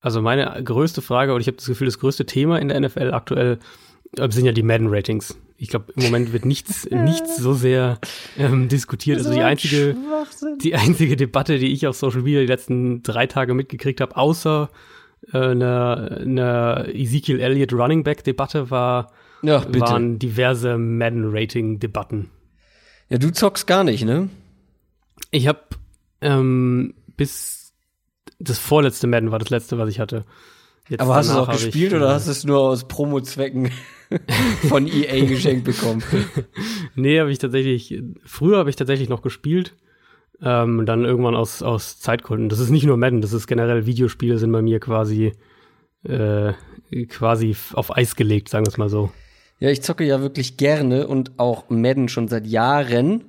Also meine größte Frage, und ich habe das Gefühl, das größte Thema in der NFL aktuell äh, sind ja die Madden-Ratings. Ich glaube, im Moment wird nichts, nichts so sehr ähm, diskutiert. Also die einzige, die einzige Debatte, die ich auf Social Media die letzten drei Tage mitgekriegt habe, außer äh, einer eine Ezekiel Elliott Running Back Debatte war, Ja, bitte. waren diverse Madden-Rating-Debatten. Ja, du zockst gar nicht, ne? Ich habe ähm, bis das vorletzte Madden war das letzte, was ich hatte. Jetzt Aber hast du es auch gespielt ich, oder hast du es nur aus Promo-Zwecken von EA geschenkt bekommen? Nee, habe ich tatsächlich, früher habe ich tatsächlich noch gespielt. Ähm, dann irgendwann aus, aus Zeitgründen. Das ist nicht nur Madden, das ist generell Videospiele sind bei mir quasi, äh, quasi auf Eis gelegt, sagen wir es mal so. Ja, ich zocke ja wirklich gerne und auch Madden schon seit Jahren.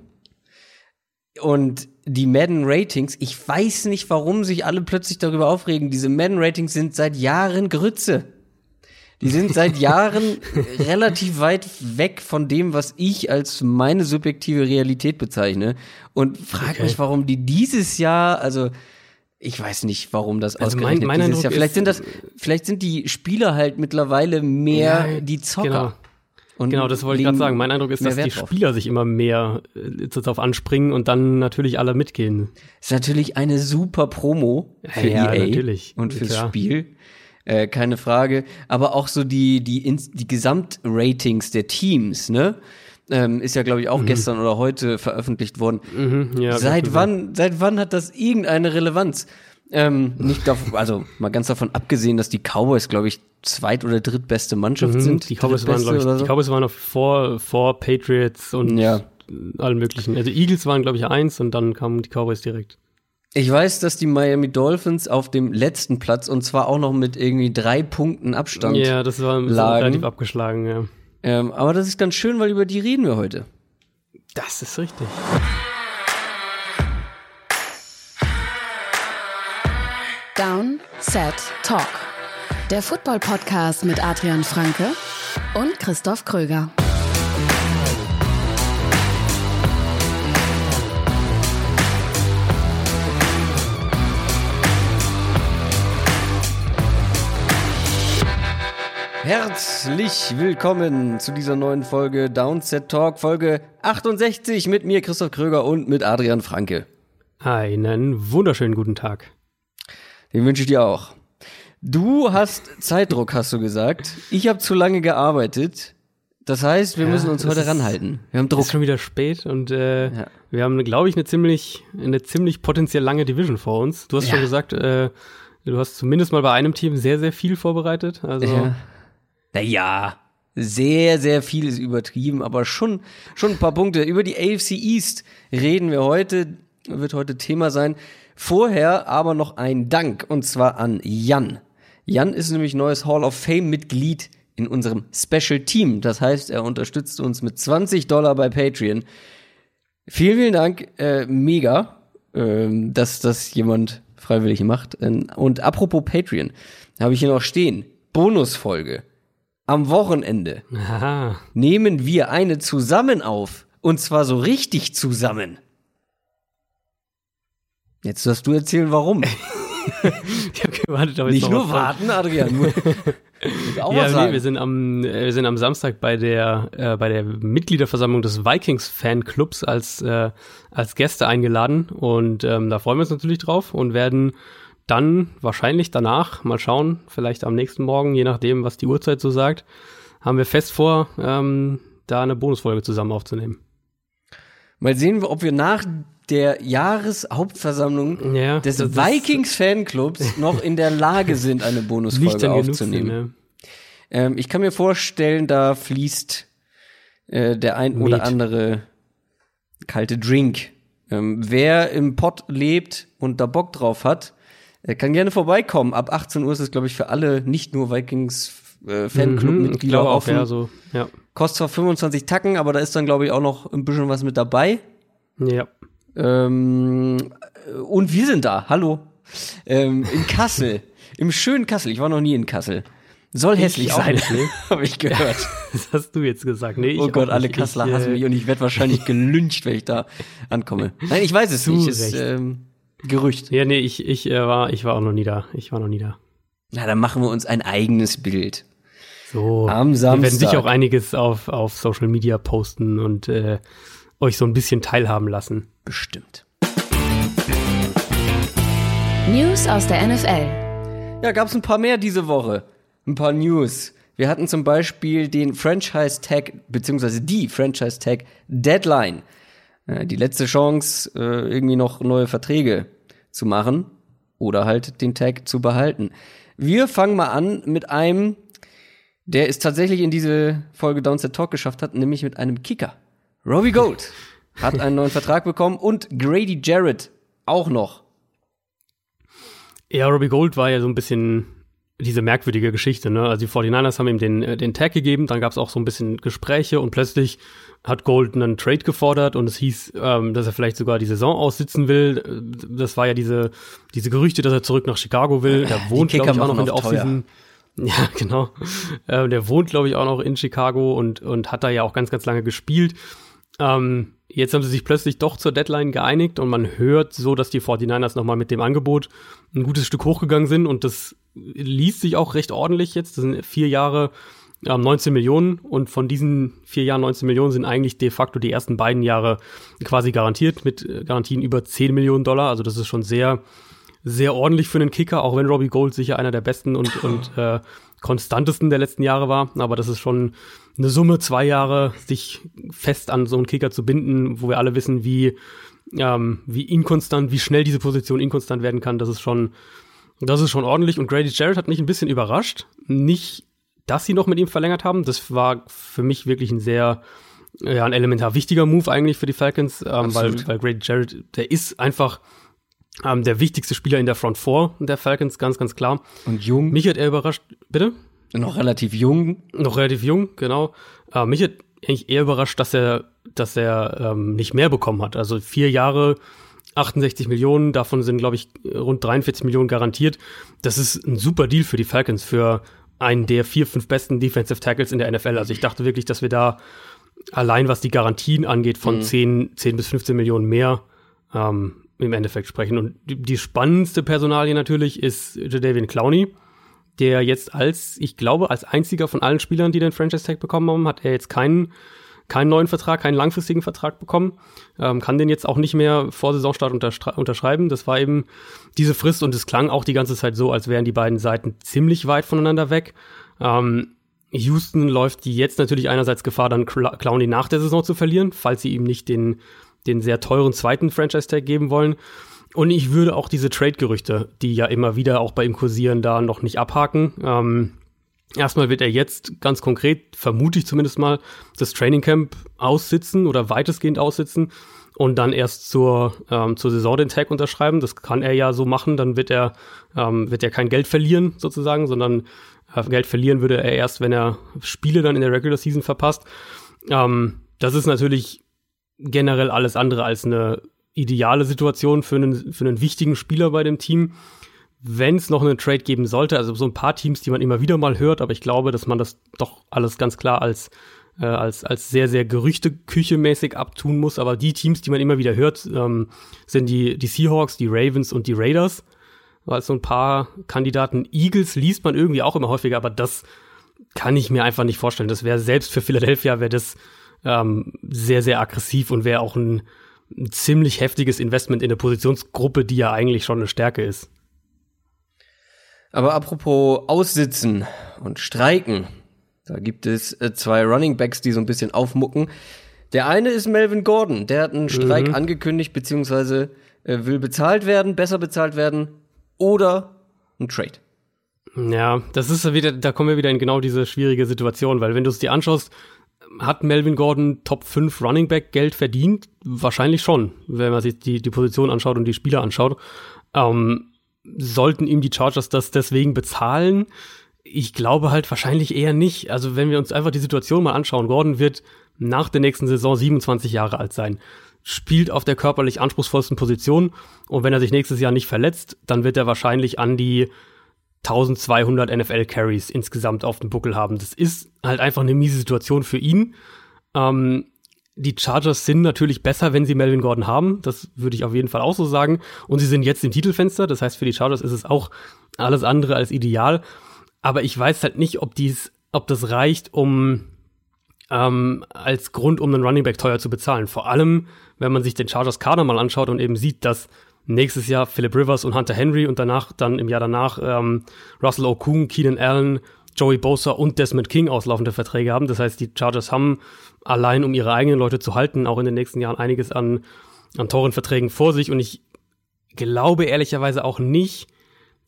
Und die Madden-Ratings, ich weiß nicht, warum sich alle plötzlich darüber aufregen. Diese Madden-Ratings sind seit Jahren Grütze. Die sind seit Jahren relativ weit weg von dem, was ich als meine subjektive Realität bezeichne. Und frag Okay. mich, warum die dieses Jahr, also ich weiß nicht, warum das Also mein- ausgerechnet mein dieses Eindruck Jahr. Vielleicht ist- sind das, vielleicht sind die Spieler halt mittlerweile mehr Ja, die Zocker. Genau. Und Genau, das wollte ich gerade sagen. Mein Eindruck ist, dass die Wert drauf. Spieler sich immer mehr äh, darauf anspringen und dann natürlich alle mitgehen. Ist natürlich eine super Promo für Ja, EA natürlich. und fürs Klar. Spiel. Äh, keine Frage. Aber auch so die, die, die Gesamtratings der Teams, ne? Ähm, ist ja, glaube ich, auch gestern oder heute veröffentlicht worden. Mhm, ja, seit wann, seit wann hat das irgendeine Relevanz? Ähm, nicht davon, also mal ganz davon abgesehen, dass die Cowboys, glaube ich, zweit- oder drittbeste Mannschaft Mhm, sind. die Cowboys waren, ich, so. die Cowboys waren noch vor, vor Patriots und Ja. allen möglichen. Also Eagles waren, glaube ich, eins und dann kamen die Cowboys direkt. Ich weiß, dass die Miami Dolphins auf dem letzten Platz und zwar auch noch mit irgendwie drei Punkten Abstand. Ja, das war lagen. relativ abgeschlagen, ja. Ähm, aber das ist ganz schön, weil über die reden wir heute. Das ist richtig. Down, Set, Talk. Der Football-Podcast mit Adrian Franke und Christoph Kröger. Herzlich willkommen zu dieser neuen Folge Downset Talk, Folge 68 mit mir, Christoph Kröger und mit Adrian Franke. Einen wunderschönen guten Tag. Den wünsche ich dir auch. Du hast Zeitdruck, hast du gesagt. Ich habe zu lange gearbeitet. Das heißt, wir Ja, müssen uns heute ist- ranhalten. Wir haben Es Druck. ist schon wieder spät und äh, Ja. wir haben, glaube ich, eine ziemlich, eine ziemlich potenziell lange Division vor uns. Du hast Ja. schon gesagt, äh, du hast zumindest mal bei einem Team sehr, sehr viel vorbereitet. Also Ja. Naja, sehr, sehr viel ist übertrieben, aber schon, schon ein paar Punkte. Über die AFC East reden wir heute, wird heute Thema sein. Vorher aber noch ein Dank, und zwar an Jan. Jan ist nämlich neues Hall of Fame-Mitglied in unserem Special Team. Das heißt, er unterstützt uns mit 20 Dollar bei Patreon. Vielen, vielen Dank. Äh, mega, ähm, dass das jemand freiwillig macht. Ähm, Und apropos Patreon, habe ich hier noch stehen. Bonusfolge. Am Wochenende Aha. nehmen wir eine zusammen auf. Und zwar so richtig zusammen. Jetzt darfst du erzählen, warum. Ich habe gewartet, aber Nicht nur warten, Adrian. Muss auch Ja, was nee, sagen. wir sind am, äh, wir sind am Samstag bei der, äh, bei der Mitgliederversammlung des Vikings-Fanclubs als, äh, als Gäste eingeladen und ähm, da freuen wir uns natürlich drauf und werden dann wahrscheinlich danach mal schauen, vielleicht am nächsten Morgen, je nachdem, was die Uhrzeit so sagt, haben wir fest vor, ähm, da eine Bonusfolge zusammen aufzunehmen. Mal sehen, ob wir nach der Jahreshauptversammlung Ja, des Vikings-Fanclubs noch in der Lage sind, eine Bonusfolge aufzunehmen. sind, Ähm, ich kann mir vorstellen, da fließt äh, der ein oder Met. andere kalte Drink. Ähm, wer im Pott lebt und da Bock drauf hat, äh, kann gerne vorbeikommen. Ab 18 Uhr ist es, glaube ich, für alle, nicht nur Vikings äh, Mhm, Fanclub-Mitglieder glaube auch, offen. ja, so, ja. Kostet zwar 25 Tacken, aber da ist dann, glaube ich, auch noch ein bisschen was mit dabei. Ja. Ähm, äh, und wir sind da, hallo. Ähm, in Kassel. Im schönen Kassel. Ich war noch nie in Kassel. Soll hässlich auch sein, nicht, habe ich gehört. Das hast du jetzt gesagt. Nee, ich oh Gott, alle nicht. Kasseler ich, hassen äh, mich und ich werde wahrscheinlich gelyncht, wenn ich da ankomme. Nein, ich weiß es nicht. Ist ähm, Gerücht. Ja, nee, ich, ich, äh, war, ich war auch noch nie da. Ich war noch nie da. Na, dann machen wir uns ein eigenes Bild. So, Am wir werden Samstag. sicher auch einiges auf, auf Social Media posten und äh, euch so ein bisschen teilhaben lassen. Bestimmt. News aus der NFL. Ja, gab's ein paar mehr diese Woche. Ein paar News. Wir hatten zum Beispiel den Franchise Tag, beziehungsweise die Franchise Tag Deadline. Äh, Die letzte Chance, äh, irgendwie noch neue Verträge zu machen oder halt den Tag zu behalten. Wir fangen mal an mit einem, der es tatsächlich in diese Folge Downset Talk geschafft hat, nämlich mit einem Kicker. Robbie Gold hat einen neuen Vertrag bekommen und Grady Jarrett auch noch. Ja, Robbie Gold war ja so ein bisschen diese merkwürdige Geschichte, ne? Also die 49ers haben ihm den, äh, den Tag gegeben, dann gab es auch so ein bisschen Gespräche und plötzlich hat Gold einen Trade gefordert und es hieß, ähm, dass er vielleicht sogar die Saison aussitzen will. Das war ja diese, diese Gerüchte, dass er zurück nach Chicago will. Der wohnt, glaube ich, auch noch in der. Offseason. Ja, genau. Ähm, der wohnt, glaube ich, auch noch in Chicago und, und hat da ja auch ganz, ganz lange gespielt. Ähm, jetzt haben sie sich plötzlich doch zur Deadline geeinigt und man hört so, dass die 49ers nochmal mit dem Angebot ein gutes Stück hochgegangen sind und das liest sich auch recht ordentlich jetzt. Das sind vier Jahre ähm, 19 Millionen und von diesen vier Jahren 19 Millionen sind eigentlich de facto die ersten beiden Jahre quasi garantiert mit äh, Garantien über 10 Millionen Dollar. Also das ist schon sehr, sehr ordentlich für einen Kicker, auch wenn Robbie Gold sicher einer der besten und, und äh, konstantesten der letzten Jahre war. Aber das ist schon eine Summe, zwei Jahre sich fest an so einen Kicker zu binden, wo wir alle wissen, wie, ähm, wie inkonstant, wie schnell diese Position inkonstant werden kann. Das ist schon, das ist schon ordentlich. Und Grady Jarrett hat mich ein bisschen überrascht. Nicht, dass sie noch mit ihm verlängert haben. Das war für mich wirklich ein sehr, ja, ein elementar wichtiger Move eigentlich für die Falcons, ähm, weil, weil Grady Jarrett, der ist einfach ähm, der wichtigste Spieler in der Front Four der Falcons, ganz, ganz klar. Und jung, Mich hat er überrascht, bitte? Noch relativ jung. Noch relativ jung, genau. Äh, mich hat eigentlich eher überrascht, dass er, dass er ähm, nicht mehr bekommen hat. Also vier Jahre, 68 Millionen, davon sind, glaube ich, rund 43 Millionen garantiert. Das ist ein super Deal für die Falcons, für einen der vier, fünf besten Defensive Tackles in der NFL. Also ich dachte wirklich, dass wir da allein was die Garantien angeht, von 10, 10 bis 15 Millionen mehr ähm, im Endeffekt sprechen. Und die, die spannendste Personalie natürlich ist Jadavian Clowney, der jetzt als, ich glaube, als einziger von allen Spielern, die den Franchise Tag bekommen haben, hat er jetzt keinen keinen neuen Vertrag, keinen langfristigen Vertrag bekommen, ähm, kann den jetzt auch nicht mehr vor Saisonstart unterschreiben. Das war eben diese Frist und es klang auch die ganze Zeit so, als wären die beiden Seiten ziemlich weit voneinander weg. Ähm, Houston läuft jetzt natürlich einerseits Gefahr, dann Cl- Clowney nach der Saison zu verlieren, falls sie ihm nicht den, den sehr teuren zweiten Franchise-Tag geben wollen. Und ich würde auch diese Trade-Gerüchte, die ja immer wieder auch bei ihm kursieren, da noch nicht abhaken. Ähm, erstmal wird er jetzt ganz konkret, vermute ich zumindest mal, das Training Camp aussitzen oder weitestgehend aussitzen und dann erst zur, ähm, zur Saison den Tag unterschreiben. Das kann er ja so machen, dann wird er, ähm, wird er kein Geld verlieren sozusagen, sondern äh, Geld verlieren würde er erst, wenn er Spiele dann in der Regular Season verpasst. Ähm, das ist natürlich generell alles andere als eine ideale Situation für einen, für einen wichtigen Spieler bei dem Team. Wenn es noch einen Trade geben sollte, also so ein paar Teams, die man immer wieder mal hört, aber ich glaube, dass man das doch alles ganz klar als, äh, als, als sehr, sehr Gerüchteküche-mäßig abtun muss. Aber die Teams, die man immer wieder hört, ähm, sind die, die Seahawks, die Ravens und die Raiders. Weil so ein paar Kandidaten Eagles liest man irgendwie auch immer häufiger, aber das kann ich mir einfach nicht vorstellen. Das wäre selbst für Philadelphia wäre das ähm, sehr, sehr aggressiv und wäre auch ein, ein ziemlich heftiges Investment in eine Positionsgruppe, die ja eigentlich schon eine Stärke ist. Aber apropos Aussitzen und Streiken, da gibt es äh, zwei Running Backs, die so ein bisschen aufmucken. Der eine ist Melvin Gordon, der hat einen Streik angekündigt, beziehungsweise äh, will bezahlt werden, besser bezahlt werden oder ein Trade. Ja, das ist wieder, da kommen wir wieder in genau diese schwierige Situation, weil wenn du es dir anschaust, hat Melvin Gordon Top 5 Running Back Geld verdient? Wahrscheinlich schon, wenn man sich die, die Position anschaut und die Spieler anschaut. Ähm, sollten ihm die Chargers das deswegen bezahlen? Ich glaube halt wahrscheinlich eher nicht. Also wenn wir uns einfach die Situation mal anschauen, Gordon wird nach der nächsten Saison 27 Jahre alt sein, spielt auf der körperlich anspruchsvollsten Position und wenn er sich nächstes Jahr nicht verletzt, dann wird er wahrscheinlich an die 1200 NFL Carries insgesamt auf dem Buckel haben. Das ist halt einfach eine miese Situation für ihn. Ähm, die Chargers sind natürlich besser, wenn sie Melvin Gordon haben. Das würde ich auf jeden Fall auch so sagen. Und sie sind jetzt im Titelfenster. Das heißt, für die Chargers ist es auch alles andere als ideal. Aber ich weiß halt nicht, ob dies, ob das reicht, um ähm, als Grund, um einen Running Back teuer zu bezahlen. Vor allem, wenn man sich den Chargers Kader mal anschaut und eben sieht, dass nächstes Jahr Philip Rivers und Hunter Henry und danach dann im Jahr danach ähm, Russell Okung, Keenan Allen, Joey Bosa und Desmond King auslaufende Verträge haben. Das heißt, die Chargers haben allein, um ihre eigenen Leute zu halten, auch in den nächsten Jahren einiges an, an teuren Verträgen vor sich. Und ich glaube ehrlicherweise auch nicht,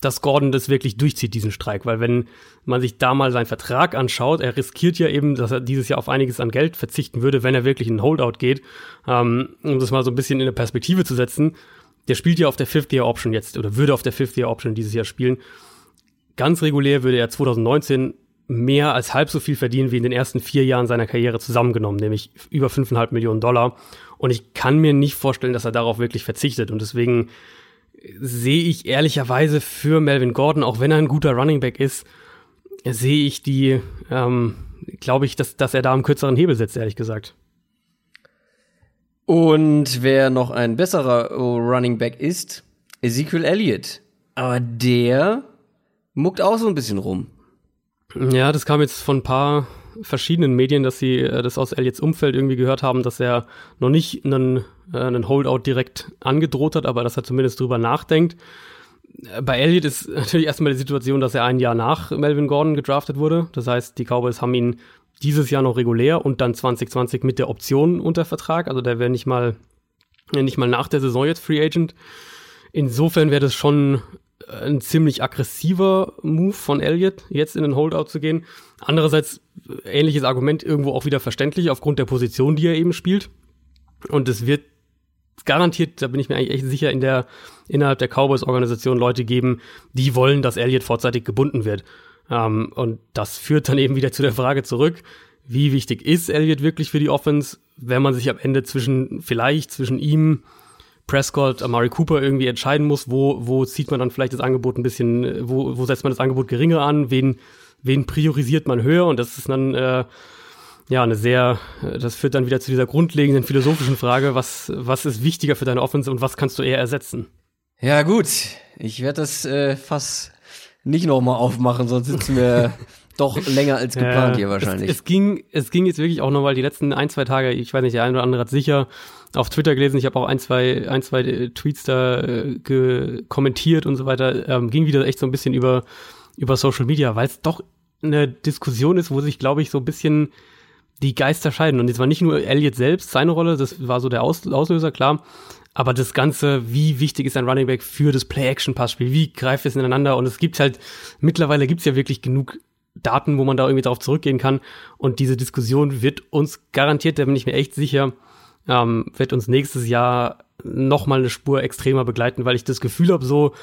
dass Gordon das wirklich durchzieht, diesen Streik. Weil wenn man sich da mal seinen Vertrag anschaut, er riskiert ja eben, dass er dieses Jahr auf einiges an Geld verzichten würde, wenn er wirklich in Holdout geht. Ähm, um das mal so ein bisschen in eine Perspektive zu setzen. Der spielt ja auf der Fifth-Year-Option jetzt oder würde auf der Fifth-Year-Option dieses Jahr spielen. Ganz regulär würde er 2019 mehr als halb so viel verdienen wie in den ersten vier Jahren seiner Karriere zusammengenommen, nämlich über 5,5 Millionen Dollar. Und ich kann mir nicht vorstellen, dass er darauf wirklich verzichtet. Und deswegen sehe ich ehrlicherweise für Melvin Gordon, auch wenn er ein guter Running Back ist, sehe ich die, ähm, glaube ich, dass, dass er da am kürzeren Hebel sitzt, ehrlich gesagt. Und wer noch ein besserer Running Back ist, Ezekiel Elliott. Aber der muckt auch so ein bisschen rum. Ja, das kam jetzt von ein paar verschiedenen Medien, dass sie äh, das aus Elliots Umfeld irgendwie gehört haben, dass er noch nicht einen, äh, einen Holdout direkt angedroht hat, aber dass er zumindest drüber nachdenkt. Äh, bei Elliott ist natürlich erstmal die Situation, dass er ein Jahr nach Melvin Gordon gedraftet wurde. Das heißt, die Cowboys haben ihn dieses Jahr noch regulär und dann 2020 mit der Option unter Vertrag. Also der wäre nicht mal, nicht mal nach der Saison jetzt Free Agent. Insofern wäre das schon ein ziemlich aggressiver Move von Elliott, jetzt in den Holdout zu gehen. Andererseits ähnliches Argument irgendwo auch wieder verständlich aufgrund der Position, die er eben spielt. Und es wird garantiert, da bin ich mir eigentlich echt sicher, in der, innerhalb der Cowboys-Organisation Leute geben, die wollen, dass Elliott vorzeitig gebunden wird. Ähm, und das führt dann eben wieder zu der Frage zurück, wie wichtig ist Elliott wirklich für die Offense, wenn man sich am Ende zwischen, vielleicht zwischen ihm Prescott, Amari Cooper irgendwie entscheiden muss, wo, wo zieht man dann vielleicht das Angebot ein bisschen, wo, wo setzt man das Angebot geringer an, wen, wen priorisiert man höher und das ist dann äh, ja eine sehr, das führt dann wieder zu dieser grundlegenden philosophischen Frage, was, was ist wichtiger für deine Offense und was kannst du eher ersetzen? Ja gut, ich werde das äh, fast nicht nochmal aufmachen, sonst sitzen wir doch länger als geplant ja, hier wahrscheinlich. Es, es, ging, es ging jetzt wirklich auch nochmal die letzten ein, zwei Tage, ich weiß nicht, der eine oder andere hat sicher auf Twitter gelesen, ich habe auch ein, zwei, ein, zwei äh, Tweets da äh, kommentiert und so weiter, ähm, ging wieder echt so ein bisschen über, über Social Media, weil es doch eine Diskussion ist, wo sich, glaube ich, so ein bisschen die Geister scheiden. Und jetzt war nicht nur Elliot selbst seine Rolle, das war so der Aus Auslöser, klar, aber das Ganze, wie wichtig ist ein Running Back für das Play-Action-Passspiel? Wie greift es ineinander? Und es gibt halt, mittlerweile gibt es ja wirklich genug Daten, wo man da irgendwie darauf zurückgehen kann. Und diese Diskussion wird uns garantiert, da bin ich mir echt sicher, ähm, wird uns nächstes Jahr noch mal eine Spur extremer begleiten, weil ich das Gefühl habe, so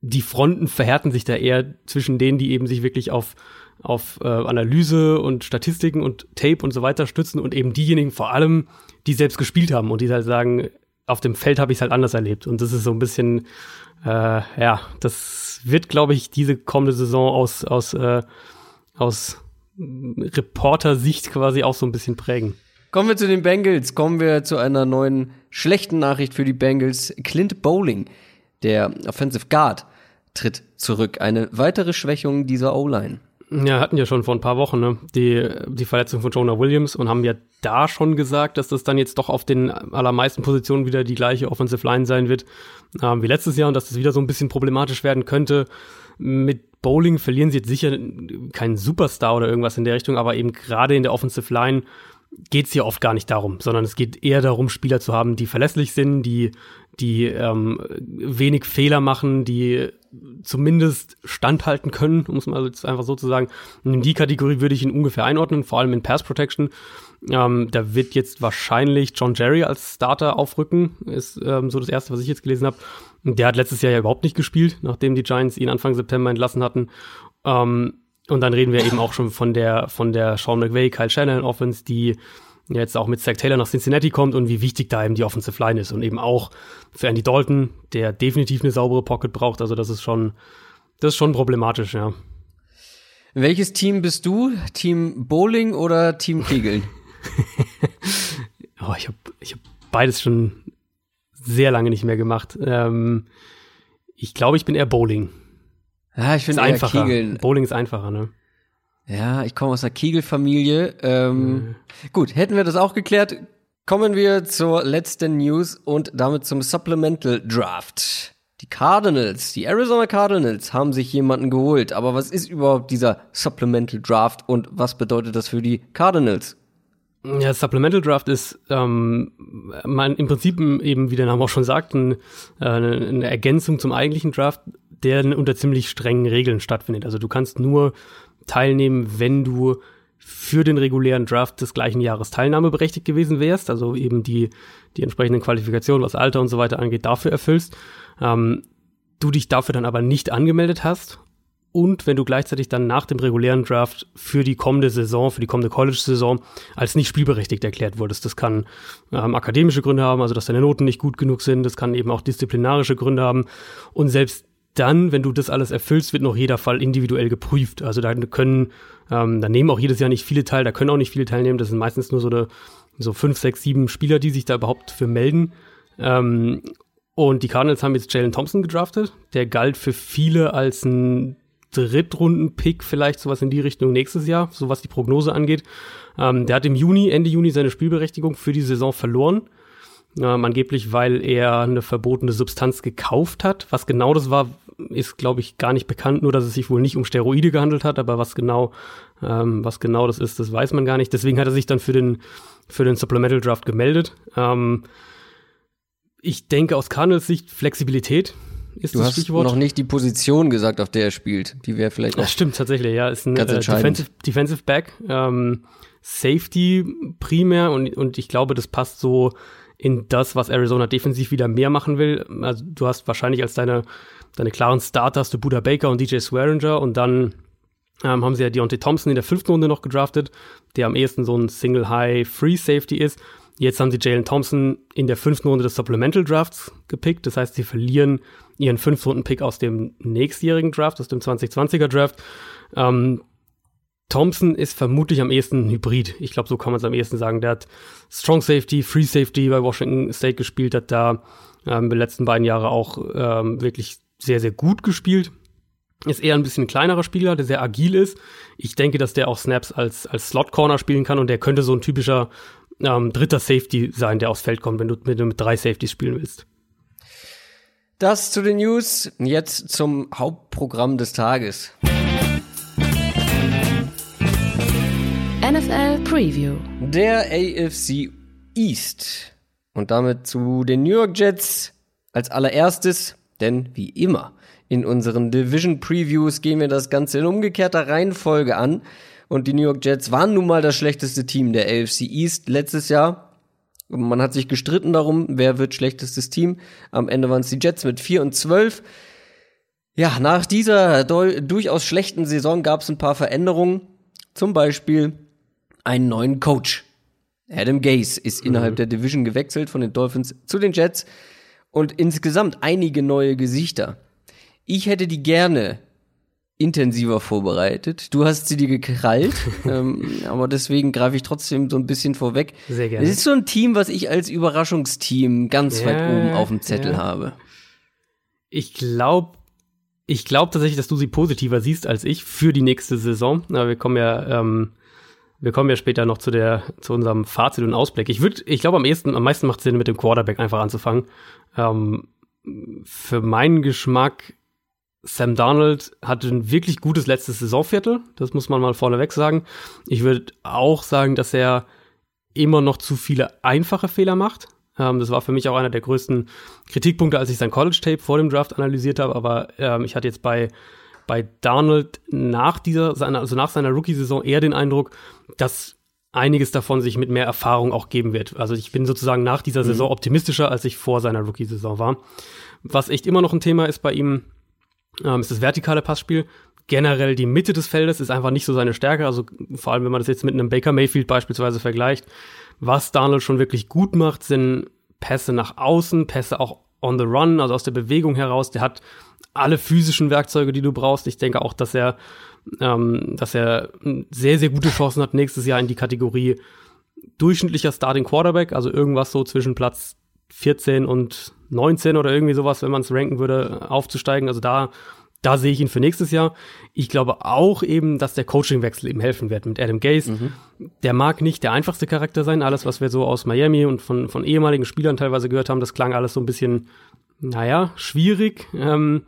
die Fronten verhärten sich da eher zwischen denen, die eben sich wirklich auf auf äh, Analyse und Statistiken und Tape und so weiter stützen und eben diejenigen vor allem, die selbst gespielt haben und die halt sagen, auf dem Feld habe ich es halt anders erlebt. Und das ist so ein bisschen, äh, ja, das wird, glaube ich, diese kommende Saison aus, aus, äh, aus Reporter-Sicht quasi auch so ein bisschen prägen. Kommen wir zu den Bengals. Kommen wir zu einer neuen schlechten Nachricht für die Bengals. Clint Bowling, der Offensive Guard, tritt zurück. Eine weitere Schwächung dieser O-Line. Ja, hatten ja schon vor ein paar Wochen ne? die, die Verletzung von Jonah Williams und haben ja da schon gesagt, dass das dann jetzt doch auf den allermeisten Positionen wieder die gleiche Offensive Line sein wird ähm, wie letztes Jahr und dass das wieder so ein bisschen problematisch werden könnte. Mit Bowling verlieren sie jetzt sicher keinen Superstar oder irgendwas in der Richtung, aber eben gerade in der Offensive Line geht es hier oft gar nicht darum, sondern es geht eher darum, Spieler zu haben, die verlässlich sind, die, die ähm, wenig Fehler machen, die zumindest standhalten können, um es mal einfach so zu sagen. in die Kategorie würde ich ihn ungefähr einordnen, vor allem in Pass Protection. Ähm, da wird jetzt wahrscheinlich John Jerry als Starter aufrücken, ist ähm, so das erste, was ich jetzt gelesen habe. Der hat letztes Jahr ja überhaupt nicht gespielt, nachdem die Giants ihn Anfang September entlassen hatten. Ähm, und dann reden wir eben auch schon von der, von der Sean McVay, Kyle Shannon Offense, die jetzt auch mit Zach Taylor nach Cincinnati kommt und wie wichtig da eben die Offensive Line ist und eben auch für Andy Dalton, der definitiv eine saubere Pocket braucht. Also das ist schon, das ist schon problematisch, ja. Welches Team bist du? Team Bowling oder Team Kegeln? oh, ich habe ich hab beides schon sehr lange nicht mehr gemacht. Ähm, ich glaube, ich bin eher Bowling. Ja, ich finde einfacher. Kegeln. Bowling ist einfacher, ne? Ja, ich komme aus einer Kegelfamilie. Ähm, mhm. Gut, hätten wir das auch geklärt. Kommen wir zur letzten News und damit zum Supplemental Draft. Die Cardinals, die Arizona Cardinals haben sich jemanden geholt. Aber was ist überhaupt dieser Supplemental Draft und was bedeutet das für die Cardinals? Ja, Supplemental Draft ist ähm, man im Prinzip eben, wie der Name auch schon sagt, ein, äh, eine Ergänzung zum eigentlichen Draft, der unter ziemlich strengen Regeln stattfindet. Also du kannst nur teilnehmen, wenn du für den regulären Draft des gleichen Jahres teilnahmeberechtigt gewesen wärst, also eben die, die entsprechenden Qualifikationen, was Alter und so weiter angeht, dafür erfüllst, ähm, du dich dafür dann aber nicht angemeldet hast und wenn du gleichzeitig dann nach dem regulären Draft für die kommende Saison, für die kommende College-Saison als nicht spielberechtigt erklärt wurdest. Das kann ähm, akademische Gründe haben, also dass deine Noten nicht gut genug sind, das kann eben auch disziplinarische Gründe haben und selbst dann, wenn du das alles erfüllst, wird noch jeder Fall individuell geprüft. Also da können, ähm, da nehmen auch jedes Jahr nicht viele teil, da können auch nicht viele teilnehmen. Das sind meistens nur so, eine, so fünf, sechs, sieben Spieler, die sich da überhaupt für melden. Ähm, und die Cardinals haben jetzt Jalen Thompson gedraftet. Der galt für viele als ein Drittrunden-Pick, vielleicht sowas in die Richtung nächstes Jahr, so was die Prognose angeht. Ähm, der hat im Juni, Ende Juni seine Spielberechtigung für die Saison verloren. Ähm, angeblich, weil er eine verbotene Substanz gekauft hat. Was genau das war, ist, glaube ich, gar nicht bekannt, nur dass es sich wohl nicht um Steroide gehandelt hat, aber was genau, ähm, was genau das ist, das weiß man gar nicht. Deswegen hat er sich dann für den, für den Supplemental Draft gemeldet. Ähm, ich denke aus Cardinals Sicht Flexibilität ist du das hast Stichwort. noch nicht die Position gesagt, auf der er spielt. Die wäre vielleicht auch. Das stimmt tatsächlich, ja. Ist ein äh, Defensive, Defensive Back, ähm, Safety primär und, und ich glaube, das passt so in das, was Arizona defensiv wieder mehr machen will. Also du hast wahrscheinlich als deine, deine klaren Starter hast du Buda Baker und DJ Swearinger und dann ähm, haben sie ja Deontay Thompson in der fünften Runde noch gedraftet, der am ehesten so ein Single High Free Safety ist. Jetzt haben sie Jalen Thompson in der fünften Runde des Supplemental Drafts gepickt. Das heißt, sie verlieren ihren Fünf-Runden-Pick aus dem nächstjährigen Draft, aus dem 2020er Draft. Ähm, Thompson ist vermutlich am ehesten ein Hybrid. Ich glaube, so kann man es am ehesten sagen. Der hat Strong Safety, Free Safety bei Washington State gespielt, hat da ähm, die letzten beiden Jahre auch ähm, wirklich sehr, sehr gut gespielt. Ist eher ein bisschen kleinerer Spieler, der sehr agil ist. Ich denke, dass der auch Snaps als, als Slot Corner spielen kann und der könnte so ein typischer ähm, dritter Safety sein, der aufs Feld kommt, wenn du mit, mit drei Safeties spielen willst. Das zu den News. Jetzt zum Hauptprogramm des Tages. NFL Preview. Der AFC East. Und damit zu den New York Jets als allererstes, denn wie immer in unseren Division Previews gehen wir das Ganze in umgekehrter Reihenfolge an. Und die New York Jets waren nun mal das schlechteste Team der AFC East letztes Jahr. Man hat sich gestritten darum, wer wird schlechtestes Team. Am Ende waren es die Jets mit 4 und 12. Ja, nach dieser durchaus schlechten Saison gab es ein paar Veränderungen. Zum Beispiel einen neuen Coach. Adam Gase ist mhm. innerhalb der Division gewechselt von den Dolphins zu den Jets und insgesamt einige neue Gesichter. Ich hätte die gerne intensiver vorbereitet. Du hast sie dir gekrallt, ähm, aber deswegen greife ich trotzdem so ein bisschen vorweg. Sehr gerne. Es ist so ein Team, was ich als Überraschungsteam ganz ja, weit oben auf dem Zettel ja. habe. Ich glaube, ich glaube tatsächlich, dass du sie positiver siehst als ich für die nächste Saison. Aber wir kommen ja, ähm, wir kommen ja später noch zu der, zu unserem Fazit und Ausblick. Ich würde, ich glaube, am ehesten, am meisten macht Sinn, mit dem Quarterback einfach anzufangen. Ähm, für meinen Geschmack Sam Darnold hatte ein wirklich gutes letztes Saisonviertel, das muss man mal vorneweg sagen. Ich würde auch sagen, dass er immer noch zu viele einfache Fehler macht. Ähm, das war für mich auch einer der größten Kritikpunkte, als ich sein College-Tape vor dem Draft analysiert habe. Aber ähm, ich hatte jetzt bei, bei Darnold nach dieser, seiner, also nach seiner Rookie-Saison eher den Eindruck, dass einiges davon sich mit mehr Erfahrung auch geben wird. Also ich bin sozusagen nach dieser mhm. Saison optimistischer, als ich vor seiner Rookie-Saison war. Was echt immer noch ein Thema ist bei ihm, ähm, ist das vertikale Passspiel. Generell die Mitte des Feldes ist einfach nicht so seine Stärke. Also vor allem, wenn man das jetzt mit einem Baker Mayfield beispielsweise vergleicht. Was Donald schon wirklich gut macht, sind Pässe nach außen, Pässe auch on the run, also aus der Bewegung heraus. Der hat alle physischen Werkzeuge, die du brauchst. Ich denke auch, dass er, ähm, dass er sehr, sehr gute Chancen hat, nächstes Jahr in die Kategorie durchschnittlicher Starting Quarterback, also irgendwas so zwischen Platz 14 und 19 oder irgendwie sowas, wenn man es ranken würde, aufzusteigen. Also da, da sehe ich ihn für nächstes Jahr. Ich glaube auch eben, dass der Coachingwechsel ihm helfen wird mit Adam Gase. Mhm. Der mag nicht der einfachste Charakter sein. Alles, was wir so aus Miami und von, von ehemaligen Spielern teilweise gehört haben, das klang alles so ein bisschen, naja, schwierig. Ähm,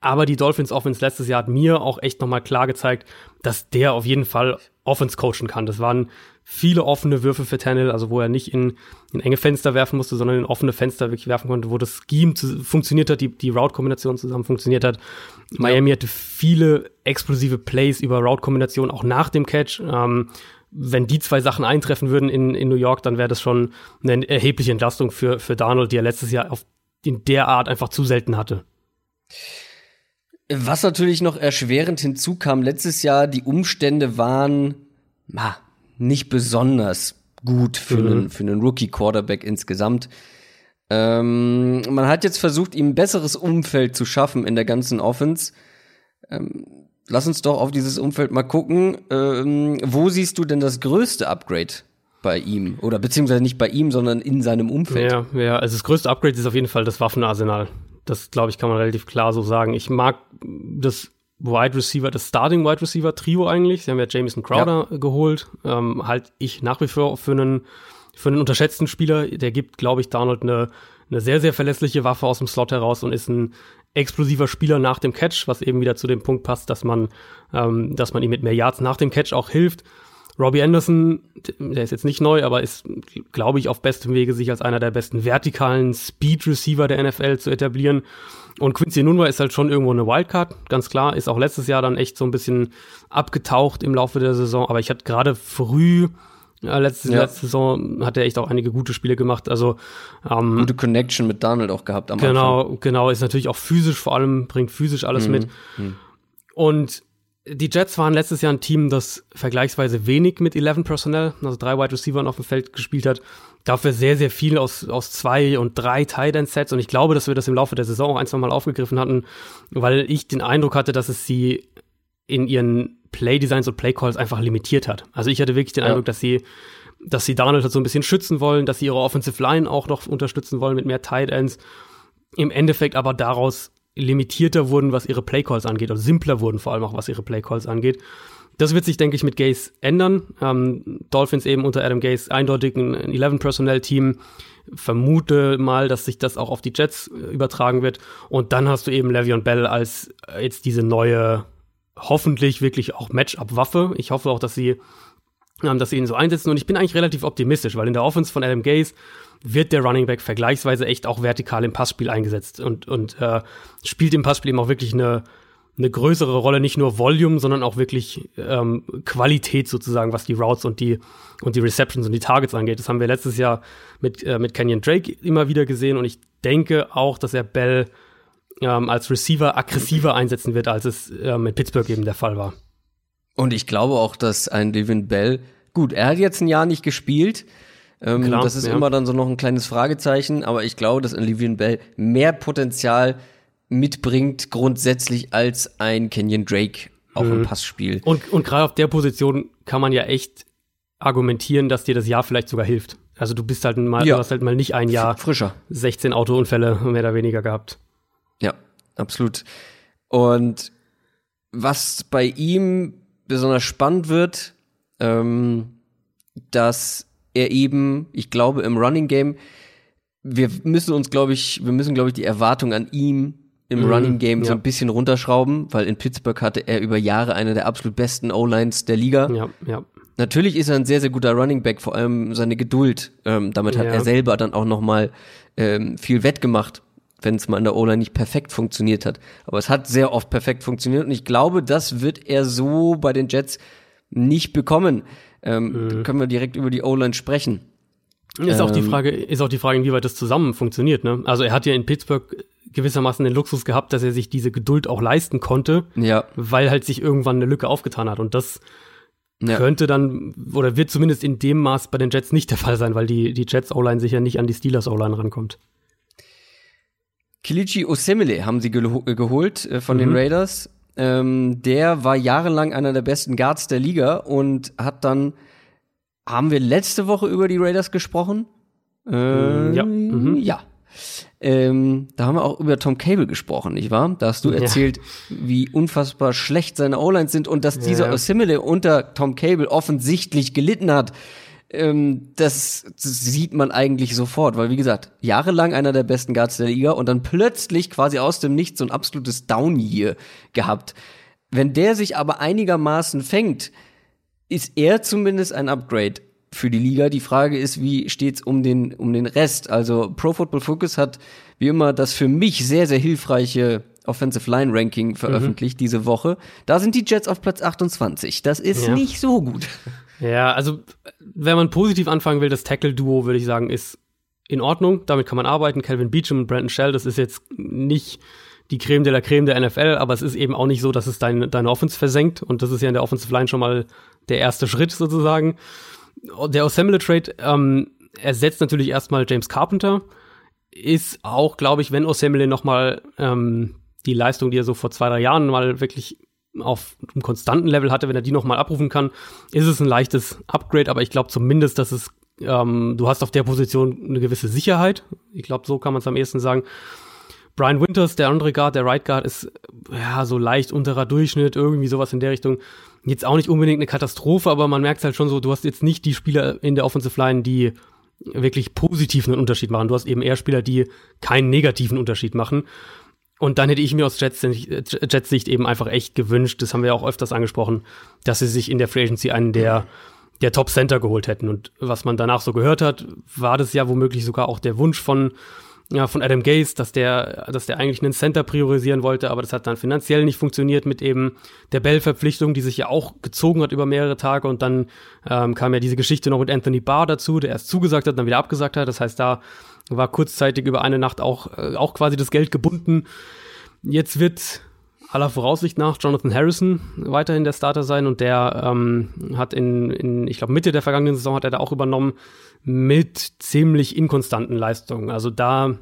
aber die Dolphins Offense letztes Jahr hat mir auch echt nochmal klar gezeigt, dass der auf jeden Fall Offense coachen kann. Das waren viele offene Würfe für Tannehill, also wo er nicht in, in enge Fenster werfen musste, sondern in offene Fenster wirklich werfen konnte, wo das Scheme zu, funktioniert hat, die, die Route-Kombination zusammen funktioniert hat. Ja. Miami hatte viele explosive Plays über Route-Kombination, auch nach dem Catch. Ähm, wenn die zwei Sachen eintreffen würden in, in New York, dann wäre das schon eine erhebliche Entlastung für, für Darnold, die er letztes Jahr auf, in der Art einfach zu selten hatte. Was natürlich noch erschwerend hinzukam, letztes Jahr die Umstände waren ma, nicht besonders gut für mhm. einen, für einen Rookie-Quarterback insgesamt. Ähm, man hat jetzt versucht, ihm ein besseres Umfeld zu schaffen in der ganzen Offense. Ähm, lass uns doch auf dieses Umfeld mal gucken. Ähm, wo siehst du denn das größte Upgrade bei ihm? Oder beziehungsweise nicht bei ihm, sondern in seinem Umfeld? Ja, ja, also das größte Upgrade ist auf jeden Fall das Waffenarsenal. Das, glaube ich, kann man relativ klar so sagen. Ich mag das Wide Receiver, das Starting Wide Receiver Trio eigentlich. Sie haben ja Jameson Crowder ja. geholt. Ähm, halt ich nach wie vor für einen, für einen unterschätzten Spieler. Der gibt, glaube ich, Donald eine, eine sehr, sehr verlässliche Waffe aus dem Slot heraus und ist ein explosiver Spieler nach dem Catch, was eben wieder zu dem Punkt passt, dass man, ähm, dass man ihm mit mehr Yards nach dem Catch auch hilft. Robbie Anderson, der ist jetzt nicht neu, aber ist, glaube ich, auf bestem Wege, sich als einer der besten vertikalen Speed Receiver der NFL zu etablieren. Und Quincy Nunwa ist halt schon irgendwo eine Wildcard, ganz klar. Ist auch letztes Jahr dann echt so ein bisschen abgetaucht im Laufe der Saison. Aber ich hatte gerade früh, äh, letzte, ja. letzte Saison, hat er echt auch einige gute Spiele gemacht. Also ähm, gute Connection mit Donald auch gehabt am genau, Anfang. Genau, genau. Ist natürlich auch physisch vor allem, bringt physisch alles mhm. mit. Mhm. Und die Jets waren letztes Jahr ein Team, das vergleichsweise wenig mit 11 Personnel, also drei Wide Receiver auf dem Feld gespielt hat. Dafür sehr, sehr viel aus, aus zwei und drei Tight End Sets. Und ich glaube, dass wir das im Laufe der Saison auch ein, zwei Mal aufgegriffen hatten, weil ich den Eindruck hatte, dass es sie in ihren Play Designs und Play Calls einfach limitiert hat. Also ich hatte wirklich den ja. Eindruck, dass sie, dass sie Donald halt so ein bisschen schützen wollen, dass sie ihre Offensive Line auch noch unterstützen wollen mit mehr Tight Ends. Im Endeffekt aber daraus limitierter wurden, was ihre Playcalls angeht, oder simpler wurden vor allem auch, was ihre Playcalls angeht. Das wird sich, denke ich, mit Gaze ändern. Ähm, Dolphins eben unter Adam Gaze eindeutig ein 11-Personnel-Team. Vermute mal, dass sich das auch auf die Jets äh, übertragen wird. Und dann hast du eben Le'Veon Bell als äh, jetzt diese neue, hoffentlich wirklich auch Matchup-Waffe. Ich hoffe auch, dass sie, dass sie ihn so einsetzen. Und ich bin eigentlich relativ optimistisch, weil in der Offense von Adam Gaze wird der Running Back vergleichsweise echt auch vertikal im Passspiel eingesetzt und, und äh, spielt im Passspiel eben auch wirklich eine, eine größere Rolle, nicht nur Volume, sondern auch wirklich ähm, Qualität sozusagen, was die Routes und die und die Receptions und die Targets angeht. Das haben wir letztes Jahr mit, äh, mit Kenyon Drake immer wieder gesehen und ich denke auch, dass er Bell ähm, als Receiver aggressiver einsetzen wird, als es äh, mit Pittsburgh eben der Fall war. Und ich glaube auch, dass ein Devin Bell, gut, er hat jetzt ein Jahr nicht gespielt, ähm, Klar, das ist ja. immer dann so noch ein kleines Fragezeichen, aber ich glaube, dass ein Livian Bell mehr Potenzial mitbringt grundsätzlich als ein Kenyon Drake auch mhm. im Passspiel. Und, und gerade auf der Position kann man ja echt argumentieren, dass dir das Jahr vielleicht sogar hilft. Also du bist halt mal, ja. du hast halt mal nicht ein Jahr frischer 16 Autounfälle mehr oder weniger gehabt. Ja, absolut. Und was bei ihm besonders spannend wird, ähm, dass er eben, ich glaube, im Running Game, wir müssen uns, glaube ich, wir müssen, glaube ich, die Erwartung an ihm im mhm, Running Game ja. so ein bisschen runterschrauben, weil in Pittsburgh hatte er über Jahre eine der absolut besten O-Lines der Liga. Ja, ja. Natürlich ist er ein sehr, sehr guter Running Back, vor allem seine Geduld. Ähm, damit hat ja. er selber dann auch noch mal ähm, viel wettgemacht, wenn es mal in der O-Line nicht perfekt funktioniert hat. Aber es hat sehr oft perfekt funktioniert und ich glaube, das wird er so bei den Jets nicht bekommen. Ähm, mhm. Können wir direkt über die O-Line sprechen. Ist auch die ähm, Frage, ist auch die Frage, inwieweit das zusammen funktioniert, ne? Also er hat ja in Pittsburgh gewissermaßen den Luxus gehabt, dass er sich diese Geduld auch leisten konnte, ja. weil halt sich irgendwann eine Lücke aufgetan hat. Und das ja. könnte dann, oder wird zumindest in dem Maß bei den Jets nicht der Fall sein, weil die, die Jets O-Line sicher nicht an die Steelers O-Line rankommt. Kilichi Osemele haben sie geholt äh, von mhm. den Raiders. Ähm, der war jahrelang einer der besten Guards der Liga und hat dann haben wir letzte Woche über die Raiders gesprochen? Äh, ja. Mhm. Ja. Ähm, da haben wir auch über Tom Cable gesprochen, nicht wahr? Da hast du erzählt, ja. wie unfassbar schlecht seine O-Lines sind und dass dieser Assimile unter Tom Cable offensichtlich gelitten hat. Ähm, das, das sieht man eigentlich sofort, weil wie gesagt, jahrelang einer der besten Guards der Liga und dann plötzlich quasi aus dem Nichts so ein absolutes Down-Year gehabt. Wenn der sich aber einigermaßen fängt, ist er zumindest ein Upgrade für die Liga. Die Frage ist, wie steht's um den, um den Rest? Also Pro Football Focus hat wie immer das für mich sehr, sehr hilfreiche Offensive Line Ranking veröffentlicht mhm. diese Woche. Da sind die Jets auf Platz 28. Das ist ja. nicht so gut. Ja, also wenn man positiv anfangen will, das Tackle-Duo, würde ich sagen, ist in Ordnung. Damit kann man arbeiten. Calvin Beecham und Brandon Shell, das ist jetzt nicht die Creme de la Creme der NFL, aber es ist eben auch nicht so, dass es dein, deine Offense versenkt. Und das ist ja in der Offensive Line schon mal der erste Schritt sozusagen. Der Osemele Trade ähm, ersetzt natürlich erstmal James Carpenter. Ist auch, glaube ich, wenn Osemele noch mal ähm, die Leistung, die er so vor zwei, drei Jahren mal wirklich auf einem konstanten Level hatte, wenn er die noch mal abrufen kann, ist es ein leichtes Upgrade. Aber ich glaube zumindest, dass es ähm, du hast auf der Position eine gewisse Sicherheit. Ich glaube, so kann man es am ehesten sagen. Brian Winters, der andere Guard, der Right Guard, ist ja so leicht unterer Durchschnitt, irgendwie sowas in der Richtung. Jetzt auch nicht unbedingt eine Katastrophe, aber man merkt halt schon so, du hast jetzt nicht die Spieler in der Offensive Line, die wirklich positiv einen Unterschied machen. Du hast eben eher Spieler, die keinen negativen Unterschied machen. Und dann hätte ich mir aus Jets, Jets Sicht eben einfach echt gewünscht, das haben wir auch öfters angesprochen, dass sie sich in der Free Agency einen der, der Top Center geholt hätten. Und was man danach so gehört hat, war das ja womöglich sogar auch der Wunsch von ja, von Adam Gaze, dass der, dass der eigentlich einen Center priorisieren wollte, aber das hat dann finanziell nicht funktioniert mit eben der Bell-Verpflichtung, die sich ja auch gezogen hat über mehrere Tage und dann ähm, kam ja diese Geschichte noch mit Anthony Barr dazu, der erst zugesagt hat, dann wieder abgesagt hat. Das heißt, da war kurzzeitig über eine Nacht auch, äh, auch quasi das Geld gebunden. Jetzt wird aller Voraussicht nach Jonathan Harrison weiterhin der Starter sein und der ähm, hat in, in ich glaube, Mitte der vergangenen Saison hat er da auch übernommen mit ziemlich inkonstanten Leistungen. Also da,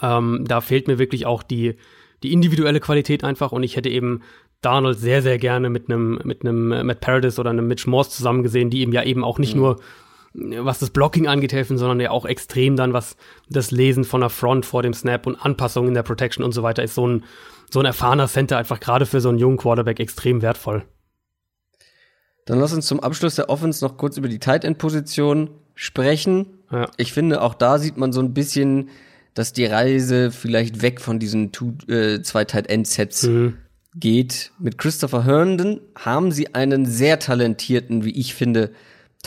ähm, da fehlt mir wirklich auch die, die individuelle Qualität einfach und ich hätte eben Darnold sehr, sehr gerne mit einem mit einem Matt Paradis oder einem Mitch Morse zusammen gesehen, die ihm ja eben auch nicht mhm. nur was das Blocking angeht, helfen, sondern ja auch extrem dann, was das Lesen von der Front vor dem Snap und Anpassungen in der Protection und so weiter ist so ein, so ein erfahrener Center einfach gerade für so einen jungen Quarterback extrem wertvoll. Dann lass uns zum Abschluss der Offense noch kurz über die Tight End Position sprechen. Ja. Ich finde, auch da sieht man so ein bisschen, dass die Reise vielleicht weg von diesen two, äh, zwei Tight End Sets mhm. geht. Mit Christopher Herndon haben sie einen sehr talentierten, wie ich finde,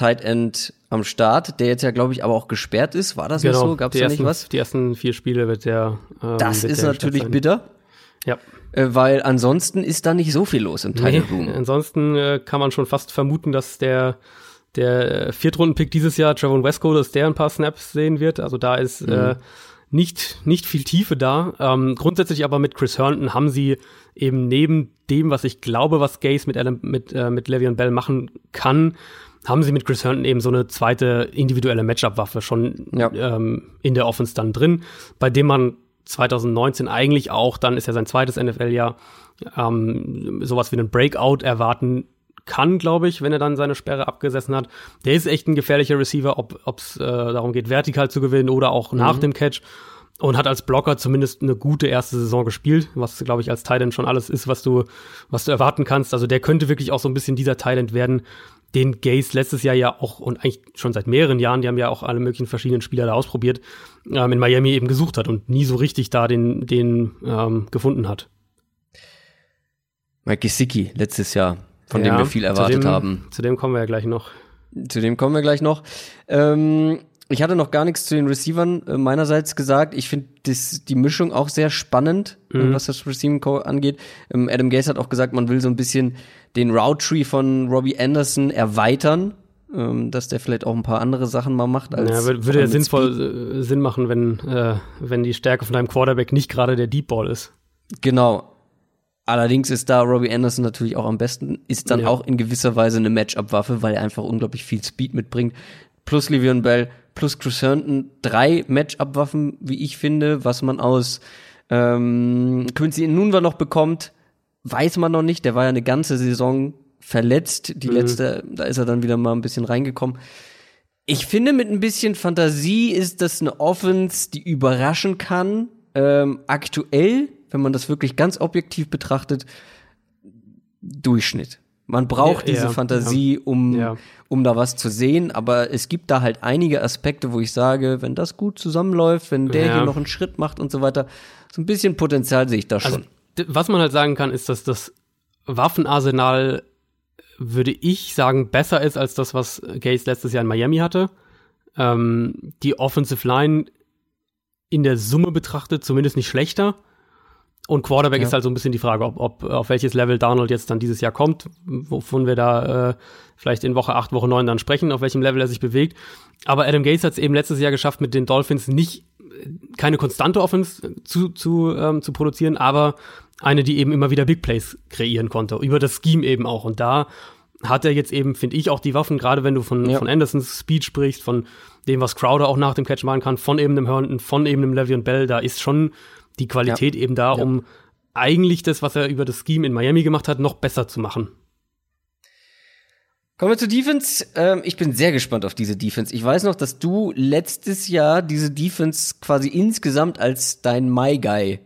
Tight End am Start, der jetzt ja, glaube ich, aber auch gesperrt ist. War das genau, nicht so? Gab es da nicht was? Die ersten vier Spiele wird der. Ähm, das ist natürlich bitter. Ja. Äh, weil ansonsten ist da nicht so viel los im Title Room. Nee, ansonsten äh, kann man schon fast vermuten, dass der der Viertrunden-Pick dieses Jahr, Trevor Wesco, dass der ein paar Snaps sehen wird. Also da ist mhm. äh, nicht, nicht viel Tiefe da. Ähm, grundsätzlich aber mit Chris Herndon haben sie eben neben dem, was ich glaube, was Gaze mit, Adam, mit, äh, mit Le'Veon Bell machen kann, haben sie mit Chris Herndon eben so eine zweite individuelle Matchup-Waffe schon ja. ähm, in der Offense dann drin, bei dem man 2019 eigentlich auch, dann ist ja sein zweites NFL-Jahr, ähm, sowas wie einen Breakout erwarten kann, glaube ich, wenn er dann seine Sperre abgesessen hat. Der ist echt ein gefährlicher Receiver, ob es äh, darum geht, vertikal zu gewinnen oder auch mhm. nach dem Catch. Und hat als Blocker zumindest eine gute erste Saison gespielt, was, glaube ich, als Titan schon alles ist, was du, was du erwarten kannst. Also der könnte wirklich auch so ein bisschen dieser Titan werden, den Gaze letztes Jahr ja auch und eigentlich schon seit mehreren Jahren, die haben ja auch alle möglichen verschiedenen Spieler da ausprobiert, ähm, in Miami eben gesucht hat und nie so richtig da den, den ähm, gefunden hat. Mike Gesicki letztes Jahr, von ja, dem wir viel erwartet zu dem, haben. Zu dem kommen wir ja gleich noch. Zu dem kommen wir gleich noch. Ähm, ich hatte noch gar nichts zu den Receivern äh, meinerseits gesagt. Ich finde die Mischung auch sehr spannend, äh, mhm. was das Receiving Core angeht. Ähm, Adam Gase hat auch gesagt, man will so ein bisschen den Route Tree von Robbie Anderson erweitern, ähm, dass der vielleicht auch ein paar andere Sachen mal macht. Als ja, würde ja sinnvoll Speed. Äh, Sinn machen, wenn, äh, wenn die Stärke von deinem Quarterback nicht gerade der Deep Ball ist. Genau. Allerdings ist da Robbie Anderson natürlich auch am besten, ist dann ja. auch in gewisser Weise eine Matchup-Waffe, weil er einfach unglaublich viel Speed mitbringt. Plus Livion Bell plus Chris Herndon drei Matchup-Waffen, wie ich finde, was man aus ähm, Quincy Nunva noch bekommt, weiß man noch nicht. Der war ja eine ganze Saison verletzt. Die mhm. letzte, da ist er dann wieder mal ein bisschen reingekommen. Ich finde, mit ein bisschen Fantasie ist das eine Offense, die überraschen kann. Ähm, aktuell, wenn man das wirklich ganz objektiv betrachtet, Durchschnitt. Man braucht ja, diese ja, Fantasie, um, ja. um da was zu sehen, aber es gibt da halt einige Aspekte, wo ich sage, wenn das gut zusammenläuft, wenn der hier noch einen Schritt macht und so weiter, so ein bisschen Potenzial sehe ich da also, schon. Also, was man halt sagen kann, ist, dass das Waffenarsenal, würde ich sagen, besser ist als das, was Gates letztes Jahr in Miami hatte. Ähm, die Offensive Line in der Summe betrachtet zumindest nicht schlechter. Und Quarterback ja. ist halt so ein bisschen die Frage, ob, ob auf welches Level Donald jetzt dann dieses Jahr kommt, wovon wir da äh, vielleicht in Woche 8, Woche 9 dann sprechen, auf welchem Level er sich bewegt. Aber Adam Gates hat es eben letztes Jahr geschafft, mit den Dolphins nicht keine konstante Offense zu, zu, ähm, zu produzieren, aber eine, die eben immer wieder Big Plays kreieren konnte, über das Scheme eben auch. Und da hat er jetzt eben, finde ich, auch die Waffen, gerade wenn du von, ja. von Andersons Speed sprichst, von dem, was Crowder auch nach dem Catch machen kann, von eben dem Herndon, von eben dem Levy und Bell, da ist schon die Qualität ja. eben da, ja. um eigentlich das, was er über das Scheme in Miami gemacht hat, noch besser zu machen. Kommen wir zu Defense. Ähm, ich bin sehr gespannt auf diese Defense. Ich weiß noch, dass du letztes Jahr diese Defense quasi insgesamt als dein My Guy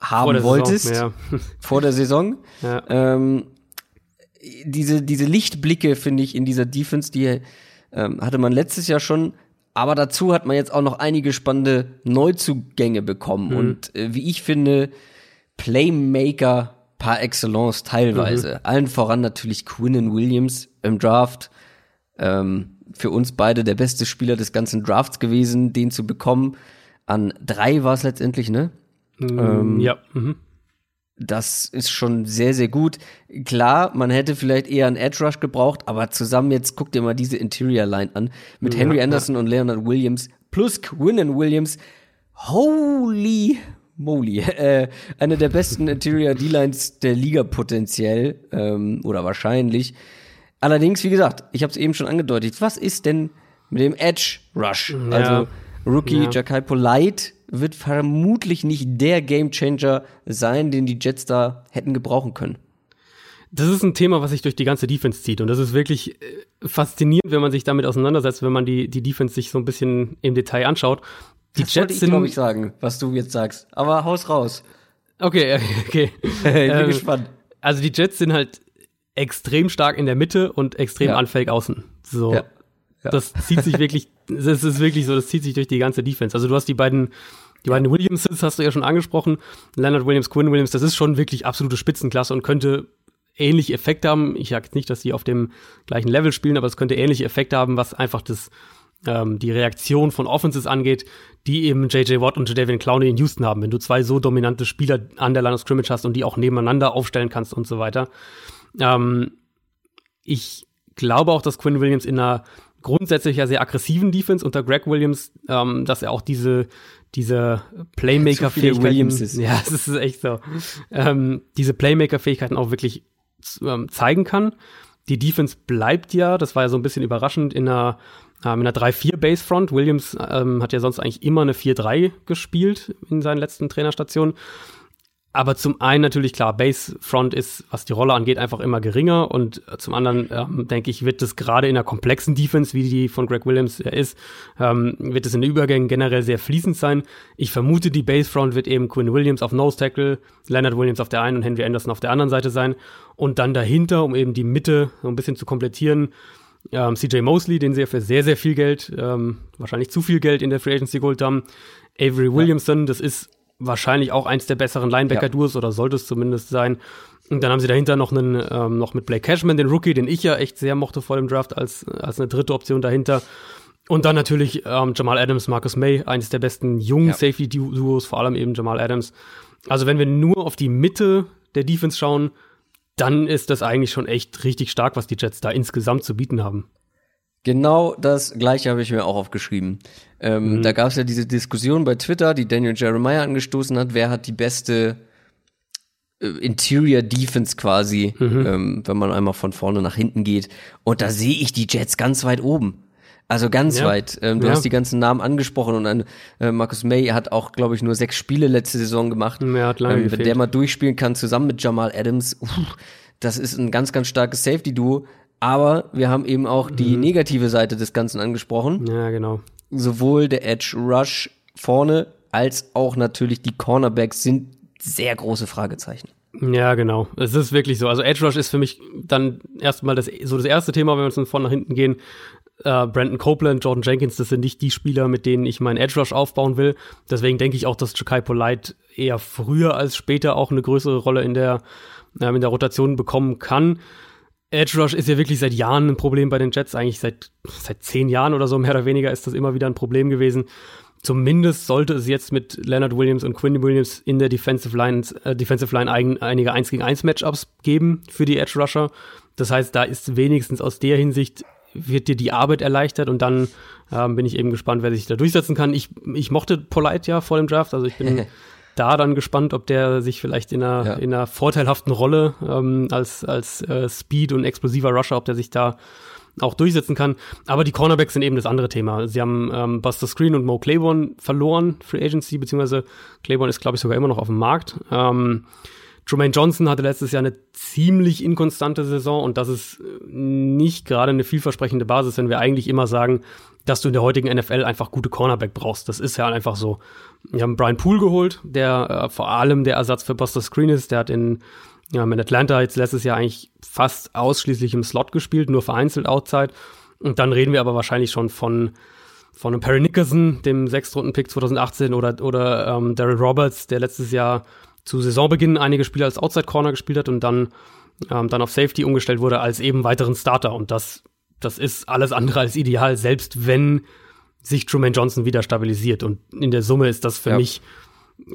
haben wolltest. Saison, ja. Vor der Saison. Ja. Ähm, diese, diese Lichtblicke, finde ich, in dieser Defense, die ähm, hatte man letztes Jahr schon. Aber dazu hat man jetzt auch noch einige spannende Neuzugänge bekommen. Mhm. Und äh, wie ich finde, Playmaker par excellence teilweise. Mhm. Allen voran natürlich Quinnen Williams im Draft. Ähm, für uns beide der beste Spieler des ganzen Drafts gewesen, den zu bekommen. An drei war es letztendlich, ne? Mhm, ähm, ja. Mhm. Das ist schon sehr, sehr gut. Klar, man hätte vielleicht eher einen Edge Rush gebraucht, aber zusammen jetzt guck dir mal diese Interior Line an. Mit ja, Henry Anderson ja. und Leonard Williams plus Quinnen Williams. Holy moly. Äh, eine der besten Interior D-Lines der Liga potenziell ähm, oder wahrscheinlich. Allerdings, wie gesagt, ich habe es eben schon angedeutet. Was ist denn mit dem Edge Rush? Ja. Also Rookie ja. Jakai Polite wird vermutlich nicht der Gamechanger sein, den die Jets da hätten gebrauchen können. Das ist ein Thema, was sich durch die ganze Defense zieht. Und das ist wirklich äh, faszinierend, wenn man sich damit auseinandersetzt, wenn man die, die Defense sich so ein bisschen im Detail anschaut. Die das Jets ich, sind, ich, sagen, was du jetzt sagst. Aber haus raus. Okay, okay. ich bin ähm, gespannt. Also die Jets sind halt extrem stark in der Mitte und extrem ja. anfällig außen. So. Ja. Ja. Das zieht sich wirklich, das ist wirklich so, das zieht sich durch die ganze Defense. Also du hast die beiden, die beiden Williamses hast du ja schon angesprochen. Leonard Williams, Quinn Williams, das ist schon wirklich absolute Spitzenklasse und könnte ähnliche Effekte haben. Ich sage nicht, dass die auf dem gleichen Level spielen, aber es könnte ähnliche Effekte haben, was einfach das, ähm, die Reaktion von Offenses angeht, die eben J.J. Watt und Jadavian Clowney in Houston haben. Wenn du zwei so dominante Spieler an der Line of Scrimmage hast und die auch nebeneinander aufstellen kannst und so weiter. Ähm, ich glaube auch, dass Quinn Williams in einer grundsätzlich ja sehr aggressiven Defense unter Greg Williams, ähm, dass er auch diese diese Playmaker-Fähigkeiten, ja, es ist echt so, ähm, diese Playmaker-Fähigkeiten auch wirklich ähm, zeigen kann. Die Defense bleibt ja, das war ja so ein bisschen überraschend, in einer, ähm, in einer 3-4-Base-Front. Williams ähm, hat ja sonst eigentlich immer eine 4-3 gespielt in seinen letzten Trainerstationen. Aber zum einen natürlich klar, Basefront ist, was die Rolle angeht, einfach immer geringer und zum anderen ähm, denke ich, wird es gerade in einer komplexen Defense, wie die von Greg Williams ist, ähm, wird es in den Übergängen generell sehr fließend sein. Ich vermute, die Basefront wird eben Quinn Williams auf Nose Tackle, Leonard Williams auf der einen und Henry Anderson auf der anderen Seite sein und dann dahinter, um eben die Mitte so ein bisschen zu komplettieren, ähm, CJ Mosley, den sie ja für sehr, sehr viel Geld, ähm, wahrscheinlich zu viel Geld in der Free Agency geholt haben. Avery Williamson, das ist wahrscheinlich auch eins der besseren Linebacker-Duos ja. oder sollte es zumindest sein. Und dann haben sie dahinter noch einen, ähm, noch mit Blake Cashman, den Rookie, den ich ja echt sehr mochte vor dem Draft als, als eine dritte Option dahinter. Und dann natürlich ähm, Jamal Adams, Marcus May, eines der besten jungen ja. Safety-Duos, vor allem eben Jamal Adams. Also wenn wir nur auf die Mitte der Defense schauen, dann ist das eigentlich schon echt richtig stark, was die Jets da insgesamt zu bieten haben. Genau das gleiche habe ich mir auch aufgeschrieben. Ähm, mhm. Da gab es ja diese Diskussion bei Twitter, die Daniel Jeremiah angestoßen hat, wer hat die beste äh, Interior Defense quasi, mhm. ähm, wenn man einmal von vorne nach hinten geht. Und da sehe ich die Jets ganz weit oben. Also ganz ja. weit. Ähm, du ja. hast die ganzen Namen angesprochen und ein, äh, Marcus May hat auch, glaube ich, nur sechs Spiele letzte Saison gemacht. Ja, hat lange ähm, wenn der mal durchspielen kann, zusammen mit Jamal Adams, uff, das ist ein ganz, ganz starkes Safety-Duo. Aber wir haben eben auch die Mhm. negative Seite des Ganzen angesprochen. Ja, genau. Sowohl der Edge Rush vorne als auch natürlich die Cornerbacks sind sehr große Fragezeichen. Ja, genau. Es ist wirklich so. Also Edge Rush ist für mich dann erstmal das, so das erste Thema, wenn wir uns von nach hinten gehen. Äh, Brandon Copeland, Jordan Jenkins, das sind nicht die Spieler, mit denen ich meinen Edge Rush aufbauen will. Deswegen denke ich auch, dass Jakai Polite eher früher als später auch eine größere Rolle in der, ähm, in der Rotation bekommen kann. Edge Rush ist ja wirklich seit Jahren ein Problem bei den Jets. Eigentlich seit, seit zehn Jahren oder so, mehr oder weniger, ist das immer wieder ein Problem gewesen. Zumindest sollte es jetzt mit Leonard Williams und Quinn Williams in der Defensive Line, äh, Defensive Line eigen, einige 1 gegen 1 Matchups geben für die Edge Rusher. Das heißt, da ist wenigstens aus der Hinsicht wird dir die Arbeit erleichtert und dann ähm, bin ich eben gespannt, wer sich da durchsetzen kann. Ich, ich mochte Polite ja vor dem Draft, also ich bin da dann gespannt, ob der sich vielleicht in einer, Ja. in einer vorteilhaften Rolle ähm, als, als äh, Speed und explosiver Rusher, ob der sich da auch durchsetzen kann. Aber die Cornerbacks sind eben das andere Thema. Sie haben ähm, Buster Screen und Mo Claiborne verloren, Free Agency, beziehungsweise Claiborne ist, glaube ich, sogar immer noch auf dem Markt. Ähm, Jermaine Johnson hatte letztes Jahr eine ziemlich inkonstante Saison und das ist nicht gerade eine vielversprechende Basis, wenn wir eigentlich immer sagen, dass du in der heutigen NFL einfach gute Cornerback brauchst. Das ist ja einfach so. Wir haben Brian Poole geholt, der äh, vor allem der Ersatz für Buster Screen ist. Der hat in, ja, in Atlanta jetzt letztes Jahr eigentlich fast ausschließlich im Slot gespielt, nur vereinzelt Outside. Und dann reden wir aber wahrscheinlich schon von von einem Perry Nickerson, dem Sechstrunden-Pick 2018, oder, oder ähm, Daryl Roberts, der letztes Jahr zu Saisonbeginn einige Spiele als Outside-Corner gespielt hat und dann, ähm, dann auf Safety umgestellt wurde als eben weiteren Starter. Und das, das ist alles andere als ideal, selbst wenn sich Truman Johnson wieder stabilisiert. Und in der Summe ist das für Ja. mich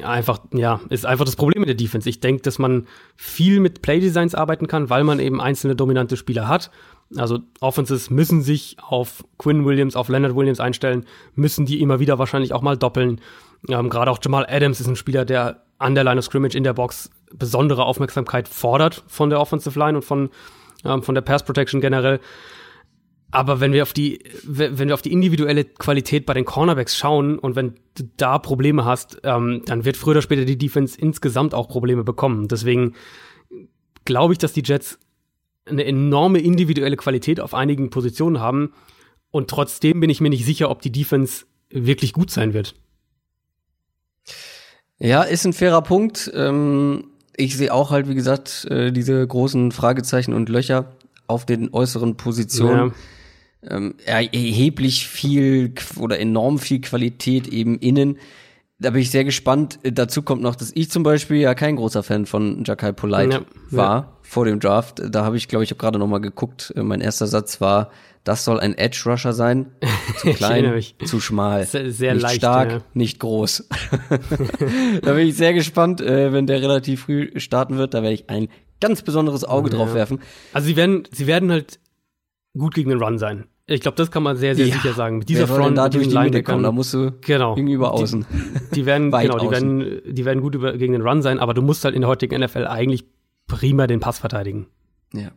einfach, ja, ist einfach das Problem mit der Defense. Ich denke, dass man viel mit Playdesigns arbeiten kann, weil man eben einzelne dominante Spieler hat. Also Offenses müssen sich auf Quinn Williams, auf Leonard Williams einstellen, müssen die immer wieder wahrscheinlich auch mal doppeln. Ähm, Gerade auch Jamal Adams ist ein Spieler, der an der Line of Scrimmage in der Box besondere Aufmerksamkeit fordert von der Offensive Line und von, ähm, von der Pass Protection generell. Aber wenn wir auf die, wenn wir auf die individuelle Qualität bei den Cornerbacks schauen und wenn du da Probleme hast, ähm, dann wird früher oder später die Defense insgesamt auch Probleme bekommen. Deswegen glaube ich, dass die Jets eine enorme individuelle Qualität auf einigen Positionen haben. Und trotzdem bin ich mir nicht sicher, ob die Defense wirklich gut sein wird. Ja, ist ein fairer Punkt. Ähm, ich sehe auch halt, wie gesagt, äh, diese großen Fragezeichen und Löcher auf den äußeren Positionen. Ähm, ja, erheblich viel oder enorm viel Qualität eben innen. Da bin ich sehr gespannt. Äh, Dazu kommt noch, dass ich zum Beispiel ja kein großer Fan von Jakai Polite Ja, war vor dem Draft. Da habe ich, glaube ich, habe gerade noch mal geguckt. Äh, Mein erster Satz war, das soll ein Edge Rusher sein. Zu klein, zu schmal. Sehr- sehr nicht leicht, stark, ja. nicht groß. da bin ich sehr gespannt, äh, wenn der relativ früh starten wird. Da werde ich ein ganz besonderes Auge drauf werfen. Also sie werden, sie werden halt gut gegen den Run sein. Ich glaube, das kann man sehr, sehr Ja. sicher sagen. Mit dieser Front, da durch die Mitte kommen? Da musst du Genau. über Die- außen. Die werden, Weit genau, die außen. werden, die werden gut über, gegen den Run sein, aber du musst halt in der heutigen NFL eigentlich prima den Pass verteidigen. Ja.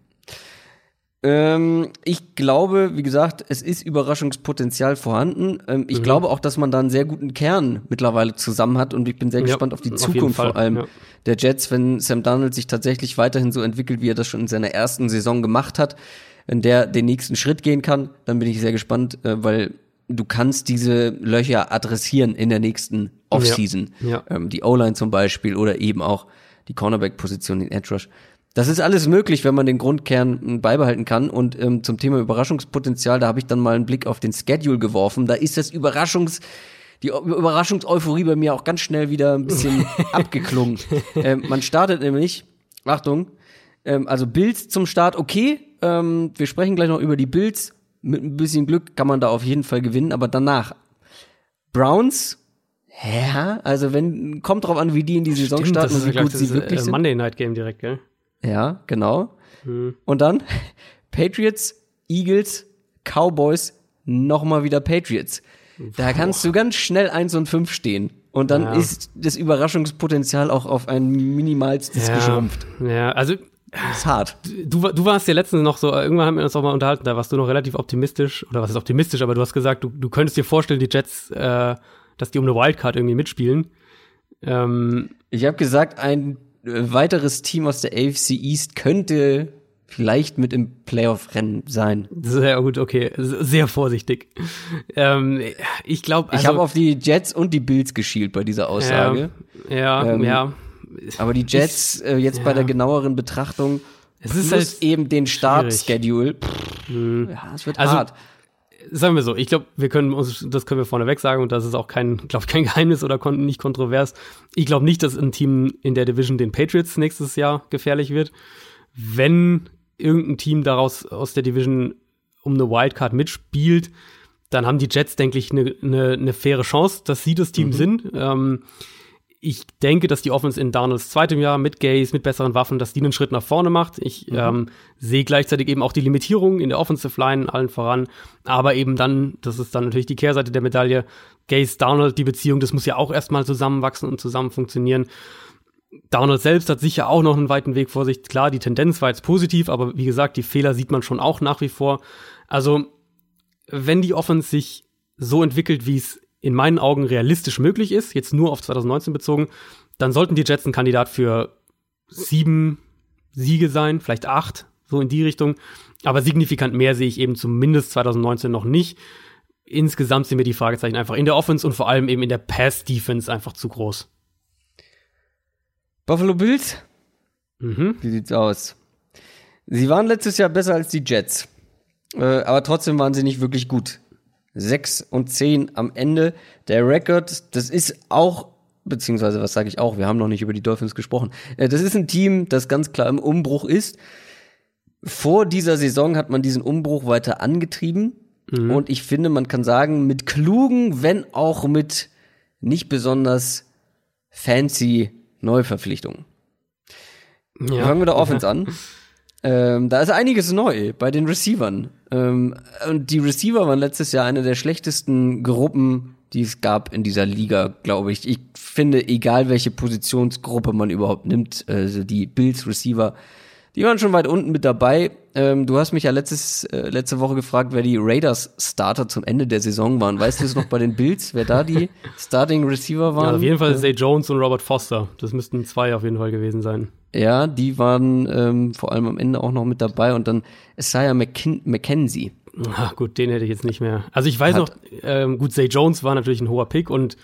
Ähm, ich glaube, wie gesagt, es ist Überraschungspotenzial vorhanden. Ähm, Mhm. ich glaube auch, dass man da einen sehr guten Kern mittlerweile zusammen hat und ich bin sehr Ja, gespannt auf die auf Zukunft vor allem ja. der Jets, wenn Sam Darnold sich tatsächlich weiterhin so entwickelt, wie er das schon in seiner ersten Saison gemacht hat. Wenn der den nächsten Schritt gehen kann, dann bin ich sehr gespannt, äh, weil du kannst diese Löcher adressieren in der nächsten Offseason. Ja, ja. Ähm, die O-Line zum Beispiel oder eben auch die Cornerback-Position, den Edge Rush. Das ist alles möglich, wenn man den Grundkern m, beibehalten kann. Und ähm, zum Thema Überraschungspotenzial, da habe ich dann mal einen Blick auf den Schedule geworfen. Da ist das Überraschungs die Eu- Überraschungseuphorie bei mir auch ganz schnell wieder ein bisschen abgeklungen. Ähm, man startet nämlich, Achtung, ähm, also Bills zum Start, okay. Ähm, wir sprechen gleich noch über die Bills. Mit ein bisschen Glück kann man da auf jeden Fall gewinnen, aber danach Browns, ja, also wenn, kommt drauf an, wie die in die Saison Stimmt, starten und wie gut sie das wirklich äh, sind. Monday Night Game direkt, gell? Ja, genau. Hm. Und dann Patriots, Eagles, Cowboys, nochmal wieder Patriots. Da kannst du ganz schnell eins und fünf stehen. Und dann Ja. ist das Überraschungspotenzial auch auf ein minimalstes geschrumpft. ja, also Das ist hart. du, du warst ja letztens noch so, irgendwann haben wir uns auch mal unterhalten, da warst du noch relativ optimistisch, oder was ist optimistisch, aber du hast gesagt, du, du könntest dir vorstellen, die Jets, äh, dass die um eine Wildcard irgendwie mitspielen. Ähm, Ich habe gesagt, ein weiteres Team aus der AFC East könnte vielleicht mit im Playoff-Rennen sein. Sehr gut, okay. Sehr vorsichtig. Ähm, ich glaube, also, ich habe auf die Jets und die Bills geschielt bei dieser Aussage. Ja, ja. Ähm, ja. Aber die Jets äh, jetzt ja. bei der genaueren Betrachtung es ist halt eben den Start-Schedule. Hm. Ja, es wird also, hart. Sagen wir so, ich glaube, wir können uns, das können wir vorneweg sagen und das ist auch kein, glaube kein Geheimnis oder kon nicht kontrovers. Ich glaube nicht, dass ein Team in der Division den Patriots nächstes Jahr gefährlich wird. Wenn irgendein Team daraus aus der Division um eine Wildcard mitspielt, dann haben die Jets, denke ich, eine ne, ne faire Chance, dass sie das Team mhm. sind. Ähm, ich denke, dass die Offense in Darnolds zweitem Jahr mit Gaze, mit besseren Waffen, dass die einen Schritt nach vorne macht. Ich mhm. ähm, sehe gleichzeitig eben auch die Limitierungen in der Offensive Line allen voran. Aber eben dann, das ist dann natürlich die Kehrseite der Medaille, Gaze, Darnold, die Beziehung, das muss ja auch erstmal zusammenwachsen und zusammen funktionieren. Darnold selbst hat sicher auch noch einen weiten Weg vor sich. Klar, die Tendenz war jetzt positiv, aber wie gesagt, die Fehler sieht man schon auch nach wie vor. Also, wenn die Offense sich so entwickelt, wie es in meinen Augen realistisch möglich ist, jetzt nur auf 2019 bezogen, dann sollten die Jets ein Kandidat für sieben Siege sein, vielleicht acht, so in die Richtung. Aber signifikant mehr sehe ich eben zumindest 2019 noch nicht. Insgesamt sind mir die Fragezeichen einfach in der Offense und vor allem eben in der Pass-Defense einfach zu groß. Buffalo Bills? Mhm. Wie sieht's aus? Sie waren letztes Jahr besser als die Jets. Äh, aber trotzdem waren sie nicht wirklich gut. 6 und 10 am Ende. Der Rekord, das ist auch, beziehungsweise was sage ich auch, wir haben noch nicht über die Dolphins gesprochen. Äh, das ist ein Team, das ganz klar im Umbruch ist. Vor dieser Saison hat man diesen Umbruch weiter angetrieben. Mhm. Und ich finde, man kann sagen, mit klugen, wenn auch mit nicht besonders fancy Neuverpflichtungen. Ja. Fangen wir da Offense an. Ähm, da ist einiges neu bei den Receivern. Ähm, und die Receiver waren letztes Jahr eine der schlechtesten Gruppen, die es gab in dieser Liga, glaube ich. Ich finde, egal welche Positionsgruppe man überhaupt nimmt, also die Bills Receiver, die waren schon weit unten mit dabei. Ähm, du hast mich ja letztes, äh, letzte Woche gefragt, wer die Raiders Starter zum Ende der Saison waren. Weißt du es noch bei den Bills, wer da die Starting Receiver waren? Ja, auf jeden Fall Zay Jones und Robert Foster. Das müssten zwei auf jeden Fall gewesen sein. Ja, die waren ähm, vor allem am Ende auch noch mit dabei und dann Isaiah McKin McKenzie. Ach gut, den hätte ich jetzt nicht mehr. Also ich weiß Hat, noch, ähm, gut, Zay Jones war natürlich ein hoher Pick und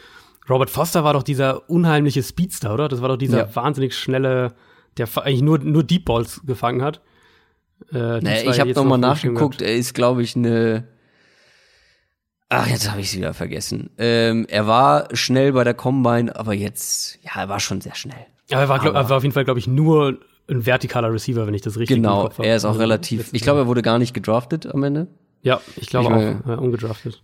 Robert Foster war doch dieser unheimliche Speedster, oder? Das war doch dieser ja. wahnsinnig schnelle, der eigentlich nur, nur Deep Balls gefangen hat. Äh, naja, ich habe nochmal nachgeguckt, er ist, glaube ich, eine Ach, jetzt habe ich es wieder vergessen. Ähm, er war schnell bei der Combine, aber jetzt, ja, er war schon sehr schnell. Aber er war, glaub, er war auf jeden Fall, glaube ich, nur ein vertikaler Receiver, wenn ich das richtig Genau, er ist auch also, relativ. Ich glaube, er wurde gar nicht gedraftet am Ende. Ja, ich glaube auch, ja, ungedraftet.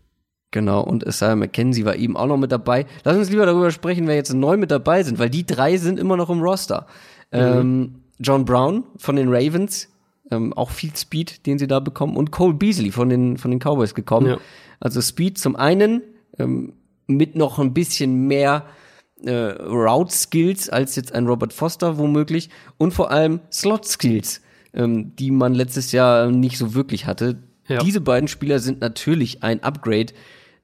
Genau, und Isaiah McKenzie war eben auch noch mit dabei. Lass uns lieber darüber sprechen, wer jetzt neu mit dabei sind, weil die drei sind immer noch im Roster. Mhm. Ähm, John Brown von den Ravens, ähm, auch viel Speed, den sie da bekommen, und Cole Beasley von den, von den Cowboys gekommen. Ja. Also Speed zum einen, ähm, mit noch ein bisschen mehr äh, Route Skills als jetzt ein Robert Foster womöglich und vor allem Slot Skills, ähm, die man letztes Jahr nicht so wirklich hatte. Ja. Diese beiden Spieler sind natürlich ein Upgrade.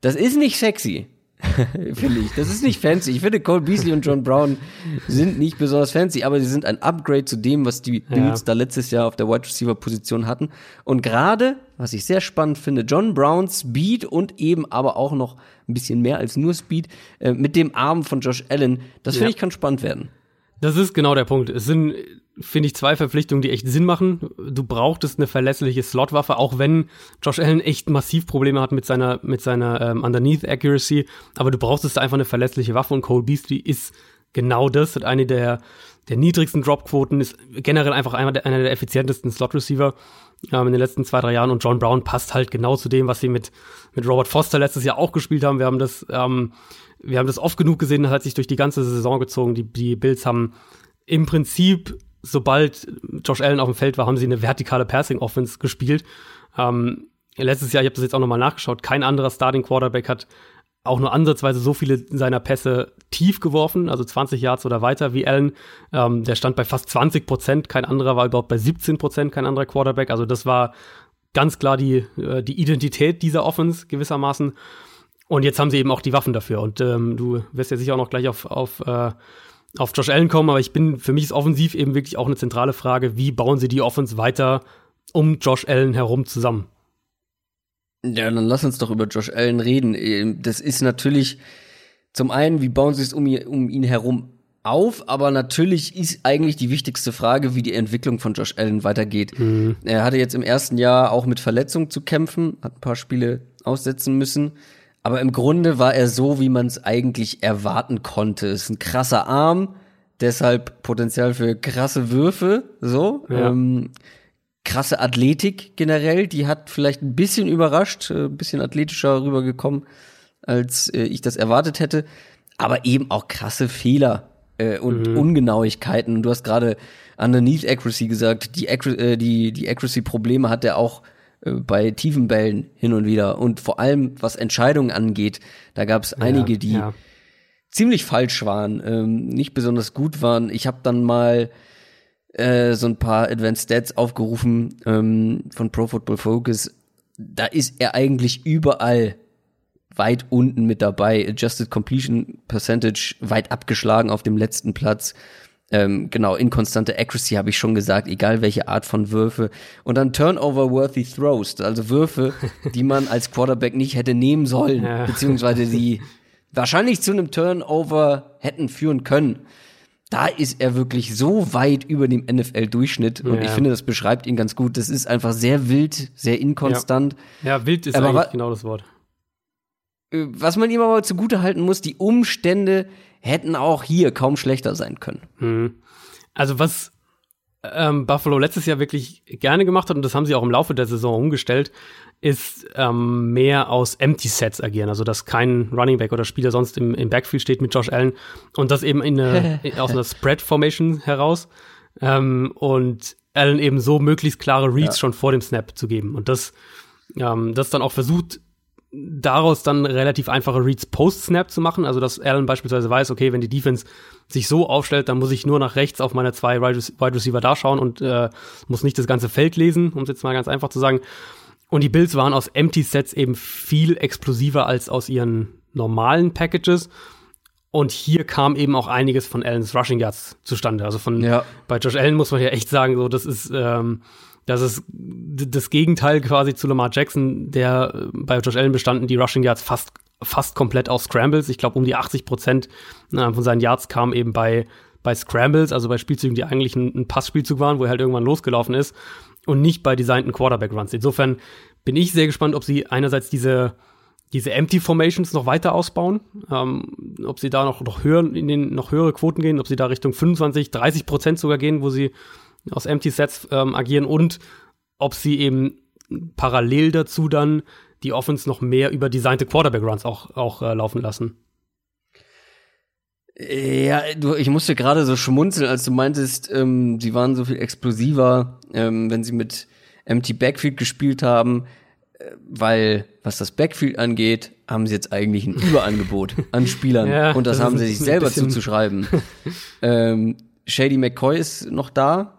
Das ist nicht sexy. finde ich. Das ist nicht fancy. Ich finde, Cole Beasley und John Brown sind nicht besonders fancy, aber sie sind ein Upgrade zu dem, was die Bills ja. da letztes Jahr auf der Wide Receiver Position hatten. Und gerade, was ich sehr spannend finde, John Browns Speed und eben aber auch noch ein bisschen mehr als nur Speed äh, mit dem Arm von Josh Allen, das finde ja. ich kann spannend werden. Das ist genau der Punkt. Es sind finde ich, zwei Verpflichtungen, die echt Sinn machen. Du brauchtest eine verlässliche Slotwaffe, auch wenn Josh Allen echt massiv Probleme hat mit seiner, mit seiner ähm, Underneath Accuracy. Aber du brauchtest einfach eine verlässliche Waffe und Cole Beasley ist genau das, hat eine der, der niedrigsten Dropquoten, ist generell einfach einer der, einer der effizientesten Slot-Receiver ähm, in den letzten zwei, drei Jahren. Und John Brown passt halt genau zu dem, was sie mit, mit Robert Foster letztes Jahr auch gespielt haben. Wir haben das, ähm, wir haben das oft genug gesehen, das hat sich durch die ganze Saison gezogen. Die, die Bills haben im Prinzip sobald Josh Allen auf dem Feld war, haben sie eine vertikale Passing Offense gespielt. Ähm, letztes Jahr, ich habe das jetzt auch nochmal nachgeschaut, kein anderer Starting Quarterback hat auch nur ansatzweise so viele seiner Pässe tief geworfen, also 20 Yards oder weiter wie Allen. Ähm, der stand bei fast 20 Prozent, kein anderer war überhaupt bei 17 Prozent, kein anderer Quarterback. Also das war ganz klar die, äh, die Identität dieser Offense gewissermaßen. Und jetzt haben sie eben auch die Waffen dafür. Und ähm, du wirst ja sicher auch noch gleich auf, auf äh, auf Josh Allen kommen, aber ich bin, für mich ist offensiv eben wirklich auch eine zentrale Frage, wie bauen sie die Offense weiter um Josh Allen herum zusammen? Ja, dann lass uns doch über Josh Allen reden. Ähm, das ist natürlich zum einen, wie bauen sie es um, um ihn herum auf, aber natürlich ist eigentlich die wichtigste Frage, wie die Entwicklung von Josh Allen weitergeht. Mhm. Er hatte jetzt im ersten Jahr auch mit Verletzungen zu kämpfen, hat ein paar Spiele aussetzen müssen. Aber im Grunde war er so, wie man es eigentlich erwarten konnte. Ist ein krasser Arm, deshalb Potenzial für krasse Würfe, so. Ja. Ähm, krasse Athletik generell, die hat vielleicht ein bisschen überrascht, äh, ein bisschen athletischer rübergekommen, als äh, ich das erwartet hätte. Aber eben auch krasse Fehler äh, und mhm. Ungenauigkeiten. Du hast gerade Underneath Accuracy gesagt, die, äh, die, die Accuracy-Probleme hat er auch bei tiefen Bällen hin und wieder. Und vor allem, was Entscheidungen angeht, da gab es einige, die ja. ziemlich falsch waren, ähm, nicht besonders gut waren. Ich habe dann mal äh, so ein paar Advanced Stats aufgerufen ähm, von Pro Football Focus. Da ist er eigentlich überall weit unten mit dabei. Adjusted Completion Percentage weit abgeschlagen auf dem letzten Platz. Ähm, genau, inkonstante Accuracy habe ich schon gesagt, egal welche Art von Würfe. Und dann Turnover-worthy Throws, also Würfe, die man als Quarterback nicht hätte nehmen sollen, ja. beziehungsweise die wahrscheinlich zu einem Turnover hätten führen können. Da ist er wirklich so weit über dem NFL-Durchschnitt und ja. ich finde, das beschreibt ihn ganz gut. Das ist einfach sehr wild, sehr inkonstant. Ja, ja wild ist aber eigentlich genau das Wort. Äh, was man ihm aber zugute halten muss, die Umstände hätten auch hier kaum schlechter sein können. Mhm. Also was ähm, Buffalo letztes Jahr wirklich gerne gemacht hat, und das haben sie auch im Laufe der Saison umgestellt, ist ähm, mehr aus Empty Sets agieren. Also dass kein Running Back oder Spieler sonst im, im Backfield steht mit Josh Allen und das eben in eine, aus einer Spread Formation heraus. Ähm, und Allen eben so möglichst klare Reads ja. schon vor dem Snap zu geben. Und das, ähm, das dann auch versucht, daraus dann relativ einfache Reads Post-Snap zu machen. Also, dass Allen beispielsweise weiß, okay, wenn die Defense sich so aufstellt, dann muss ich nur nach rechts auf meine zwei Wide Receiver da schauen und äh, muss nicht das ganze Feld lesen, um es jetzt mal ganz einfach zu sagen. Und die Bills waren aus Empty Sets eben viel explosiver als aus ihren normalen Packages. Und hier kam eben auch einiges von Allens Rushing Yards zustande. Also von ja. bei Josh Allen muss man ja echt sagen, so das ist ähm, das ist das Gegenteil quasi zu Lamar Jackson, der äh, bei Josh Allen bestanden die Rushing Yards fast fast komplett aus Scrambles. Ich glaube, um die 80 Prozent äh, von seinen Yards kamen eben bei bei Scrambles, also bei Spielzügen, die eigentlich ein, ein Passspielzug waren, wo er halt irgendwann losgelaufen ist und nicht bei designten Quarterback Runs. Insofern bin ich sehr gespannt, ob sie einerseits diese diese Empty Formations noch weiter ausbauen, ähm, ob sie da noch, noch höher in den noch höhere Quoten gehen, ob sie da Richtung 25, 30 Prozent sogar gehen, wo sie aus Empty Sets ähm, agieren und ob sie eben parallel dazu dann die Offense noch mehr über designte Quarterback Runs auch, auch äh, laufen lassen. Ja, du, ich musste gerade so schmunzeln, als du meintest, ähm, sie waren so viel explosiver, ähm, wenn sie mit Empty Backfield gespielt haben, äh, weil was das Backfield angeht, haben sie jetzt eigentlich ein Überangebot an Spielern ja, und das, das haben sie sich selber zuzuschreiben. ähm, Shady McCoy ist noch da,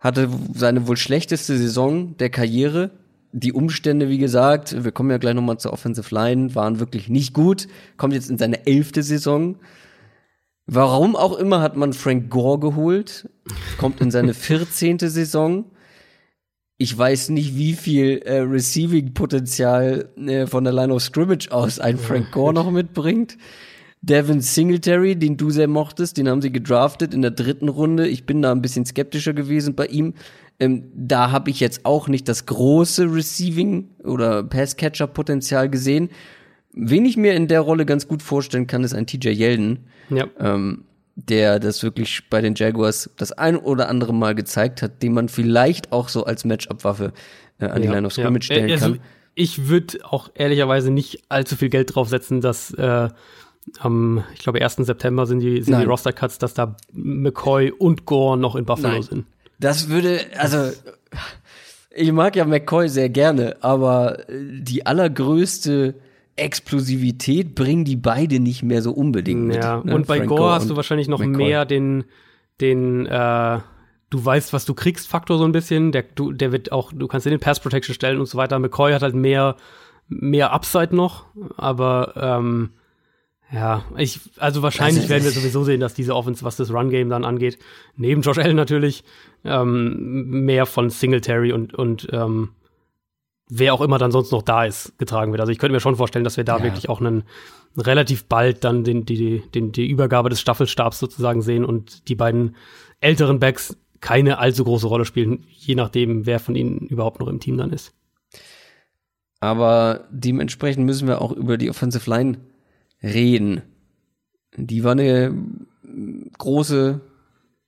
hatte seine wohl schlechteste Saison der Karriere. Die Umstände, wie gesagt, wir kommen ja gleich nochmal zur Offensive Line, waren wirklich nicht gut. Kommt jetzt in seine elfte Saison. Warum auch immer hat man Frank Gore geholt. Kommt in seine vierzehnte Saison. Ich weiß nicht, wie viel äh, Receiving-Potenzial äh, von der Line of Scrimmage aus ein Frank Gore noch mitbringt. Devin Singletary, den du sehr mochtest, den haben sie gedraftet in der dritten Runde. Ich bin da ein bisschen skeptischer gewesen bei ihm. Ähm, da habe ich jetzt auch nicht das große Receiving oder Pass-Catcher-Potenzial gesehen. Wen ich mir in der Rolle ganz gut vorstellen kann, ist ein TJ Yeldon, ja. ähm, der das wirklich bei den Jaguars das ein oder andere Mal gezeigt hat, den man vielleicht auch so als Matchup-Waffe äh, an ja, die Line of Scrimmage ja. stellen also, kann. Ich würde auch ehrlicherweise nicht allzu viel Geld draufsetzen, dass äh, am, ich glaube, 1. September sind die, sind die Roster-Cuts, dass da McCoy und Gore noch in Buffalo Nein. sind. Das würde, also, ich mag ja McCoy sehr gerne, aber die allergrößte Explosivität bringen die beide nicht mehr so unbedingt mit. Ja, ne? und bei Frank Gore, hast du wahrscheinlich noch McCoy. mehr den, den, äh, du weißt, was du kriegst, Faktor so ein bisschen. Der, du, der wird auch, du kannst den Pass Protection stellen und so weiter. McCoy hat halt mehr, mehr Upside noch, aber ähm, Ja, ich, also wahrscheinlich also, werden wir sowieso sehen, dass diese Offense, was das Run-Game dann angeht, neben Josh Allen natürlich, ähm, mehr von Singletary und, und ähm, wer auch immer dann sonst noch da ist, getragen wird. Also ich könnte mir schon vorstellen, dass wir da ja. wirklich auch einen relativ bald dann den, die, den, die Übergabe des Staffelstabs sozusagen sehen und die beiden älteren Backs keine allzu große Rolle spielen, je nachdem, wer von ihnen überhaupt noch im Team dann ist. Aber dementsprechend müssen wir auch über die Offensive Line reden. Die war eine große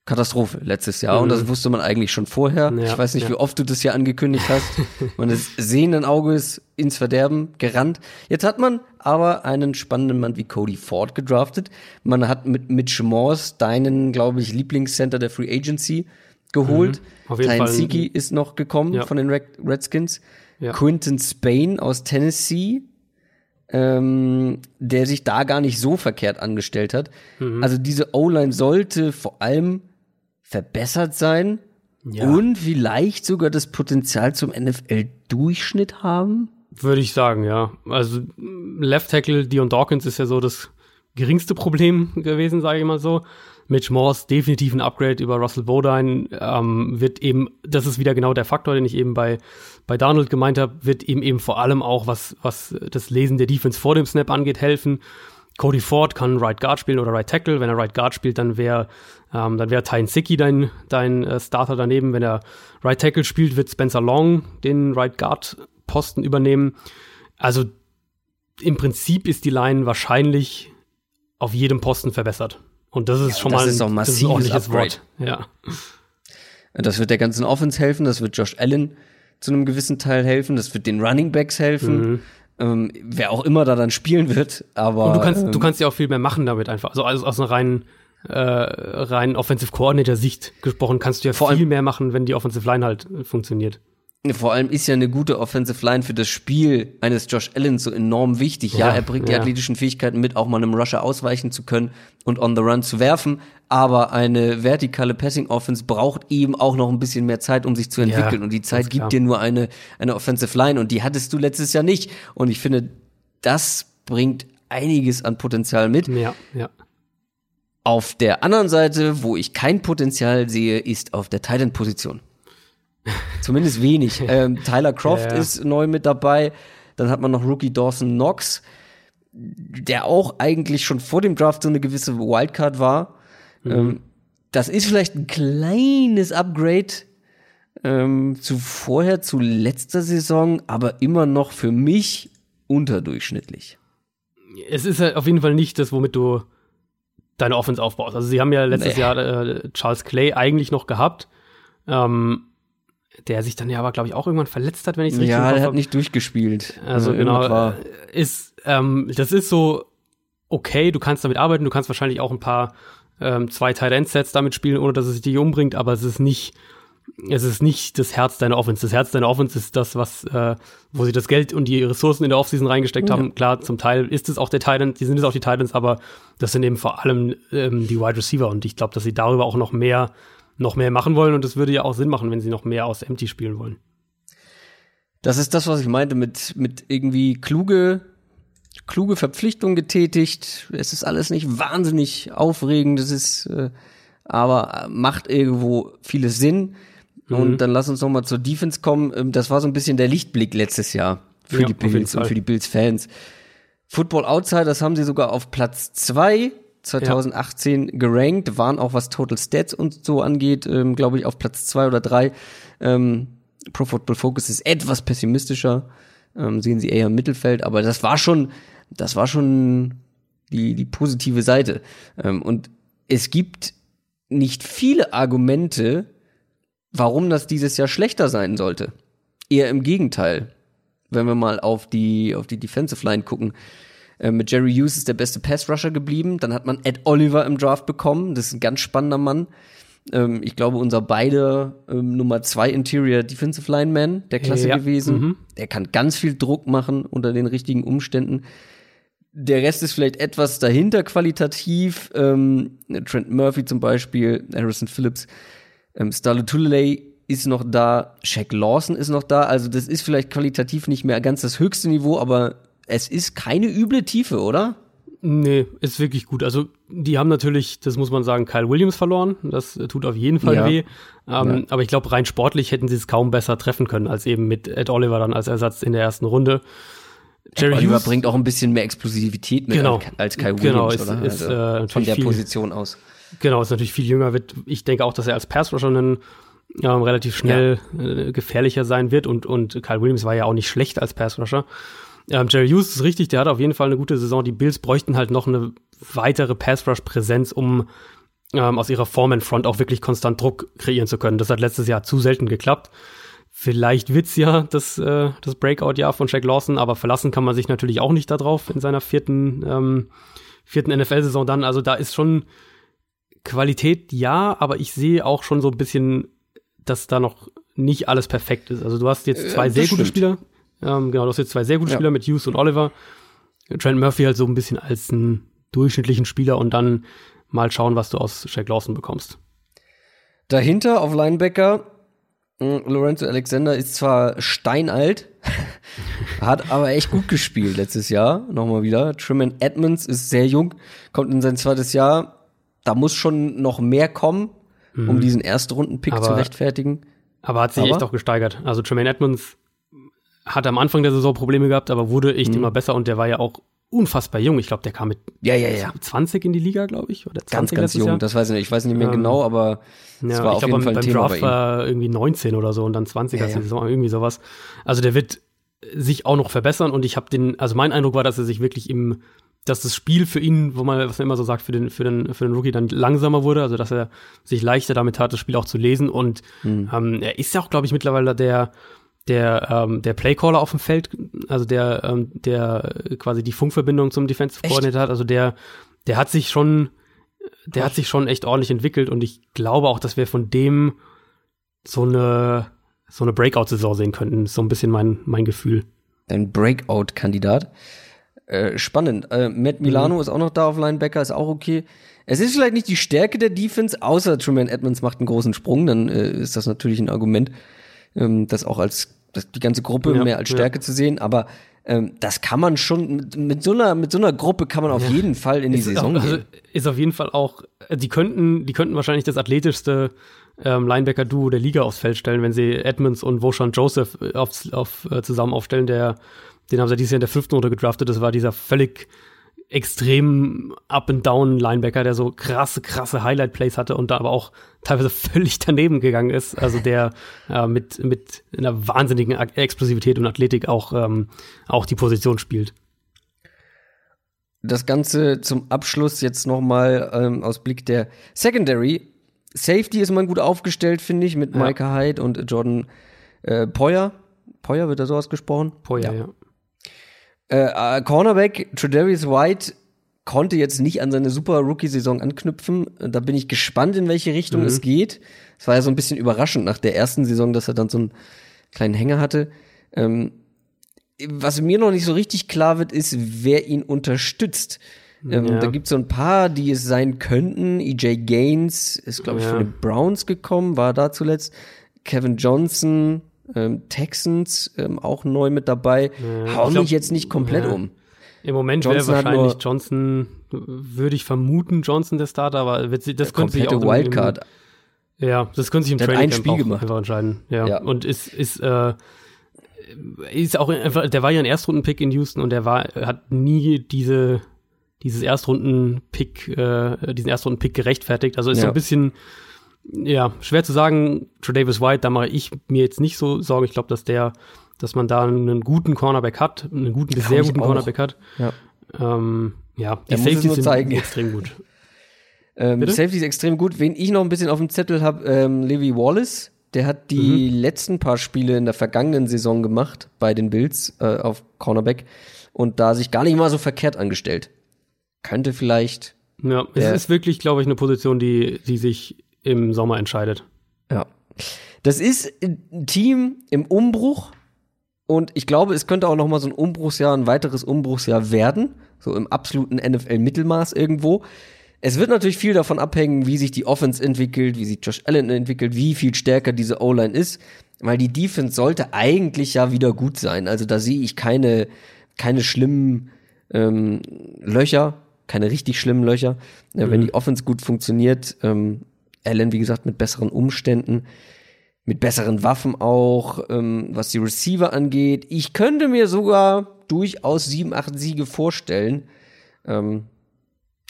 Katastrophe letztes Jahr mhm. und das wusste man eigentlich schon vorher. Ja, ich weiß nicht, ja. wie oft du das hier angekündigt hast. man ist sehenden Auges ins Verderben gerannt. Jetzt hat man aber einen spannenden Mann wie Cody Ford gedraftet. Man hat mit Mitch Morse deinen, glaube ich, Lieblingscenter der Free Agency geholt. Mhm. Tyne Siki ist noch gekommen ja. von den Redskins. Quinton Spain aus Tennessee ähm, der sich da gar nicht so verkehrt angestellt hat. Mhm. Also diese O-Line sollte vor allem verbessert sein ja. und vielleicht sogar das Potenzial zum NFL-Durchschnitt haben. Würde ich sagen, ja. Also Left Tackle Dion Dawkins ist ja so das geringste Problem gewesen, sage ich mal so. Mitch Morse definitiv ein Upgrade über Russell Bodine, ähm, wird eben, das ist wieder genau der Faktor, den ich eben bei, bei Donald gemeint habe, wird ihm eben vor allem auch, was, was das Lesen der Defense vor dem Snap angeht, helfen. Cody Ford kann Right Guard spielen oder Right Tackle. Wenn er Right Guard spielt, dann wäre ähm, dann wäre Tyne Sicki dein, dein äh, Starter daneben. Wenn er Right Tackle spielt, wird Spencer Long den Right Guard Posten übernehmen. Also im Prinzip ist die Line wahrscheinlich auf jedem Posten verbessert. Und das ist ja, schon das mal ist ein massives Upgrade. Wort. Ja. Das wird der ganzen Offense helfen, das wird Josh Allen zu einem gewissen Teil helfen, das wird den Running Backs helfen. Mhm. Ähm, wer auch immer da dann spielen wird, aber. Und du kannst, ähm, du kannst ja auch viel mehr machen damit einfach. Also, also aus einer reinen, äh, rein Offensive Coordinator Sicht gesprochen, kannst du ja viel mehr machen, wenn die Offensive Line halt funktioniert. Vor allem ist ja eine gute Offensive Line für das Spiel eines Josh Allen so enorm wichtig. Ja, ja er bringt ja. die athletischen Fähigkeiten mit, auch mal einem Rusher ausweichen zu können und on the run zu werfen. Aber eine vertikale Passing Offense braucht eben auch noch ein bisschen mehr Zeit, um sich zu entwickeln. Ja, und die Zeit gibt dir nur eine, eine Offensive Line und die hattest du letztes Jahr nicht. Und ich finde, das bringt einiges an Potenzial mit. Ja, ja. Auf der anderen Seite, wo ich kein Potenzial sehe, ist auf der Titan-Position. Zumindest wenig. ähm, Tyler Croft ja, ja. ist neu mit dabei. Dann hat man noch Rookie Dawson Knox, der auch eigentlich schon vor dem Draft so eine gewisse Wildcard war. Mhm. Ähm, das ist vielleicht ein kleines Upgrade ähm, zu vorher, zu letzter Saison, aber immer noch für mich unterdurchschnittlich. Es ist halt auf jeden Fall nicht das, womit du deine Offense aufbaust. Also sie haben ja letztes nee. Jahr äh, Charles Clay eigentlich noch gehabt. Ähm, der sich dann ja aber, glaube ich, auch irgendwann verletzt hat, wenn ich es richtig Ja, der hat nicht durchgespielt. Also, also genau, ist, ähm, das ist so okay, du kannst damit arbeiten, du kannst wahrscheinlich auch ein paar ähm, zwei Tight End Sets damit spielen, ohne dass es dich umbringt, aber es ist nicht es ist nicht das Herz deiner Offense. Das Herz deiner Offense ist das, was, äh, wo sie das Geld und die Ressourcen in der Offseason reingesteckt ja. haben. Klar, zum Teil ist es auch der Titan, die sind es auch die Titans, aber das sind eben vor allem ähm, die Wide Receiver und ich glaube, dass sie darüber auch noch mehr noch mehr machen wollen und es würde ja auch Sinn machen, wenn sie noch mehr aus Empty spielen wollen. Das ist das, was ich meinte mit, mit irgendwie kluge, kluge Verpflichtungen getätigt. Es ist alles nicht wahnsinnig aufregend, es ist, äh, aber macht irgendwo vieles Sinn. Mhm. Und dann lass uns noch mal zur Defense kommen. Ähm, das war so ein bisschen der Lichtblick letztes Jahr für ja, die Bills und für die Bills-Fans. Football Outsiders haben sie sogar auf Platz zwei 2018 ja. gerankt, waren auch was Total Stats und so angeht, ähm, glaube ich, auf Platz zwei oder drei. Ähm, Pro Football Focus ist etwas pessimistischer, ähm, sehen sie eher im Mittelfeld, aber das war schon, das war schon die, die positive Seite. Ähm, und es gibt nicht viele Argumente, warum das dieses Jahr schlechter sein sollte. Eher im Gegenteil. Wenn wir mal auf die, auf die Defensive Line gucken. Äh, mit Jerry Hughes ist der beste Pass-Rusher geblieben. Dann hat man Ed Oliver im Draft bekommen. Das ist ein ganz spannender Mann. Ähm, ich glaube, unser beide ähm, Nummer zwei Interior Defensive Lineman der Klasse ja. gewesen. Mhm. Der kann ganz viel Druck machen unter den richtigen Umständen. Der Rest ist vielleicht etwas dahinter qualitativ. Ähm, Trent Murphy zum Beispiel, Harrison Phillips, ähm, Starlo Tulele ist noch da, Shaq Lawson ist noch da. Also das ist vielleicht qualitativ nicht mehr ganz das höchste Niveau, aber es ist keine üble Tiefe, oder? Nee, ist wirklich gut. Also, die haben natürlich, das muss man sagen, Kyle Williams verloren. Das tut auf jeden Fall ja. weh. Ähm, ja. Aber ich glaube, rein sportlich hätten sie es kaum besser treffen können, als eben mit Ed Oliver dann als Ersatz in der ersten Runde. Jerry Oliver Hughes bringt auch ein bisschen mehr Explosivität mit genau, als Kyle genau, Williams, genau, ist, oder? Ist, äh, von der viel, Position aus. Genau, ist natürlich viel jünger. Wird, ich denke auch, dass er als Pass-Rusher einen ähm, relativ schnell ja. äh, gefährlicher sein wird und, und Kyle Williams war ja auch nicht schlecht als Pass-Rusher. Ähm, Jerry Hughes ist richtig, der hat auf jeden Fall eine gute Saison. Die Bills bräuchten halt noch eine weitere Pass-Rush-Präsenz, um ähm, aus ihrer Form in Front auch wirklich konstant Druck kreieren zu können. Das hat letztes Jahr zu selten geklappt. Vielleicht wird's ja das, äh, das Breakout-Jahr von Shaq Lawson, aber verlassen kann man sich natürlich auch nicht darauf in seiner vierten, ähm, vierten NFL-Saison dann. Also da ist schon Qualität, ja, aber ich sehe auch schon so ein bisschen, dass da noch nicht alles perfekt ist. Also du hast jetzt zwei ja, sehr gute Spieler. Ähm, genau, du hast jetzt zwei sehr gute ja. Spieler mit Hughes und Oliver. Trent Murphy halt so ein bisschen als einen durchschnittlichen Spieler und dann mal schauen, was du aus Shaq Lawson bekommst. Dahinter auf Linebacker hm, Lorenzo Alexander ist zwar steinalt, hat aber echt gut gespielt letztes Jahr. Nochmal wieder. Truman Edmonds ist sehr jung, kommt in sein zweites Jahr. Da muss schon noch mehr kommen, mhm. um diesen Erstrunden-Pick zu rechtfertigen. Aber hat sich aber? echt auch gesteigert. Also Tremaine Edmonds hat am Anfang der Saison Probleme gehabt, aber wurde echt mhm. immer besser und der war ja auch unfassbar jung. Ich glaube, der kam mit ja, ja, ja. 20 in die Liga, glaube ich. Oder 20 ganz, ganz jung. Jahr. Das weiß ich nicht. Ich weiß nicht mehr ähm, genau, aber es ja, war auf glaub, jeden Fall ein beim Thema Draft war irgendwie 19 oder so und dann 20 ja, ja. Saison, irgendwie sowas. Also der wird sich auch noch verbessern und ich habe den, also mein Eindruck war, dass er sich wirklich im, dass das Spiel für ihn, wo man, was man immer so sagt, für den, für den, für den Rookie dann langsamer wurde, also dass er sich leichter damit hat, das Spiel auch zu lesen und mhm. ähm, er ist ja auch, glaube ich, mittlerweile der der, ähm, der Playcaller auf dem Feld, also der, ähm, der quasi die Funkverbindung zum Defensive Coordinator hat, also der, der hat sich schon, der hat sich schon echt ordentlich entwickelt und ich glaube auch, dass wir von dem so eine, so eine Breakout-Saison sehen könnten. Ist so ein bisschen mein, mein Gefühl. Ein Breakout-Kandidat. Äh, spannend. Äh, Matt Milano mhm. ist auch noch da auf Linebacker, ist auch okay. Es ist vielleicht nicht die Stärke der Defense, außer Truman Edmonds macht einen großen Sprung, dann äh, ist das natürlich ein Argument ähm, das auch als das, die ganze Gruppe ja, mehr als Stärke ja. zu sehen, aber ähm, das kann man schon mit, mit, so einer mit so einer Gruppe kann man auf ja. jeden Fall in die ist Saison auch, also gehen. Also ist auf jeden Fall auch äh, die könnten die könnten wahrscheinlich das athletischste ähm, Linebacker Duo der Liga aufs Feld stellen, wenn sie Edmonds und Voshan Joseph auf, auf äh, zusammen aufstellen, der den haben sie dieses Jahr in der fünften Runde gedraftet. Das war dieser völlig extrem Up-and-Down-Linebacker, der so krasse, krasse Highlight-Plays hatte und da aber auch teilweise völlig daneben gegangen ist. Also der äh, mit, mit einer wahnsinnigen Explosivität und Athletik auch, ähm, auch die Position spielt. Das Ganze zum Abschluss jetzt nochmal ähm, aus Blick der Secondary. Safety ist man gut aufgestellt, finde ich, mit ja. Micah Hyde und Jordan äh, Poyer. Poyer wird da sowas gesprochen? Poyer, ja. ja. Äh, äh, Cornerback Tredavious White konnte jetzt nicht an seine super Rookie-Saison anknüpfen. Da bin ich gespannt, in welche Richtung mhm. es geht. Es war ja so ein bisschen überraschend nach der ersten Saison, dass er dann so einen kleinen Hänger hatte. Ähm, was mir noch nicht so richtig klar wird, ist, wer ihn unterstützt. Ähm, ja. Da gibt es so ein paar, die es sein könnten. EJ Gaines ist, glaube ich, ja. von den Browns gekommen, war da zuletzt. Kevin Johnson, ähm, Texans ähm, auch neu mit dabei. Ja, Hau mich jetzt nicht komplett ja. um. Im Moment wäre wahrscheinlich Johnson, würde ich vermuten, Johnson der Starter, aber wird, das könnte sich auch Wildcard. Im, ja, das könnte sich im der Training ein Spiel gemacht. einfach entscheiden. Ja. ja. Und ist, ist, äh, ist auch einfach, der war ja ein Erstrundenpick in Houston und der war, hat nie diese, dieses Erstrunden-Pick, äh, diesen Erstrunden-Pick gerechtfertigt. Also ist ja. so ein bisschen, ja, schwer zu sagen. Davis White, da mache ich mir jetzt nicht so Sorgen. Ich glaube, dass der, dass man da einen guten Cornerback hat, einen guten bis sehr guten Cornerback hat. Ja, ähm, ja die Safeties sind zeigen. extrem gut. ähm, Safety ist extrem gut. Wen ich noch ein bisschen auf dem Zettel habe, ähm, Levi Wallace. Der hat die mhm. letzten paar Spiele in der vergangenen Saison gemacht bei den Bills äh, auf Cornerback und da sich gar nicht mal so verkehrt angestellt. Könnte vielleicht. Ja, es ist wirklich, glaube ich, eine Position, die, die sich im Sommer entscheidet. Ja. Das ist ein Team im Umbruch und ich glaube, es könnte auch noch mal so ein Umbruchsjahr, ein weiteres Umbruchsjahr werden, so im absoluten NFL-Mittelmaß irgendwo. Es wird natürlich viel davon abhängen, wie sich die Offense entwickelt, wie sich Josh Allen entwickelt, wie viel stärker diese O-Line ist, weil die Defense sollte eigentlich ja wieder gut sein. Also da sehe ich keine, keine schlimmen ähm, Löcher keine richtig schlimmen Löcher. Mhm. Wenn die Offense gut funktioniert, ähm, Allen, wie gesagt, mit besseren Umständen, mit besseren Waffen auch, ähm, was die Receiver angeht. Ich könnte mir sogar durchaus sieben, acht Siege vorstellen. Ähm,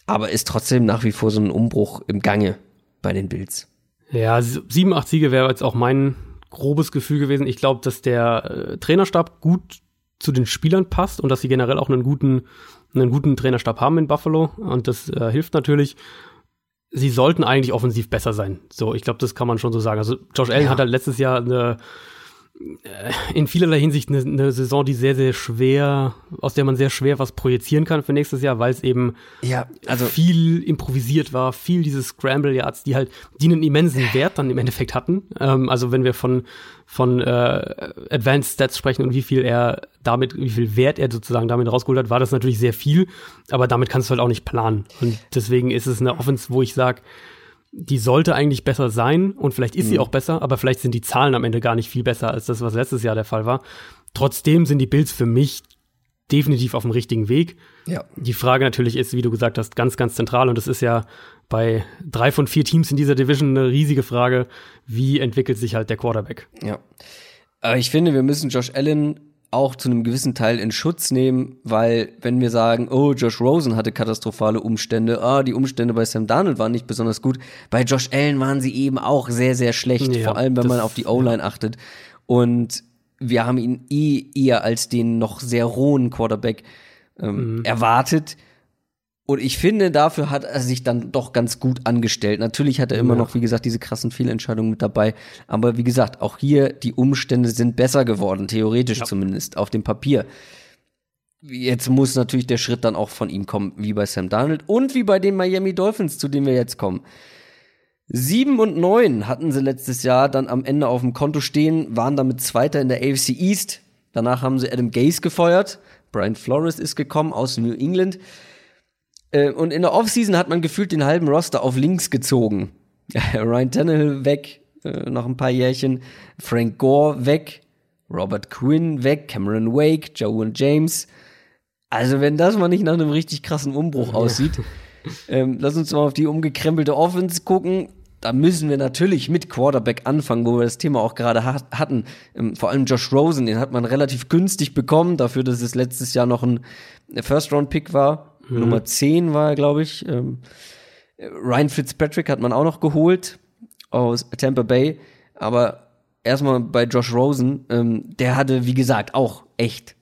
aber ist trotzdem nach wie vor so ein Umbruch im Gange bei den Bills. Ja, s- sieben, acht Siege wäre jetzt auch mein grobes Gefühl gewesen. Ich glaube, dass der äh, Trainerstab gut zu den Spielern passt und dass sie generell auch einen guten, einen guten Trainerstab haben in Buffalo. Und das äh, hilft natürlich. Sie sollten eigentlich offensiv besser sein. So, ich glaube, das kann man schon so sagen. Also Josh Allen Ja. hat halt letztes Jahr eine in vielerlei Hinsicht eine, eine Saison, die sehr, sehr schwer, aus der man sehr schwer was projizieren kann für nächstes Jahr, weil es eben Ja, also viel improvisiert war, viel diese Scramble Yards, die halt, die einen immensen Wert dann im Endeffekt hatten. Ähm, also wenn wir von von äh, Advanced Stats sprechen und wie viel er damit, wie viel Wert er sozusagen damit rausgeholt hat, war das natürlich sehr viel, aber damit kannst du halt auch nicht planen. Und deswegen ist es eine Offense, wo ich sage, die sollte eigentlich besser sein und vielleicht ist sie auch besser, aber vielleicht sind die Zahlen am Ende gar nicht viel besser als das, was letztes Jahr der Fall war. Trotzdem sind die Bills für mich definitiv auf dem richtigen Weg. ja. Die Frage natürlich ist, wie du gesagt hast, ganz, ganz zentral und das ist ja bei drei von vier Teams in dieser Division eine riesige Frage, wie entwickelt sich halt der Quarterback? Ja. Aber ich finde, wir müssen Josh Allen auch zu einem gewissen Teil in Schutz nehmen, weil wenn wir sagen, oh, Josh Rosen hatte katastrophale Umstände, ah, die Umstände bei Sam Darnold waren nicht besonders gut, bei Josh Allen waren sie eben auch sehr, sehr schlecht, Ja, vor allem wenn das- man auf die O-Line achtet. Und wir haben ihn eh eher als den noch sehr rohen Quarterback ähm, erwartet. Und ich finde, dafür hat er sich dann doch ganz gut angestellt. Natürlich hat er immer Ja. noch, wie gesagt, diese krassen Fehlentscheidungen mit dabei. Aber wie gesagt, auch hier, die Umstände sind besser geworden, theoretisch zumindest, auf dem Papier. Jetzt muss natürlich der Schritt dann auch von ihm kommen, wie bei Sam Darnold und wie bei den Miami Dolphins, zu denen wir jetzt kommen. Sieben und neun hatten sie letztes Jahr dann am Ende auf dem Konto stehen, waren damit Zweiter in der AFC East. Danach haben sie Adam Gase gefeuert. Brian Flores ist gekommen aus New England. Äh, Und in der Offseason hat man gefühlt den halben Roster auf links gezogen. Ryan Tannehill weg, äh, nach ein paar Jährchen. Frank Gore weg. Robert Quinn weg. Cameron Wake. Joe James. Also, wenn das mal nicht nach einem richtig krassen Umbruch aussieht, ähm, lass uns mal auf die umgekrempelte Offense gucken. Da müssen wir natürlich mit Quarterback anfangen, wo wir das Thema auch gerade ha hatten. Ähm, vor allem Josh Rosen, den hat man relativ günstig bekommen, dafür, dass es letztes Jahr noch ein First-Round-Pick war. Nummer 10 war er, glaube ich. Ähm, Ryan Fitzpatrick hat man auch noch geholt aus Tampa Bay. Aber erstmal bei Josh Rosen, ähm, der hatte, wie gesagt, auch echt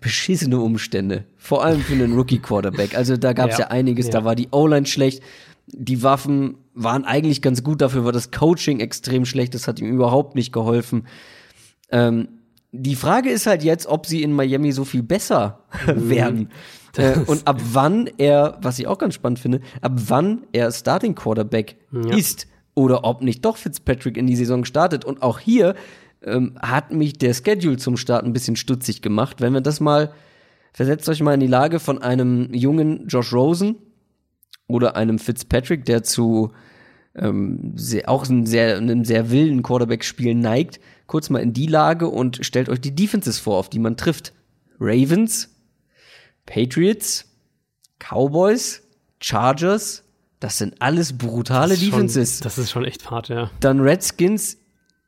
beschissene Umstände. Vor allem für einen Rookie-Quarterback. Also da gab es ja. Ja, einiges. ja. Da war die O-Line schlecht. Die Waffen waren eigentlich ganz gut. Dafür war das Coaching extrem schlecht. Das hat ihm überhaupt nicht geholfen. Ähm, die Frage ist halt jetzt, ob sie in Miami so viel besser werden. Äh, und ab wann er, was ich auch ganz spannend finde, ab wann er Starting Quarterback Ja. ist oder ob nicht doch Fitzpatrick in die Saison startet. Und auch hier ähm, hat mich der Schedule zum Start ein bisschen stutzig gemacht. Wenn wir das mal, versetzt euch mal in die Lage von einem jungen Josh Rosen oder einem Fitzpatrick, der zu ähm, sehr, auch einem sehr, einem sehr wilden Quarterback-Spiel neigt, kurz mal in die Lage und stellt euch die Defenses vor, auf die man trifft. Ravens, Patriots, Cowboys, Chargers, das sind alles brutale Das ist schon- Defenses. Das ist schon echt hart, ja. Dann Redskins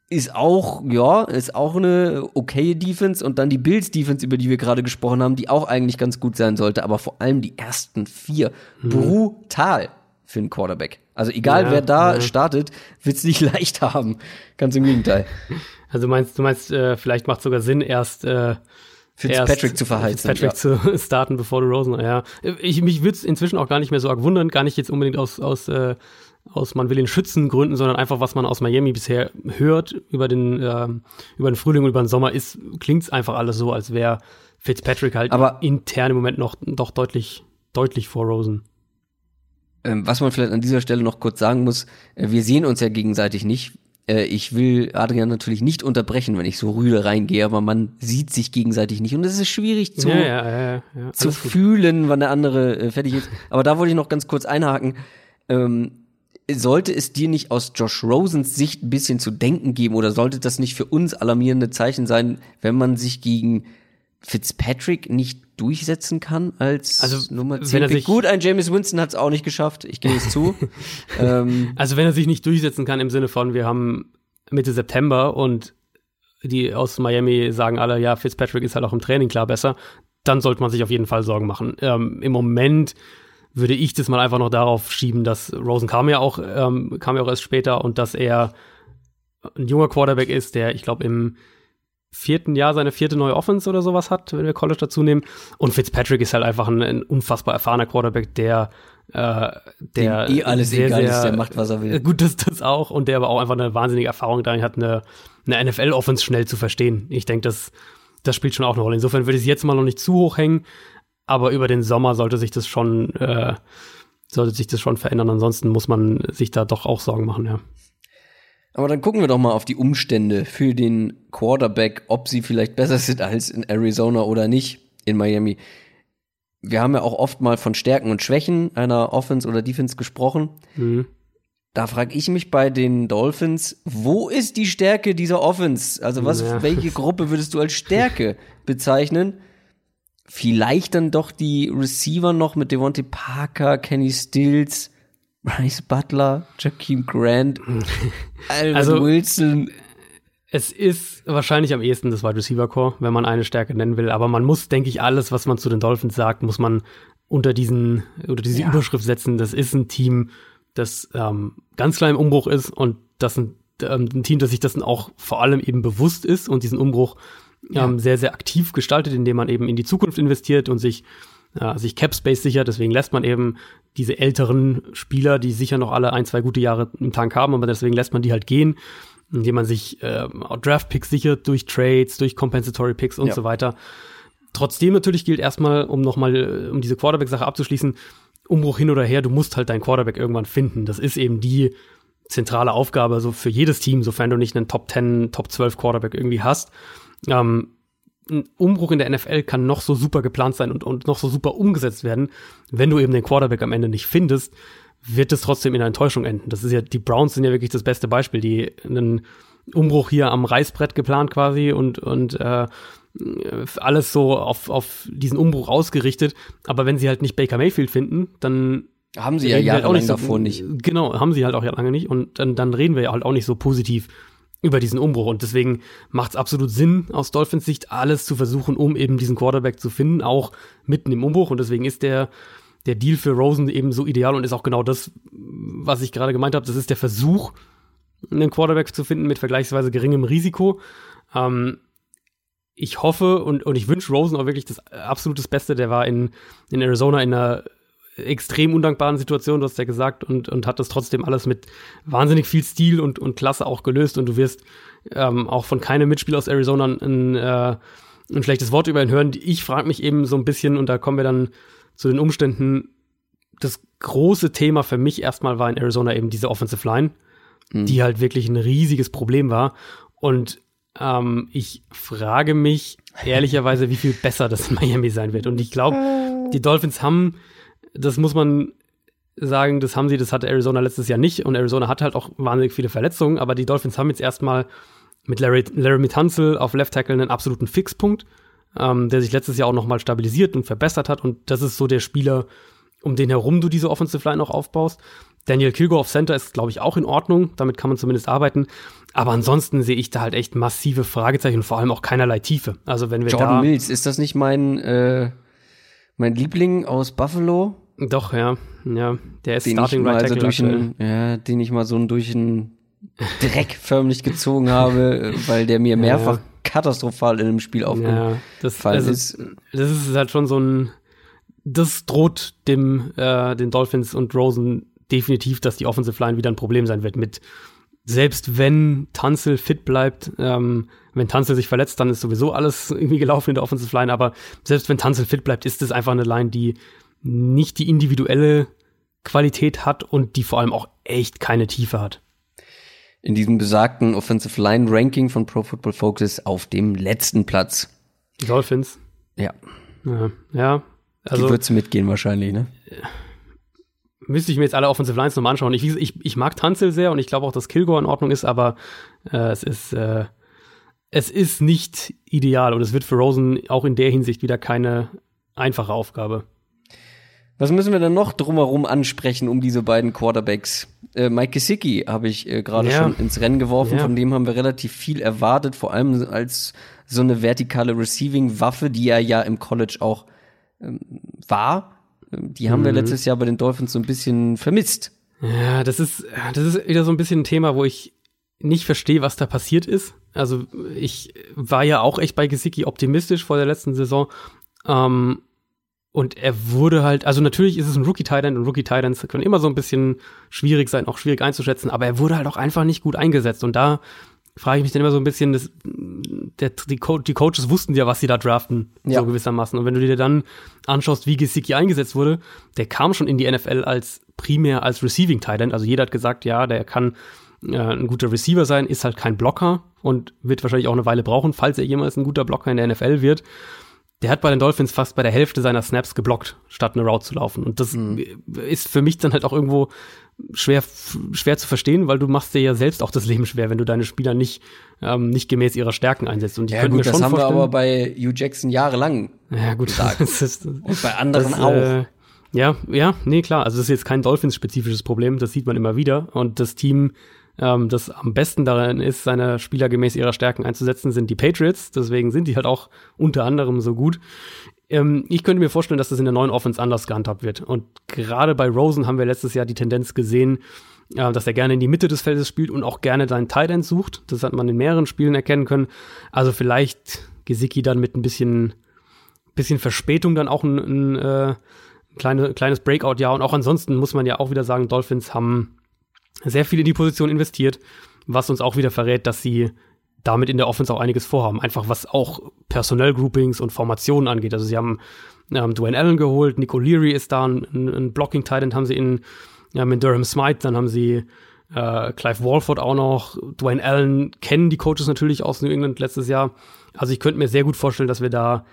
ist auch, ja, ist auch eine okaye Defense und dann die Bills Defense, über die wir gerade gesprochen haben, die auch eigentlich ganz gut sein sollte, aber vor allem die ersten vier brutal für einen Quarterback. Also egal Ja, wer da ja. startet, wird's nicht leicht haben. Ganz im Gegenteil. Also meinst, du meinst, äh, vielleicht macht sogar Sinn, erst äh, Fitzpatrick zu verheizen. Fitzpatrick ja. zu starten, bevor du Rosen. Ja, ich mich würde es inzwischen auch gar nicht mehr so arg wundern, gar nicht jetzt unbedingt aus aus äh, aus man will ihn schützen Gründen, sondern einfach was man aus Miami bisher hört über den ähm, über den Frühling und über den Sommer ist klingt's einfach alles so, als wäre Fitzpatrick halt Aber- intern im Moment noch doch deutlich deutlich vor Rosen. Ähm, was man vielleicht an dieser Stelle noch kurz sagen muss, äh, wir sehen uns ja gegenseitig nicht. Äh, ich will Adrian natürlich nicht unterbrechen, wenn ich so rüde reingehe, aber man sieht sich gegenseitig nicht und es ist schwierig zu, ja, ja, ja, zu fühlen, wann der andere äh, fertig ist. Aber da wollte ich noch ganz kurz einhaken. Ähm, sollte es dir nicht aus Josh Rosens Sicht ein bisschen zu denken geben oder sollte das nicht für uns alarmierende Zeichen sein, wenn man sich gegen Fitzpatrick nicht durchsetzen kann als Also, Nummer wenn 10. er sich- Gut, ein James Winston hat es auch nicht geschafft, ich gebe es zu. ähm, Also wenn er sich nicht durchsetzen kann im Sinne von, wir haben Mitte September und die aus Miami sagen alle, ja, Fitzpatrick ist halt auch im Training klar besser, dann sollte man sich auf jeden Fall Sorgen machen. Ähm, Im Moment würde ich das mal einfach noch darauf schieben, dass Rosen kam ja auch, ähm, kam ja auch erst später und dass er ein junger Quarterback ist, der, ich glaube, im vierten Jahr seine vierte neue Offense oder sowas hat, wenn wir College dazu nehmen. Und Fitzpatrick ist halt einfach ein, ein unfassbar erfahrener Quarterback, der, äh, der dem eh alles sehr, egal ist, sehr- der macht, was er will. Gut, das, das auch. Und der aber auch einfach eine wahnsinnige Erfahrung darin hat, eine, eine NFL-Offense schnell zu verstehen. Ich denke, das, das spielt schon auch eine Rolle. Insofern würde ich es jetzt mal noch nicht zu hoch hängen, aber über den Sommer sollte sich das schon, äh, sollte sich das schon verändern. Ansonsten muss man sich da doch auch Sorgen machen, ja. Aber dann gucken wir doch mal auf die Umstände für den Quarterback, ob sie vielleicht besser sind als in Arizona oder nicht in Miami. Wir haben ja auch oft mal von Stärken und Schwächen einer Offense oder Defense gesprochen. Mhm. Da frage ich mich bei den Dolphins, wo ist die Stärke dieser Offense? Also was, Ja. welche Gruppe würdest du als Stärke bezeichnen? Vielleicht dann doch die Receiver noch mit Devontae Parker, Kenny Stills, Bryce Butler, Jakeem Grant, Albert Also- Wilson. Es ist wahrscheinlich am ehesten das Wide Receiver Core, wenn man eine Stärke nennen will. Aber man muss, denke ich, alles, was man zu den Dolphins sagt, muss man unter diesen, unter diese Ja. Überschrift setzen. Das ist ein Team, das ähm, ganz klar im Umbruch ist und das ein, ähm, ein Team, das sich dessen auch vor allem eben bewusst ist und diesen Umbruch ähm, sehr, sehr aktiv gestaltet, indem man eben in die Zukunft investiert und sich, äh, sich Cap Space sichert. Deswegen lässt man eben diese älteren Spieler, die sicher noch alle ein, zwei gute Jahre im Tank haben, aber deswegen lässt man die halt gehen, indem man sich äh, Draft Picks sichert durch Trades, durch Compensatory Picks und Ja. so weiter. Trotzdem natürlich gilt erstmal, um nochmal, um diese Quarterback-Sache abzuschließen, Umbruch hin oder her, du musst halt deinen Quarterback irgendwann finden. Das ist eben die zentrale Aufgabe so für jedes Team, sofern du nicht einen Top 10, Top 12 Quarterback irgendwie hast. Ähm, ein Umbruch in der NFL kann noch so super geplant sein und, und noch so super umgesetzt werden. Wenn du eben den Quarterback am Ende nicht findest, wird es trotzdem in einer Enttäuschung enden. Das ist ja, die Browns sind ja wirklich das beste Beispiel, die einen Umbruch hier am Reißbrett geplant quasi und, und äh, alles so auf, auf diesen Umbruch ausgerichtet. Aber wenn sie halt nicht Baker Mayfield finden, dann Haben sie ja wir halt jahrelang davor nicht. Genau, haben sie halt auch ja lange nicht. Und dann, dann reden wir ja halt auch nicht so positiv über diesen Umbruch. Und deswegen macht es absolut Sinn, aus Dolphins Sicht alles zu versuchen, um eben diesen Quarterback zu finden, auch mitten im Umbruch. Und deswegen ist der, der Deal für Rosen eben so ideal und ist auch genau das, was ich gerade gemeint habe. Das ist der Versuch, einen Quarterback zu finden mit vergleichsweise geringem Risiko. Ähm, ich hoffe und, und ich wünsche Rosen auch wirklich das absolutes Beste. Der war in, in Arizona in einer extrem undankbaren Situation, du hast ja gesagt, und, und hat das trotzdem alles mit wahnsinnig viel Stil und, und Klasse auch gelöst. Und du wirst ähm, auch von keinem Mitspieler aus Arizona ein, äh, ein schlechtes Wort über ihn hören. Ich frage mich eben so ein bisschen, und da kommen wir dann zu den Umständen, das große Thema für mich erstmal war in Arizona eben diese Offensive Line, die halt wirklich ein riesiges Problem war. Und ähm, ich frage mich ehrlicherweise, wie viel besser das in Miami sein wird. Und ich glaube, die Dolphins haben, das muss man sagen, das haben sie, das hatte Arizona letztes Jahr nicht. Und Arizona hat halt auch wahnsinnig viele Verletzungen. Aber die Dolphins haben jetzt erstmal mit Larry, Laramie Tunzel auf Left Tackle einen absoluten Fixpunkt, ähm, der sich letztes Jahr auch nochmal stabilisiert und verbessert hat. Und das ist so der Spieler, um den herum du diese Offensive Line auch aufbaust. Daniel Kilgore auf Center ist, glaube ich, auch in Ordnung. Damit kann man zumindest arbeiten. Aber ansonsten sehe ich da halt echt massive Fragezeichen und vor allem auch keinerlei Tiefe. Also wenn wir Jordan da Mills, ist das nicht mein, äh, mein Liebling aus Buffalo? Doch ja, ja, der ist Den Starting mal Right so Tackle durch einen, ja, den ich mal so durch einen Dreck förmlich gezogen habe, weil der mir mehrfach Ja. katastrophal in einem Spiel aufgefallen Ja, das, also, ist. das ist halt schon so ein, das droht dem, äh, den Dolphins und Rosen definitiv, dass die Offensive Line wieder ein Problem sein wird mit, selbst wenn Tanzel fit bleibt, ähm, wenn Tanzel sich verletzt, dann ist sowieso alles irgendwie gelaufen in der Offensive Line, aber selbst wenn Tanzel fit bleibt, ist es einfach eine Line, die nicht die individuelle Qualität hat und die vor allem auch echt keine Tiefe hat. in diesem besagten Offensive Line Ranking von Pro Football Focus auf dem letzten Platz. Die Dolphins, Ja, ja, ja. die Also, wird's mitgehen wahrscheinlich, ne? müsste ich mir jetzt alle Offensive Lines nochmal anschauen. Ich, ich, ich mag Tanzel sehr und ich glaube auch, dass Kilgore in Ordnung ist, aber äh, es ist äh, es ist nicht ideal und es wird für Rosen auch in der Hinsicht wieder keine einfache Aufgabe. Was müssen wir dann noch drumherum ansprechen um diese beiden Quarterbacks? Äh, Mike Gesicki habe ich äh, gerade ja. schon ins Rennen geworfen, ja. von dem haben wir relativ viel erwartet, vor allem als so eine vertikale Receiving-Waffe, die er ja im College auch ähm, war. Ähm, die haben mhm. wir letztes Jahr bei den Dolphins so ein bisschen vermisst. Ja, das ist, das ist wieder so ein bisschen ein Thema, wo ich nicht verstehe, was da passiert ist. Also ich war ja auch echt bei Gesicki optimistisch vor der letzten Saison. Ähm, und er wurde halt, also natürlich ist es ein Rookie-Titan und Rookie-Titans können immer so ein bisschen schwierig sein, auch schwierig einzuschätzen, aber er wurde halt auch einfach nicht gut eingesetzt. Und da frage ich mich dann immer so ein bisschen, das, der, die, Co die Coaches wussten ja, was sie da draften, ja. so gewissermaßen. Und wenn du dir dann anschaust, wie Gesicki eingesetzt wurde, der kam schon in die NFL als primär als Receiving Titan. Also jeder hat gesagt, ja, der kann äh, ein guter Receiver sein, ist halt kein Blocker und wird wahrscheinlich auch eine Weile brauchen, falls er jemals ein guter Blocker in der NFL wird der hat bei den Dolphins fast bei der Hälfte seiner Snaps geblockt, statt eine Route zu laufen. Und das mhm. ist für mich dann halt auch irgendwo schwer, schwer zu verstehen, weil du machst dir ja selbst auch das Leben schwer, wenn du deine Spieler nicht, ähm, nicht gemäß ihrer Stärken einsetzt. Und ich ja, könnte gut, mir schon das haben wir aber bei Hugh Jackson jahrelang ja, gut. Das ist, Und bei anderen das, auch. Äh, ja, ja, nee, klar. Also das ist jetzt kein Dolphins-spezifisches Problem, das sieht man immer wieder. Und das Team ähm, das am besten darin ist, seine Spieler gemäß ihrer Stärken einzusetzen, sind die Patriots. Deswegen sind die halt auch unter anderem so gut. Ähm, ich könnte mir vorstellen, dass das in der neuen Offense anders gehandhabt wird. Und gerade bei Rosen haben wir letztes Jahr die Tendenz gesehen, äh, dass er gerne in die Mitte des Feldes spielt und auch gerne seinen Tight End sucht. Das hat man in mehreren Spielen erkennen können. Also vielleicht Gesicki dann mit ein bisschen, bisschen Verspätung dann auch ein, ein äh, kleine, kleines Breakout-Jahr. Und auch ansonsten muss man ja auch wieder sagen, Dolphins haben sehr viel in die Position investiert, was uns auch wieder verrät, dass sie damit in der Offense auch einiges vorhaben. Einfach was auch Personell-Groupings und Formationen angeht. Also sie haben ähm, Dwayne Allen geholt, Nico Leary ist da, ein, ein Blocking-Titan haben sie in, ja, mit Durham Smythe, dann haben sie äh, Clive Walford auch noch. Dwayne Allen kennen die Coaches natürlich aus New England letztes Jahr. Also ich könnte mir sehr gut vorstellen, dass wir da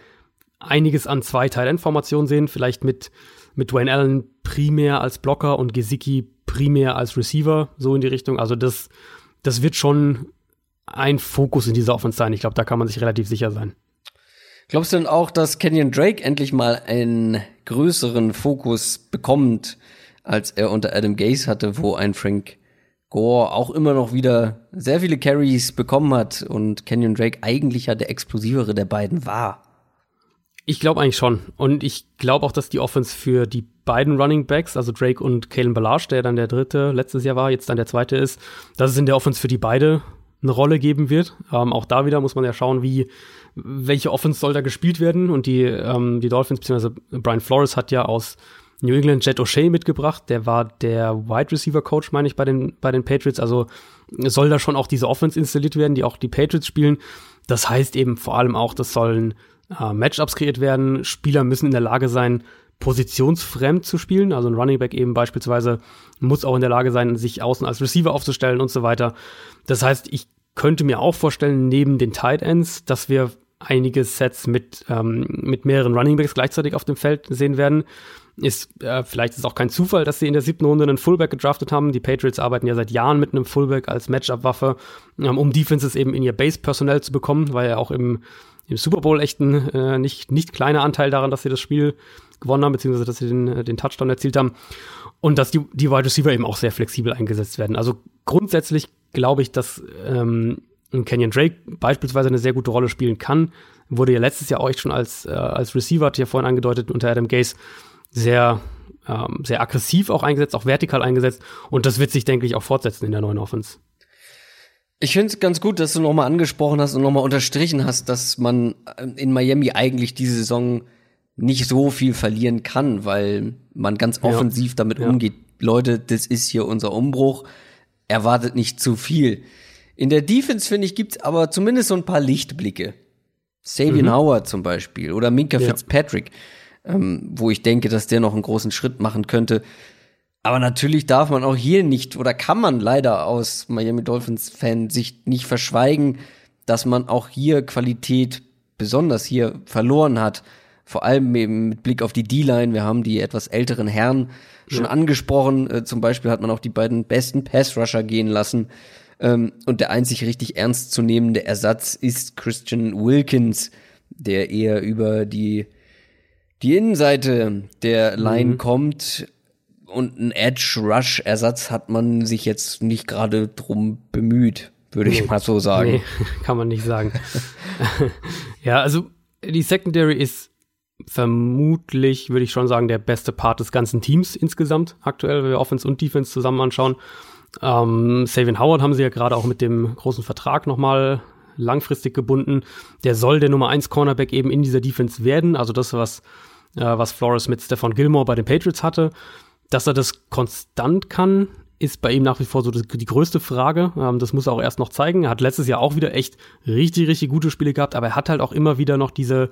einiges an zwei Tight-End-Formationen sehen. Vielleicht mit, mit Dwayne Allen primär als Blocker und Gesicki primär als Receiver, so in die Richtung. Also das, das wird schon ein Fokus in dieser Offense sein. Ich glaube, da kann man sich relativ sicher sein. Glaubst du denn auch, dass Kenyon Drake endlich mal einen größeren Fokus bekommt, als er unter Adam Gase hatte, wo ein Frank Gore auch immer noch wieder sehr viele Carries bekommen hat und Kenyon Drake eigentlich ja der explosivere der beiden war? Ich glaube eigentlich schon. Und ich glaube auch, dass die Offense für die beiden Running Backs, also Drake und Kalen Ballage, der dann der dritte letztes Jahr war, jetzt dann der zweite ist, dass es in der Offense für die beide eine Rolle geben wird. Ähm, auch da wieder muss man ja schauen, wie welche Offense soll da gespielt werden. Und die, ähm, die Dolphins, beziehungsweise Brian Flores hat ja aus New England Jet O'Shea mitgebracht. Der war der Wide Receiver Coach, meine ich, bei den, bei den Patriots. Also soll da schon auch diese Offense installiert werden, die auch die Patriots spielen. Das heißt eben vor allem auch, das sollen äh, Matchups kreiert werden. Spieler müssen in der Lage sein, positionsfremd zu spielen. Also ein Running Back eben beispielsweise muss auch in der Lage sein, sich außen als Receiver aufzustellen und so weiter. Das heißt, ich könnte mir auch vorstellen, neben den Tight Ends, dass wir einige Sets mit, ähm, mit mehreren Running Backs gleichzeitig auf dem Feld sehen werden. Ist, äh, vielleicht ist es auch kein Zufall, dass sie in der siebten Runde einen Fullback gedraftet haben. Die Patriots arbeiten ja seit Jahren mit einem Fullback als Matchup-Waffe, ähm, um Defenses eben in ihr Base-Personell zu bekommen, weil ja auch im im Super Bowl echt ein äh, nicht, nicht kleiner Anteil daran, dass sie das Spiel gewonnen haben, beziehungsweise dass sie den, äh, den Touchdown erzielt haben. Und dass die, die Wide Receiver eben auch sehr flexibel eingesetzt werden. Also grundsätzlich glaube ich, dass ähm, Kenyon Drake beispielsweise eine sehr gute Rolle spielen kann. Wurde ja letztes Jahr auch echt schon als, äh, als Receiver, hat ja vorhin angedeutet, unter Adam Gase sehr, ähm, sehr aggressiv auch eingesetzt, auch vertikal eingesetzt. Und das wird sich, denke ich, auch fortsetzen in der neuen Offense. Ich finde es ganz gut, dass du nochmal angesprochen hast und nochmal unterstrichen hast, dass man äh, in Miami eigentlich diese Saison nicht so viel verlieren kann, weil man ganz ja. offensiv damit ja. umgeht. Leute, das ist hier unser Umbruch. Erwartet nicht zu viel. In der Defense, finde ich, gibt's aber zumindest so ein paar Lichtblicke. Sabian mhm. Howard zum Beispiel oder Minka ja. Fitzpatrick, ähm, wo ich denke, dass der noch einen großen Schritt machen könnte. Aber natürlich darf man auch hier nicht oder kann man leider aus Miami Dolphins Fan-Sicht nicht verschweigen, dass man auch hier Qualität besonders hier verloren hat. Vor allem eben mit Blick auf die D-Line. Wir haben die etwas älteren Herren schon ja. angesprochen. Äh, zum Beispiel hat man auch die beiden besten Pass-Rusher gehen lassen. Ähm, und der einzig richtig ernstzunehmende Ersatz ist Christian Wilkins, der eher über die die Innenseite der Line mhm. kommt und ein Edge Rush Ersatz hat man sich jetzt nicht gerade drum bemüht, würde nee. ich mal so sagen. Nee, kann man nicht sagen. ja, also die Secondary ist vermutlich, würde ich schon sagen, der beste Part des ganzen Teams insgesamt aktuell, wenn wir Offense und Defense zusammen anschauen. Ähm, Savian Howard haben sie ja gerade auch mit dem großen Vertrag nochmal langfristig gebunden. Der soll der Nummer 1 Cornerback eben in dieser Defense werden. Also das, was, äh, was Flores mit Stefan Gilmore bei den Patriots hatte. Dass er das konstant kann, ist bei ihm nach wie vor so die, größte Frage. Ähm, das muss er auch erst noch zeigen. Er hat letztes Jahr auch wieder echt richtig, richtig gute Spiele gehabt, aber er hat halt auch immer wieder noch diese,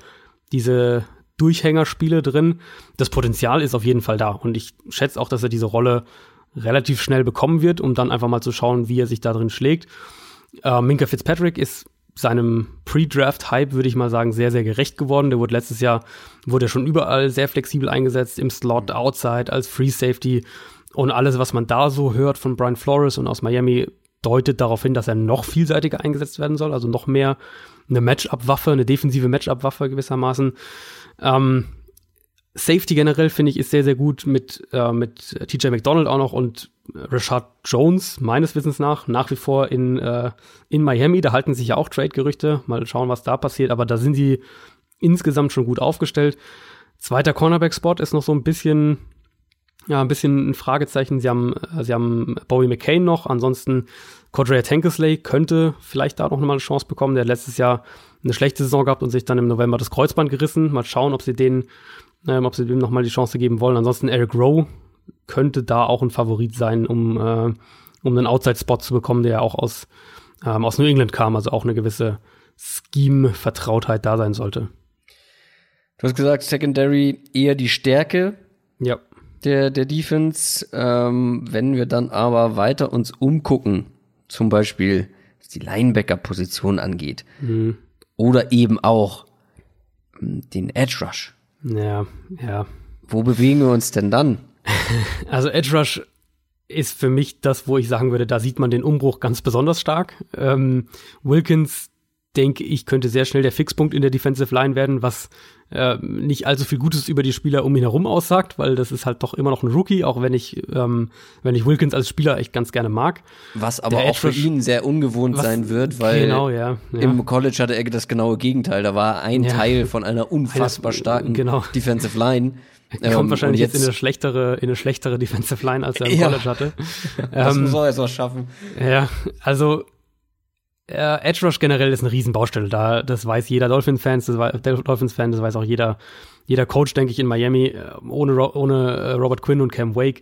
diese Durchhängerspiele drin. Das Potenzial ist auf jeden Fall da. Und ich schätze auch, dass er diese Rolle relativ schnell bekommen wird, um dann einfach mal zu schauen, wie er sich da drin schlägt. Äh, Minka Fitzpatrick ist seinem Pre-Draft-Hype, würde ich mal sagen, sehr, sehr gerecht geworden. Der wurde letztes Jahr, wurde er schon überall sehr flexibel eingesetzt, im Slot, Outside, als Free Safety. Und alles, was man da so hört von Brian Flores und aus Miami, deutet darauf hin, dass er noch vielseitiger eingesetzt werden soll, also noch mehr eine Matchup-Waffe, eine defensive Matchup-Waffe gewissermaßen. Ähm, Safety generell finde ich ist sehr, sehr gut mit, äh, mit TJ McDonald auch noch und Rashad Jones, meines Wissens nach, nach wie vor in, äh, in Miami. Da halten sich ja auch Trade-Gerüchte. Mal schauen, was da passiert. Aber da sind sie insgesamt schon gut aufgestellt. Zweiter Cornerback-Spot ist noch so ein bisschen, ja, ein bisschen ein Fragezeichen. Sie haben, äh, sie haben Bowie McCain noch. Ansonsten Cordrea Tankersley könnte vielleicht da noch mal eine Chance bekommen. Der hat letztes Jahr eine schlechte Saison gehabt und sich dann im November das Kreuzband gerissen. Mal schauen, ob sie den, ähm, ob sie dem noch mal die Chance geben wollen. Ansonsten Eric Rowe könnte da auch ein Favorit sein, um, äh, um einen Outside-Spot zu bekommen, der auch aus, ähm, aus New England kam, also auch eine gewisse Scheme-Vertrautheit da sein sollte. Du hast gesagt, Secondary eher die Stärke. Ja. Der, der Defense. Ähm, wenn wir dann aber weiter uns umgucken, zum Beispiel, was die Linebacker-Position angeht, mhm. oder eben auch hm, den Edge Rush. Ja, ja. Wo bewegen wir uns denn dann? Also Edge Rush ist für mich das, wo ich sagen würde, da sieht man den Umbruch ganz besonders stark. Ähm, Wilkins denke ich, könnte sehr schnell der Fixpunkt in der Defensive Line werden, was äh, nicht allzu viel Gutes über die Spieler um ihn herum aussagt, weil das ist halt doch immer noch ein Rookie, auch wenn ich, ähm, wenn ich Wilkins als Spieler echt ganz gerne mag. Was aber der auch für ihn sehr ungewohnt was, sein wird, weil genau, ja, ja. im College hatte er das genaue Gegenteil. Da war ein ja. Teil von einer unfassbar starken genau. Defensive Line. Er kommt ähm, wahrscheinlich jetzt, jetzt, in eine schlechtere, in eine schlechtere Defensive Line, als er im. College hatte. das ähm, muss er jetzt was schaffen. Ja, also äh, Edge Rush generell ist eine Riesenbaustelle. Da, das weiß jeder Dolphins-Fans, das weiß, Dolphins-Fan, das weiß auch jeder, jeder Coach, denke ich, in Miami, äh, ohne, ohne äh, Robert Quinn und Cam Wake.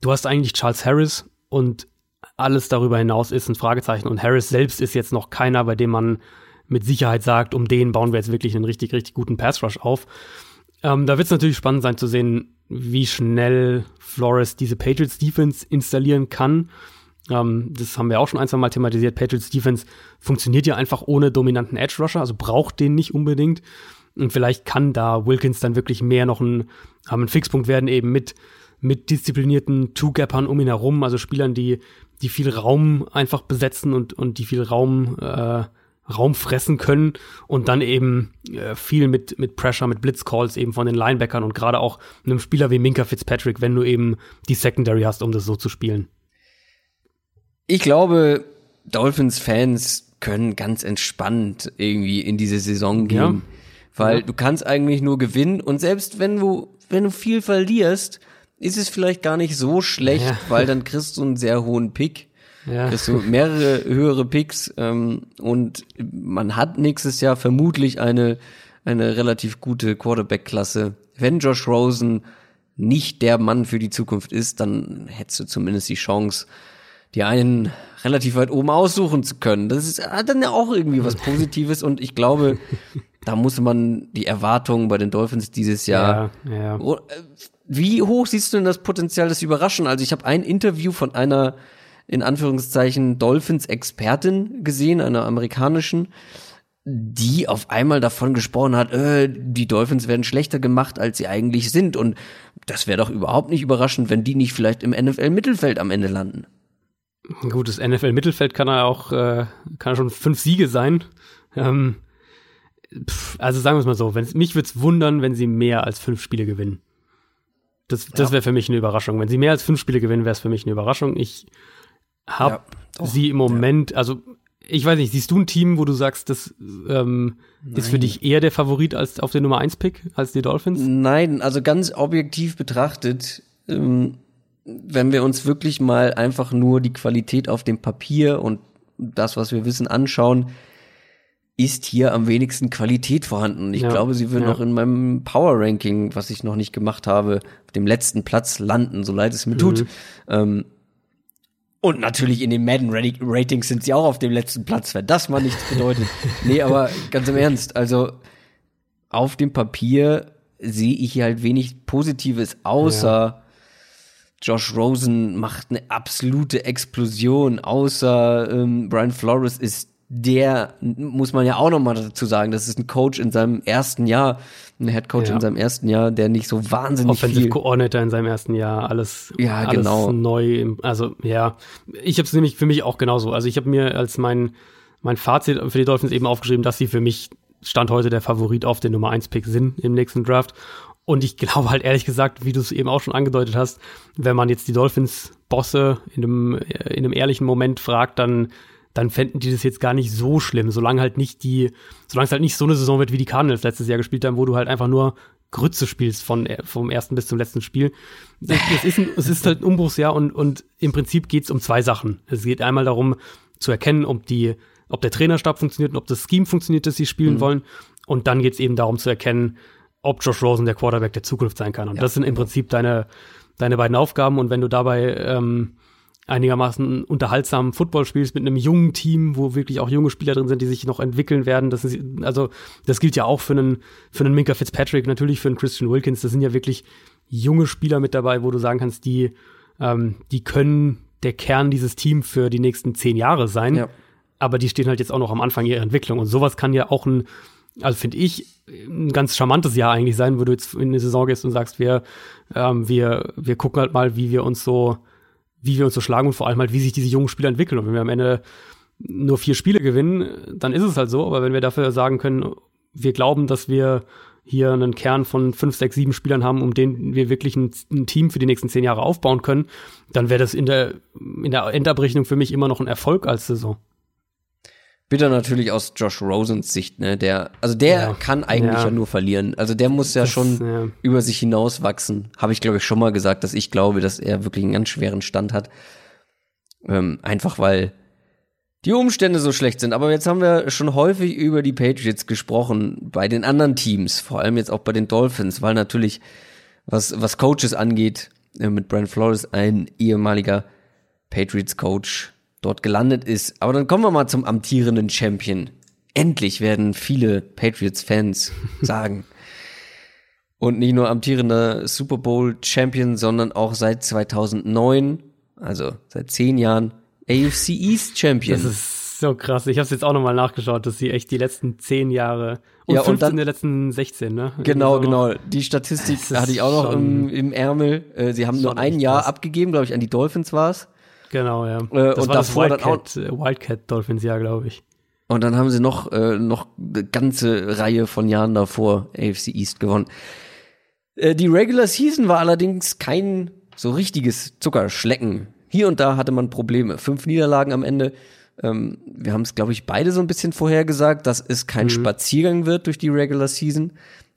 Du hast eigentlich Charles Harris und alles darüber hinaus ist ein Fragezeichen. Und Harris selbst ist jetzt noch keiner, bei dem man mit Sicherheit sagt, um den bauen wir jetzt wirklich einen richtig, richtig guten Pass Rush auf. Ähm, da wird es natürlich spannend sein zu sehen, wie schnell Flores diese Patriots Defense installieren kann. Ähm, das haben wir auch schon ein, zwei Mal thematisiert. Patriots Defense funktioniert ja einfach ohne dominanten Edge Rusher, also braucht den nicht unbedingt. Und vielleicht kann da Wilkins dann wirklich mehr noch ein, haben ein Fixpunkt werden, eben mit, mit disziplinierten Two-Gappern um ihn herum, also Spielern, die, die viel Raum einfach besetzen und, und die viel Raum, äh, Raum fressen können und dann eben äh, viel mit, mit Pressure, mit Blitzcalls eben von den Linebackern und gerade auch einem Spieler wie Minka Fitzpatrick, wenn du eben die Secondary hast, um das so zu spielen. Ich glaube, Dolphins-Fans können ganz entspannt irgendwie in diese Saison gehen. Ja. Weil ja. du kannst eigentlich nur gewinnen und selbst wenn du, wenn du viel verlierst, ist es vielleicht gar nicht so schlecht, ja. weil dann kriegst du einen sehr hohen Pick. Ja. Kriegst du mehrere höhere Picks ähm, und man hat nächstes Jahr vermutlich eine, eine relativ gute Quarterback-Klasse. Wenn Josh Rosen nicht der Mann für die Zukunft ist, dann hättest du zumindest die Chance, die einen relativ weit oben aussuchen zu können. Das ist dann ja auch irgendwie was Positives und ich glaube, da muss man die Erwartungen bei den Dolphins dieses Jahr. Ja, ja. Oh, äh, wie hoch siehst du denn das Potenzial des Überraschen? Also ich habe ein Interview von einer in Anführungszeichen Dolphins-Expertin gesehen, einer amerikanischen, die auf einmal davon gesprochen hat, äh, die Dolphins werden schlechter gemacht, als sie eigentlich sind. Und das wäre doch überhaupt nicht überraschend, wenn die nicht vielleicht im NFL-Mittelfeld am Ende landen. Gut, das NFL-Mittelfeld kann er auch, äh, kann er schon fünf Siege sein. Ähm, pff, also sagen wir es mal so, wenn, mich würde es wundern, wenn sie mehr als fünf Spiele gewinnen. Das, das wäre für mich eine Überraschung. Wenn sie mehr als fünf Spiele gewinnen, wäre es für mich eine Überraschung. Ich habe Ja, sie im Moment, also ich weiß nicht, siehst du ein Team, wo du sagst, das ähm, ist für dich eher der Favorit als auf den Nummer 1 Pick als die Dolphins? Nein, also ganz objektiv betrachtet, ähm, wenn wir uns wirklich mal einfach nur die Qualität auf dem Papier und das, was wir wissen, anschauen, ist hier am wenigsten Qualität vorhanden. Ich Ja, glaube, sie würden ja. auch in meinem Power Ranking, was ich noch nicht gemacht habe, auf dem letzten Platz landen, so leid es mir tut. Mhm. Ähm, und natürlich in den Madden Rati- Ratings sind sie auch auf dem letzten Platz, wenn das mal nichts bedeutet. nee, aber ganz im Ernst, also auf dem Papier sehe ich hier halt wenig Positives, außer Josh Rosen macht eine absolute Explosion, außer ähm, Brian Flores ist der, muss man ja auch noch mal dazu sagen, das ist ein Coach in seinem ersten Jahr, ein Head Coach Ja. in seinem ersten Jahr, der nicht so wahnsinnig Offensive viel Coordinator in seinem ersten Jahr, alles, Ja, alles genau. neu. Also ja, ich habe es nämlich für mich auch genauso. Also ich habe mir als mein mein Fazit für die Dolphins eben aufgeschrieben, dass sie für mich stand heute der Favorit auf den Nummer 1 Pick sind im nächsten Draft. Und ich glaube halt ehrlich gesagt, wie du es eben auch schon angedeutet hast, wenn man jetzt die Dolphins Bosse in einem äh, in einem ehrlichen Moment fragt, dann dann fänden die das jetzt gar nicht so schlimm, solange halt nicht die, solange es halt nicht so eine Saison wird, wie die Cardinals letztes Jahr gespielt haben, wo du halt einfach nur Grütze spielst von, äh, vom ersten bis zum letzten Spiel. Es, ist, ein, es ist halt ein Umbruchsjahr und, und im Prinzip geht es um zwei Sachen. Es geht einmal darum, zu erkennen, ob die, ob der Trainerstab funktioniert und ob das Scheme funktioniert, das sie spielen wollen. Und dann geht es eben darum zu erkennen, ob Josh Rosen der Quarterback der Zukunft sein kann. Und das sind im Prinzip deine, deine beiden Aufgaben. Und wenn du dabei ähm, einigermaßen unterhaltsamen Football spielst mit einem jungen Team, wo wirklich auch junge Spieler drin sind, die sich noch entwickeln werden. Das ist, also, das gilt ja auch für einen, für einen Minka Fitzpatrick, natürlich für einen Christian Wilkins. Das sind ja wirklich junge Spieler mit dabei, wo du sagen kannst, die, ähm, die können der Kern dieses Team für die nächsten zehn Jahre sein. Ja. Aber die stehen halt jetzt auch noch am Anfang ihrer Entwicklung. Und sowas kann ja auch ein, also finde ich, ein ganz charmantes Jahr eigentlich sein, wo du jetzt in eine Saison gehst und sagst, wir, ähm, wir, wir gucken halt mal, wie wir uns so, wie wir uns so schlagen und vor allem halt, wie sich diese jungen Spieler entwickeln. Und wenn wir am Ende nur vier Spiele gewinnen, dann ist es halt so. Aber wenn wir dafür sagen können, wir glauben, dass wir hier einen Kern von fünf, sechs, sieben Spielern haben, um den wir wirklich ein, ein Team für die nächsten zehn Jahre aufbauen können, dann wäre das in der, in der Endabrechnung für mich immer noch ein Erfolg als Saison. Bitter natürlich aus Josh Rosens Sicht, ne? Der, also der Ja. kann eigentlich ja. Ja. nur verlieren. Also der muss ja Das, schon ja. über sich hinaus wachsen. Habe ich, glaube ich, schon mal gesagt, dass ich glaube, dass er wirklich einen ganz schweren Stand hat. Ähm, einfach weil die Umstände so schlecht sind. Aber jetzt haben wir schon häufig über die Patriots gesprochen, bei den anderen Teams, vor allem jetzt auch bei den Dolphins, weil natürlich, was, was Coaches angeht, äh, mit Brian Flores ein ehemaliger Patriots-Coach dort gelandet ist. Aber dann kommen wir mal zum amtierenden Champion. Endlich werden viele Patriots-Fans sagen. Und nicht nur amtierender Super Bowl-Champion, sondern auch seit 2009, also seit zehn Jahren, AFC East Champion. Das ist so krass. Ich habe jetzt auch nochmal nachgeschaut, dass sie echt die letzten zehn Jahre und Ja, und 15 dann- der letzten 16, ne? Genau, genau. Die Statistik hatte ich auch noch im, im Ärmel. Äh, sie haben nur ein Jahr krass. abgegeben, glaube ich, an die Dolphins war's. Genau, ja. Äh, das und war das davor dann auch- Wildcat, äh, Wildcat Dolphins Jahr, glaube ich. Und dann haben sie noch, äh, noch eine ganze Reihe von Jahren davor AFC East gewonnen. Äh, die Regular Season war allerdings kein so richtiges Zuckerschlecken. Hier und da hatte man Probleme. Fünf Niederlagen am Ende. Ähm, wir haben es, glaube ich, beide so ein bisschen vorhergesagt, dass es kein Spaziergang wird durch die Regular Season.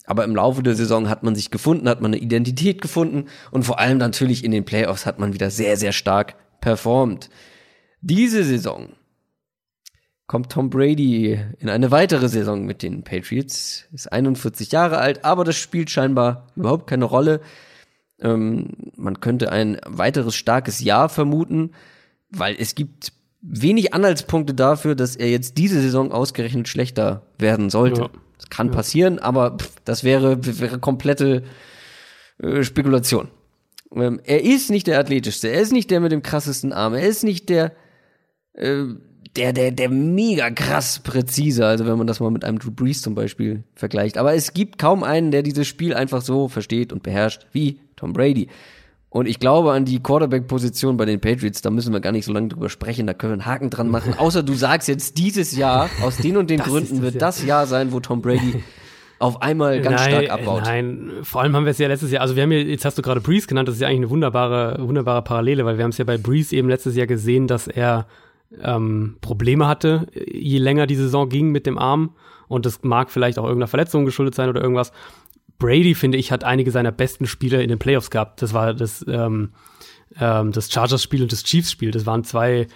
Aber im Laufe der Saison hat man sich gefunden, hat man eine Identität gefunden und vor allem natürlich in den Playoffs hat man wieder sehr, sehr stark performt. Diese Saison kommt Tom Brady in eine weitere Saison mit den Patriots, ist 41 Jahre alt, aber das spielt scheinbar überhaupt keine Rolle. Ähm, man könnte ein weiteres starkes Jahr vermuten, weil es gibt wenig Anhaltspunkte dafür, dass er jetzt diese Saison ausgerechnet schlechter werden sollte. Ja. Das kann passieren, aber pff, das wäre, wäre komplette äh, Spekulation. Ähm, er ist nicht der athletischste, er ist nicht der mit dem krassesten Arm, er ist nicht der äh, der, der, der mega krass präzise, also wenn man das mal mit einem Drew Brees zum Beispiel vergleicht. Aber es gibt kaum einen, der dieses Spiel einfach so versteht und beherrscht wie Tom Brady. Und ich glaube an die Quarterback-Position bei den Patriots, da müssen wir gar nicht so lange drüber sprechen, da können wir einen Haken dran machen. Außer du sagst jetzt, dieses Jahr, aus den und den Das Gründen wird Jahr. das Jahr sein, wo Tom Brady auf einmal ganz nein, stark abbaut. Nein, vor allem haben wir es ja letztes Jahr, also wir haben ja, jetzt hast du gerade Breeze genannt, das ist ja eigentlich eine wunderbare, wunderbare Parallele, weil wir haben es ja bei Breeze eben letztes Jahr gesehen, dass er ähm, Probleme hatte, je länger die Saison ging mit dem Arm. Und das mag vielleicht auch irgendeiner Verletzung geschuldet sein oder irgendwas. Brady, finde ich, hat einige seiner besten Spiele in den Playoffs gehabt. Das war das, ähm, ähm, das Chargers-Spiel und das Chiefs-Spiel. Das waren zwei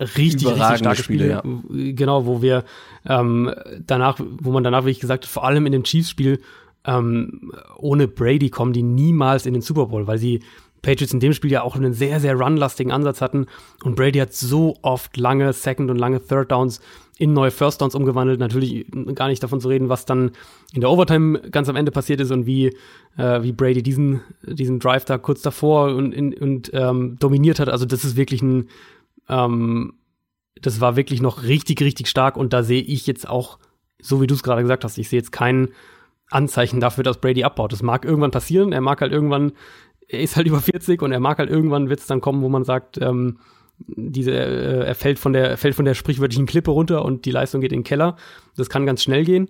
richtig, richtig starke Spiele, Spiele. Genau, wo wir ähm, danach, wo man danach, wie ich gesagt vor allem in dem Chiefs-Spiel, ähm, ohne Brady kommen die niemals in den Super Bowl, weil sie Patriots in dem Spiel ja auch einen sehr, sehr runlastigen Ansatz hatten. Und Brady hat so oft lange Second und lange Third Downs in neue First Downs umgewandelt. Natürlich gar nicht davon zu reden, was dann in der Overtime ganz am Ende passiert ist und wie, äh, wie Brady diesen, diesen Drive da kurz davor und, in, und ähm, dominiert hat. Also das ist wirklich ein, ähm, das war wirklich noch richtig, richtig stark. Und da sehe ich jetzt auch, so wie du es gerade gesagt hast, ich sehe jetzt kein Anzeichen dafür, dass Brady abbaut. Das mag irgendwann passieren. Er mag halt irgendwann er ist halt über 40 und er mag halt irgendwann wird es dann kommen, wo man sagt, ähm, diese, äh, er fällt von der, er fällt von der sprichwörtlichen Klippe runter und die Leistung geht in den Keller. Das kann ganz schnell gehen.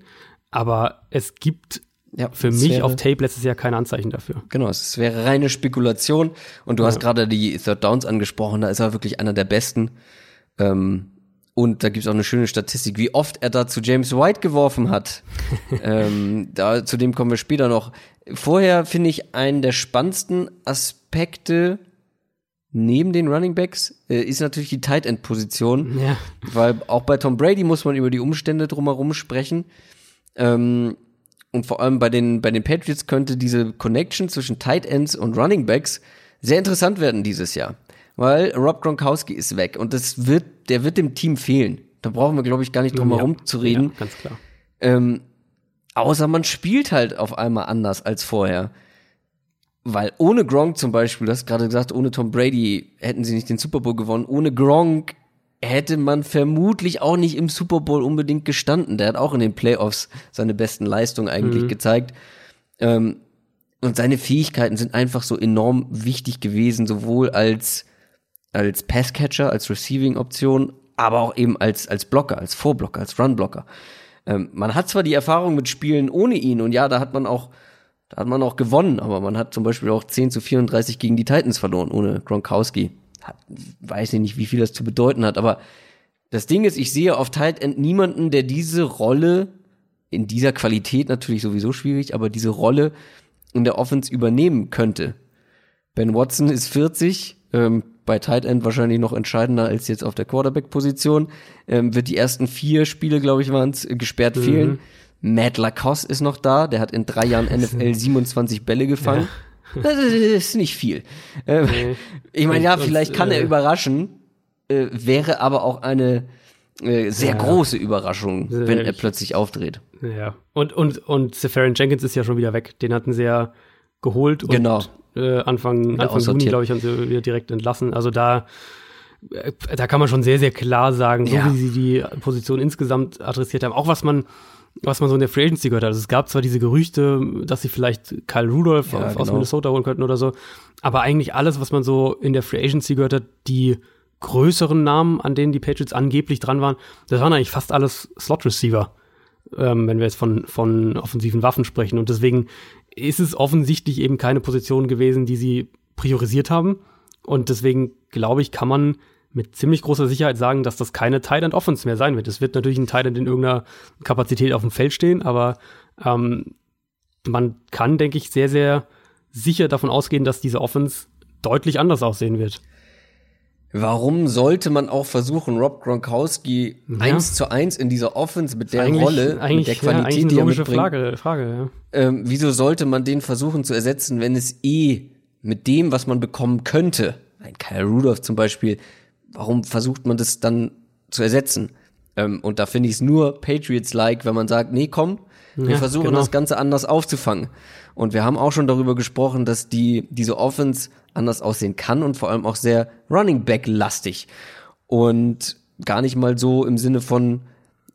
Aber es gibt Ja, für es mich wäre- auf Tape letztes Jahr keine Anzeichen dafür. Genau, es wäre reine Spekulation. Und du hast gerade die Third Downs angesprochen, da ist er wirklich einer der besten. Ähm, und da gibt's auch eine schöne Statistik, wie oft er da zu James White geworfen hat. ähm, da, zu dem kommen wir später noch. Vorher finde ich einen der spannendsten Aspekte neben den Running Backs äh, ist natürlich die Tight End Position. Ja. Weil auch bei Tom Brady muss man über die Umstände drumherum sprechen. Ähm, und vor allem bei den, bei den Patriots könnte diese Connection zwischen Tight Ends und Running Backs sehr interessant werden dieses Jahr. Weil Rob Gronkowski ist weg und das wird, der wird dem Team fehlen. Da brauchen wir, glaube ich, gar nicht drum herum Ja, zu reden. Ja, ganz klar. Ähm, außer man spielt halt auf einmal anders als vorher. Weil ohne Gronk zum Beispiel, du hast gerade gesagt, ohne Tom Brady hätten sie nicht den Super Bowl gewonnen. Ohne Gronk hätte man vermutlich auch nicht im Super Bowl unbedingt gestanden. Der hat auch in den Playoffs seine besten Leistungen eigentlich gezeigt. Ähm, und seine Fähigkeiten sind einfach so enorm wichtig gewesen, sowohl als, als Passcatcher, als Receiving-Option, aber auch eben als, als Blocker, als Vorblocker, als Runblocker. Ähm, man hat zwar die Erfahrung mit Spielen ohne ihn und ja, da hat man auch, da hat man auch gewonnen, aber man hat zum Beispiel auch 10 zu 34 gegen die Titans verloren, ohne Gronkowski. Hat, weiß ich nicht, wie viel das zu bedeuten hat, aber das Ding ist, ich sehe auf Tight End niemanden, der diese Rolle in dieser Qualität natürlich sowieso schwierig, aber diese Rolle in der Offense übernehmen könnte. Ben Watson ist 40, ähm, bei Tight End wahrscheinlich noch entscheidender als jetzt auf der Quarterback-Position. Ähm, wird die ersten vier Spiele, glaube ich, waren es, gesperrt fehlen. Matt Lacoste ist noch da, der hat in drei Jahren NFL 27 Bälle gefangen. Das ist nicht viel. Ähm, Ich meine, ja, vielleicht kann er äh, überraschen, äh, wäre aber auch eine äh, sehr Ja. große Überraschung, Sehr wenn er plötzlich aufdreht. Ja. Und, und, und Safarian Jenkins ist ja schon wieder weg. Den hatten sie ja geholt und Genau. äh, Anfang, Wieder Anfang Juni, glaube ich, haben sie wieder direkt entlassen. Also da, äh, da kann man schon sehr, sehr klar sagen, so Ja. wie sie die Position insgesamt adressiert haben, auch was man, was man so in der Free Agency gehört hat. Also es gab zwar diese Gerüchte, dass sie vielleicht Kyle Rudolph Ja, aus genau. Minnesota holen könnten oder so, aber eigentlich alles, was man so in der Free Agency gehört hat, die größeren Namen, an denen die Patriots angeblich dran waren, das waren eigentlich fast alles Slot-Receiver ähm, wenn wir jetzt von, von offensiven Waffen sprechen. Und deswegen ist es offensichtlich eben keine Position gewesen, die sie priorisiert haben. Und deswegen glaube ich, kann man mit ziemlich großer Sicherheit sagen, dass das keine Tight End Offense mehr sein wird. Es wird natürlich ein Tight End in irgendeiner Kapazität auf dem Feld stehen, aber ähm, man kann, denke ich, sehr, sehr sicher davon ausgehen, dass diese Offense deutlich anders aussehen wird. Warum sollte man auch versuchen, Rob Gronkowski eins zu eins in dieser Offense mit der eigentlich, Rolle, eigentlich, mit der ja, Qualität, eine die er mitbringt, Frage, Frage ja. ähm, wieso sollte man den versuchen zu ersetzen, wenn es eh mit dem, was man bekommen könnte, ein Kyle Rudolph zum Beispiel, warum versucht man das dann zu ersetzen? Ähm, und da finde ich es nur Patriots-like, wenn man sagt, nee, komm, wir Ja, versuchen genau. das Ganze anders aufzufangen. Und wir haben auch schon darüber gesprochen, dass die, diese Offense anders aussehen kann und vor allem auch sehr Running Back-lastig. Und gar nicht mal so im Sinne von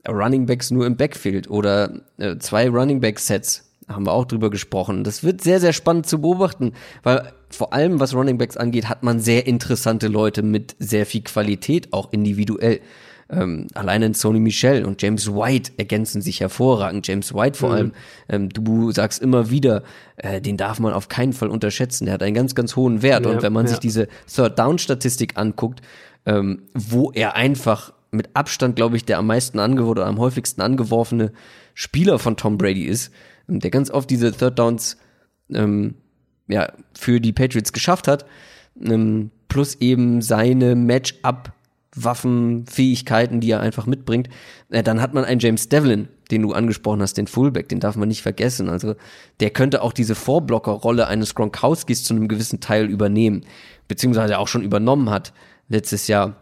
Running Backs nur im Backfield oder äh, zwei Running Back Sets. Haben wir auch drüber gesprochen. Das wird sehr, sehr spannend zu beobachten, weil vor allem was Running Backs angeht, hat man sehr interessante Leute mit sehr viel Qualität, auch individuell. Ähm, alleine Sony Michel und James White ergänzen sich hervorragend. James White vor mhm. allem, ähm, du sagst immer wieder, äh, den darf man auf keinen Fall unterschätzen. Der hat einen ganz, ganz hohen Wert. Ja, und wenn man ja. sich diese Third Down Statistik anguckt, ähm, wo er einfach mit Abstand, glaube ich, der am meisten angeworfen oder am häufigsten angeworfene Spieler von Tom Brady ist, ähm, der ganz oft diese Third Downs ähm, ja, für die Patriots geschafft hat, ähm, plus eben seine Matchup Waffenfähigkeiten, die er einfach mitbringt, äh, dann hat man einen James Devlin, den du angesprochen hast, den Fullback, den darf man nicht vergessen. Also der könnte auch diese Vorblocker-Rolle eines Gronkowskis zu einem gewissen Teil übernehmen, beziehungsweise auch schon übernommen hat letztes Jahr.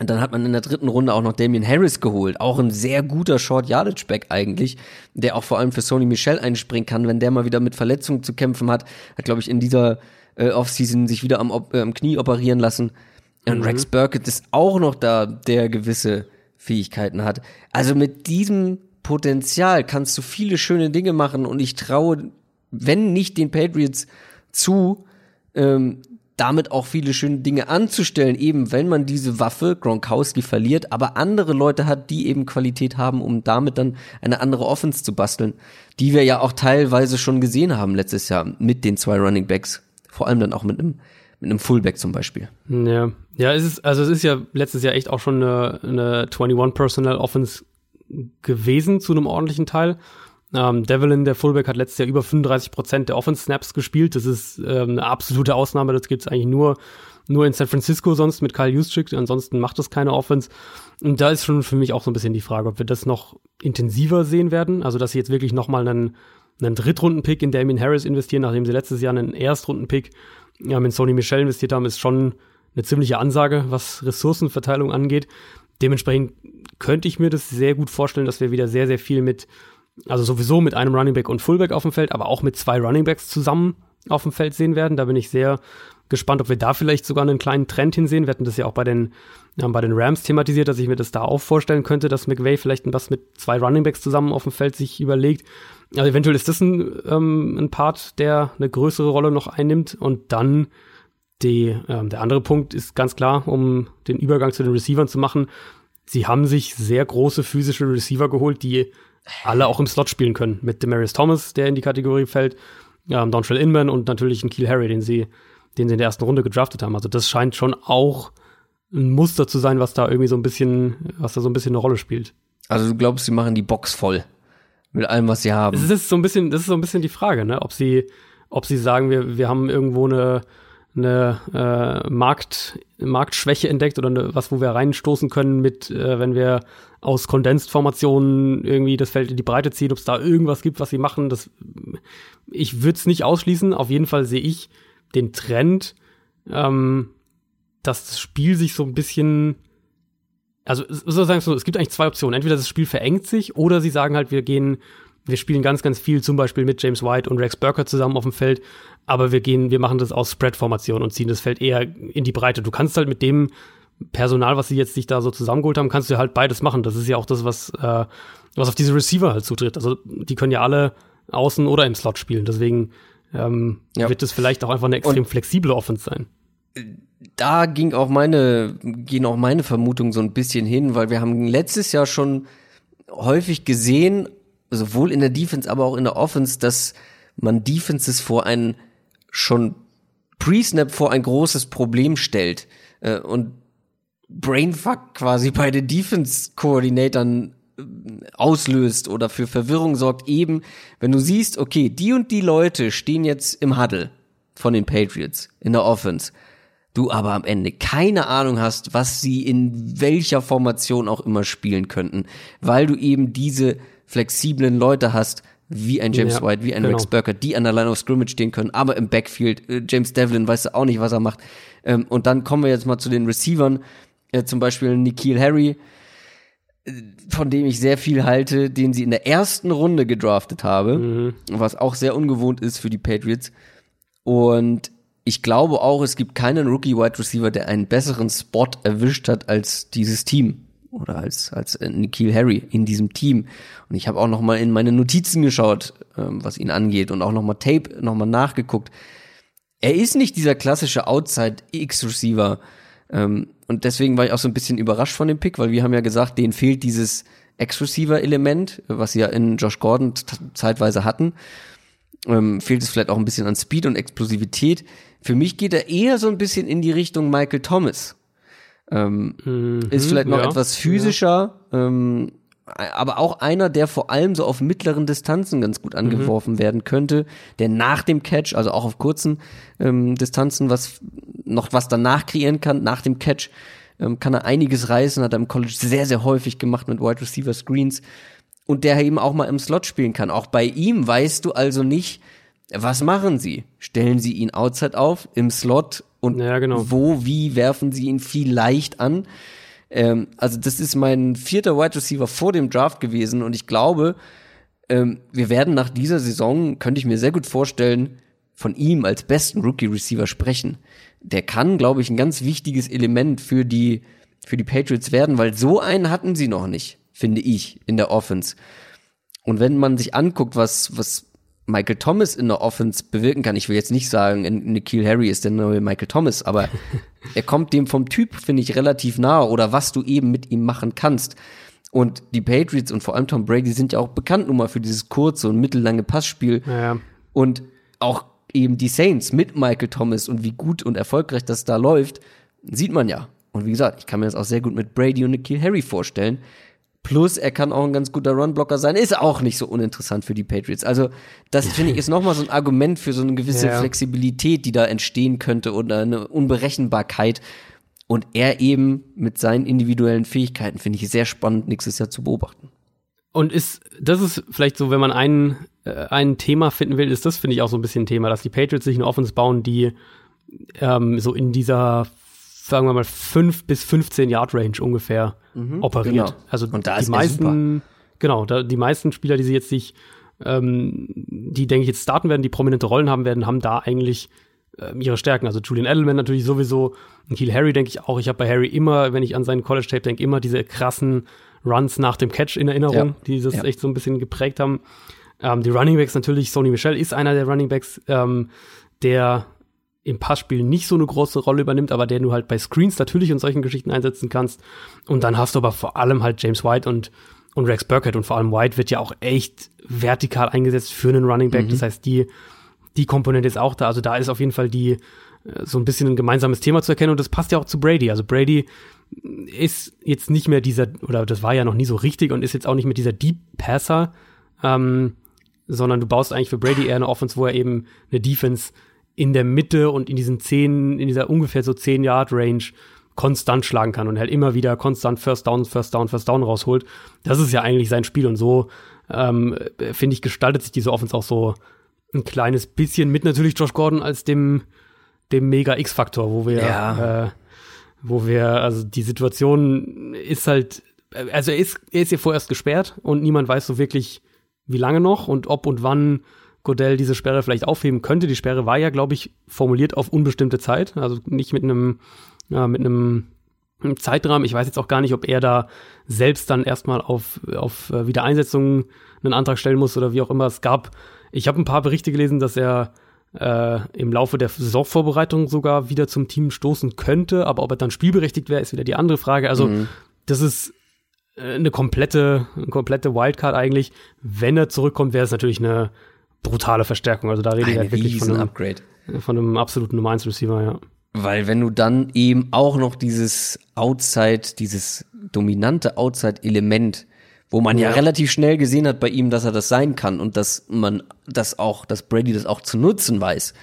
Und dann hat man in der dritten Runde auch noch Damian Harris geholt, auch ein sehr guter Short Yardage Back eigentlich, der auch vor allem für Sony Michel einspringen kann, wenn der mal wieder mit Verletzungen zu kämpfen hat. Hat glaube ich in dieser äh, Offseason sich wieder am, äh, am Knie operieren lassen. Und mhm. Rex Burkett ist auch noch da, der gewisse Fähigkeiten hat. Also mit diesem Potenzial kannst du viele schöne Dinge machen und ich traue, wenn nicht den Patriots zu, ähm, damit auch viele schöne Dinge anzustellen, eben wenn man diese Waffe, Gronkowski, verliert, aber andere Leute hat, die eben Qualität haben, um damit dann eine andere Offense zu basteln, die wir ja auch teilweise schon gesehen haben letztes Jahr mit den zwei Running Backs, vor allem dann auch mit einem mit einem Fullback zum Beispiel. Ja, ja, es ist, also es ist ja letztes Jahr echt auch schon eine, eine 21 Personal Offense gewesen zu einem ordentlichen Teil. Ähm, Devlin, der Fullback, hat letztes Jahr über 35 Prozent der Offense-Snaps gespielt. Das ist ähm, eine absolute Ausnahme. Das gibt's eigentlich nur, nur in San Francisco sonst mit Kyle Juszczyk. Ansonsten macht das keine Offense. Und da ist schon für mich auch so ein bisschen die Frage, ob wir das noch intensiver sehen werden. Also, dass sie jetzt wirklich nochmal einen, einen Drittrunden-Pick in Damien Harris investieren, nachdem sie letztes Jahr einen Erstrunden-Pick ja, mit Sony Michel investiert haben, ist schon eine ziemliche Ansage, was Ressourcenverteilung angeht. Dementsprechend könnte ich mir das sehr gut vorstellen, dass wir wieder sehr, sehr viel mit also sowieso mit einem Running Back und Fullback auf dem Feld, aber auch mit zwei Running Backs zusammen auf dem Feld sehen werden. Da bin ich sehr gespannt, ob wir da vielleicht sogar einen kleinen Trend hinsehen. Wir hatten das ja auch bei den, ja, bei den Rams thematisiert, dass ich mir das da auch vorstellen könnte, dass McVay vielleicht was mit zwei Running Backs zusammen auf dem Feld sich überlegt. Also eventuell ist das ein, ähm, ein Part, der eine größere Rolle noch einnimmt. Und dann die, ähm, der andere Punkt ist ganz klar, um den Übergang zu den Receivern zu machen. Sie haben sich sehr große physische Receiver geholt, die alle auch im Slot spielen können. Mit Demarius Thomas, der in die Kategorie fällt, ähm, Dontrell Inman und natürlich ein Keel Harry, den sie, den sie in der ersten Runde gedraftet haben. Also das scheint schon auch ein Muster zu sein, was da irgendwie so ein bisschen, was da so ein bisschen eine Rolle spielt. Also du glaubst, sie machen die Box voll mit allem, was sie haben. Das ist so ein bisschen, das ist so ein bisschen die Frage, ne? Ob sie, ob sie sagen, wir, wir haben irgendwo eine, eine äh, Markt, Marktschwäche entdeckt oder eine, was, wo wir reinstoßen können mit, äh, wenn wir aus Kondensformationen irgendwie das Feld in die Breite ziehen, ob es da irgendwas gibt, was sie machen. Das, ich würde es nicht ausschließen. Auf jeden Fall sehe ich den Trend, ähm, dass das Spiel sich so ein bisschen also sozusagen so, es gibt eigentlich zwei Optionen. Entweder das Spiel verengt sich oder sie sagen halt, wir gehen, wir spielen ganz, ganz viel, zum Beispiel mit James White und Rex Burker zusammen auf dem Feld, aber wir gehen, wir machen das aus Spread-Formation und ziehen das Feld eher in die Breite. Du kannst halt mit dem Personal, was sie jetzt sich da so zusammengeholt haben, kannst du halt beides machen. Das ist ja auch das, was, äh, was auf diese Receiver halt zutritt. Also die können ja alle außen oder im Slot spielen. Deswegen ähm, ja. wird es vielleicht auch einfach eine extrem und flexible Offense sein. Da ging auch meine, gehen auch meine Vermutungen so ein bisschen hin, weil wir haben letztes Jahr schon häufig gesehen, sowohl in der Defense, aber auch in der Offense, dass man Defenses vor ein schon Pre-Snap vor ein großes Problem stellt. Äh, und Brainfuck quasi bei den Defense-Koordinatoren äh, auslöst oder für Verwirrung sorgt, eben, wenn du siehst, okay, die und die Leute stehen jetzt im Huddle von den Patriots in der Offense, du aber am Ende keine Ahnung hast, was sie in welcher Formation auch immer spielen könnten, weil du eben diese flexiblen Leute hast, wie ein James ja, White, wie ein genau. Rex Burker, die an der Line of Scrimmage stehen können, aber im Backfield, äh, James Devlin, weißt du auch nicht, was er macht. Ähm, und dann kommen wir jetzt mal zu den Receivern äh, zum Beispiel Nikhil Harry, äh, von dem ich sehr viel halte, den sie in der ersten Runde gedraftet habe, mhm. was auch sehr ungewohnt ist für die Patriots. Und ich glaube auch, es gibt keinen Rookie Wide Receiver, der einen besseren Spot erwischt hat als dieses Team oder als als äh, Nikhil Harry in diesem Team. Und ich habe auch noch mal in meine Notizen geschaut, ähm, was ihn angeht und auch noch mal Tape noch mal nachgeguckt. er ist nicht dieser klassische Outside-X-Receiver. Ähm, und deswegen war ich auch so ein bisschen überrascht von dem Pick, weil wir haben ja gesagt, denen fehlt dieses X-Receiver-Element, was sie ja in Josh Gordon zeitweise hatten. Ähm, fehlt es vielleicht auch ein bisschen an Speed und Explosivität. Für mich geht er eher so ein bisschen in die Richtung Michael Thomas. Ähm, mhm, ist vielleicht noch ja, etwas physischer, ja. ähm, aber auch einer, der vor allem so auf mittleren Distanzen ganz gut angeworfen mhm. werden könnte, der nach dem Catch, also auch auf kurzen ähm, Distanzen, was noch was danach kreieren kann, nach dem Catch, ähm, kann er einiges reißen, hat er im College sehr, sehr häufig gemacht mit Wide Receiver Screens und der eben auch mal im Slot spielen kann. Auch bei ihm weißt du also nicht, was machen sie? Stellen sie ihn outside auf, im Slot und ja, genau. wo, wie werfen sie ihn vielleicht an? Ähm, also das ist mein vierter Wide Receiver vor dem Draft gewesen und ich glaube, ähm, wir werden nach dieser Saison, könnte ich mir sehr gut vorstellen, von ihm als besten Rookie Receiver sprechen. Der kann, glaube ich, ein ganz wichtiges Element für die, für die Patriots werden, weil so einen hatten sie noch nicht, finde ich, in der Offense. Und wenn man sich anguckt, was, was Michael Thomas in der Offense bewirken kann. Ich will jetzt nicht sagen, Nikhil Harry ist der neue Michael Thomas, aber er kommt dem vom Typ, finde ich, relativ nahe oder was du eben mit ihm machen kannst. Und die Patriots und vor allem Tom Brady sind ja auch bekannt nun mal für dieses kurze und mittellange Passspiel. Ja. Und auch eben die Saints mit Michael Thomas und wie gut und erfolgreich das da läuft, sieht man ja. Und wie gesagt, ich kann mir das auch sehr gut mit Brady und Nikhil Harry vorstellen. Plus, er kann auch ein ganz guter Runblocker sein. Ist auch nicht so uninteressant für die Patriots. Also, das finde ich ist nochmal so ein Argument für so eine gewisse ja. Flexibilität, die da entstehen könnte oder eine Unberechenbarkeit. Und er eben mit seinen individuellen Fähigkeiten finde ich sehr spannend, nächstes Jahr zu beobachten. Und ist, das ist vielleicht so, wenn man ein, äh, ein Thema finden will, ist das, finde ich, auch so ein bisschen ein Thema, dass die Patriots sich eine Offense bauen, die ähm, so in dieser sagen wir mal, 5 bis 15 Yard Range ungefähr mhm, operiert. Genau. Also Und da die meisten, genau, da, die meisten Spieler, die sie jetzt sich, ähm, die denke ich jetzt starten werden, die prominente Rollen haben werden, haben da eigentlich ähm, ihre Stärken. Also Julian Edelman natürlich sowieso, und Kiel Harry denke ich auch. Ich habe bei Harry immer, wenn ich an seinen College Tape denke, immer diese krassen Runs nach dem Catch in Erinnerung, ja. die das ja. echt so ein bisschen geprägt haben. Ähm, die Running Backs natürlich, Sony Michel ist einer der Running Backs, ähm, der im Passspiel nicht so eine große Rolle übernimmt, aber der du halt bei Screens natürlich in solchen Geschichten einsetzen kannst. Und dann hast du aber vor allem halt James White und, und Rex Burkhead und vor allem White wird ja auch echt vertikal eingesetzt für einen Running Back. Mhm. Das heißt, die, die Komponente ist auch da. Also da ist auf jeden Fall die, äh, so ein bisschen ein gemeinsames Thema zu erkennen und das passt ja auch zu Brady. Also Brady ist jetzt nicht mehr dieser, oder das war ja noch nie so richtig und ist jetzt auch nicht mehr dieser Deep Passer, ähm, sondern du baust eigentlich für Brady eher eine Offense, wo er eben eine Defense in der Mitte und in diesen zehn, in dieser ungefähr so zehn Yard Range konstant schlagen kann und halt immer wieder konstant First Down, First Down, First Down rausholt. Das ist ja eigentlich sein Spiel und so ähm, finde ich gestaltet sich diese Offense auch so ein kleines bisschen mit natürlich Josh Gordon als dem dem Mega X-Faktor, wo wir ja. äh, wo wir also die Situation ist halt also er ist er ist ja vorerst gesperrt und niemand weiß so wirklich wie lange noch und ob und wann Godell diese Sperre vielleicht aufheben könnte. Die Sperre war ja, glaube ich, formuliert auf unbestimmte Zeit, also nicht mit einem, ja, mit einem Zeitrahmen. Ich weiß jetzt auch gar nicht, ob er da selbst dann erstmal auf, auf äh, Wiedereinsetzung einen Antrag stellen muss oder wie auch immer. Es gab, ich habe ein paar Berichte gelesen, dass er äh, im Laufe der Saisonvorbereitung sogar wieder zum Team stoßen könnte, aber ob er dann spielberechtigt wäre, ist wieder die andere Frage. Also mhm. das ist äh, eine komplette, eine komplette Wildcard eigentlich. Wenn er zurückkommt, wäre es natürlich eine brutale Verstärkung. Also da rede ich halt wirklich von einem, Upgrade. von einem absoluten Nummer 1 Receiver, ja. Weil wenn du dann eben auch noch dieses Outside, dieses dominante Outside-Element, wo man ja. ja. relativ schnell gesehen hat bei ihm, dass er das sein kann und dass man das auch, dass Brady das auch zu nutzen weiß.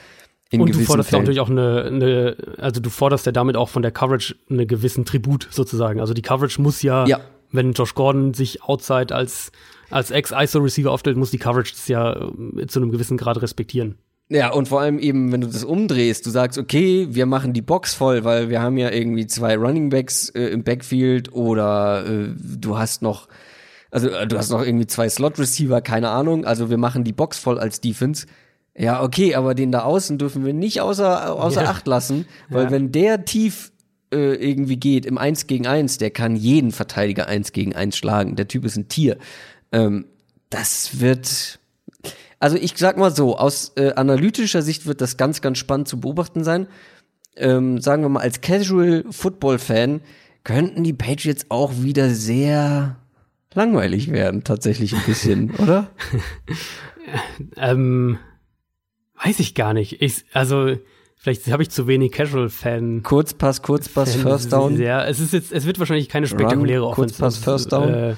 und du forderst Fällen. natürlich auch eine, eine, also du forderst ja damit auch von der Coverage einen gewissen Tribut sozusagen. Also die Coverage muss ja, ja. wenn Josh Gordon sich outside als als Ex-ISO-Receiver aufstellt, muss die Coverage das ja äh, zu einem gewissen Grad respektieren. Ja, und vor allem eben, wenn du das umdrehst, du sagst, okay, wir machen die Box voll, weil wir haben ja irgendwie zwei Running Backs äh, im Backfield oder äh, du hast noch, also äh, du hast noch irgendwie zwei Slot-Receiver, keine Ahnung, also wir machen die Box voll als Defense. Ja, okay, aber den da außen dürfen wir nicht außer, außer ja. Acht lassen, weil ja. wenn der tief äh, irgendwie geht im Eins gegen Eins, der kann jeden Verteidiger Eins gegen Eins schlagen. Der Typ ist ein Tier. Ähm, das wird, Also ich sag mal so, aus äh, analytischer Sicht wird das ganz, ganz spannend zu beobachten sein. Ähm, sagen wir mal, als Casual Football-Fan könnten die Patriots auch wieder sehr langweilig werden, tatsächlich ein bisschen, oder? ähm, weiß ich gar nicht. Ich, also Vielleicht habe ich zu wenig Casual-Fan. Kurzpass, Kurzpass, Fan First Down. Ja, es ist jetzt, es wird wahrscheinlich keine spektakuläre Run, Offense. Kurzpass, First Down. Äh,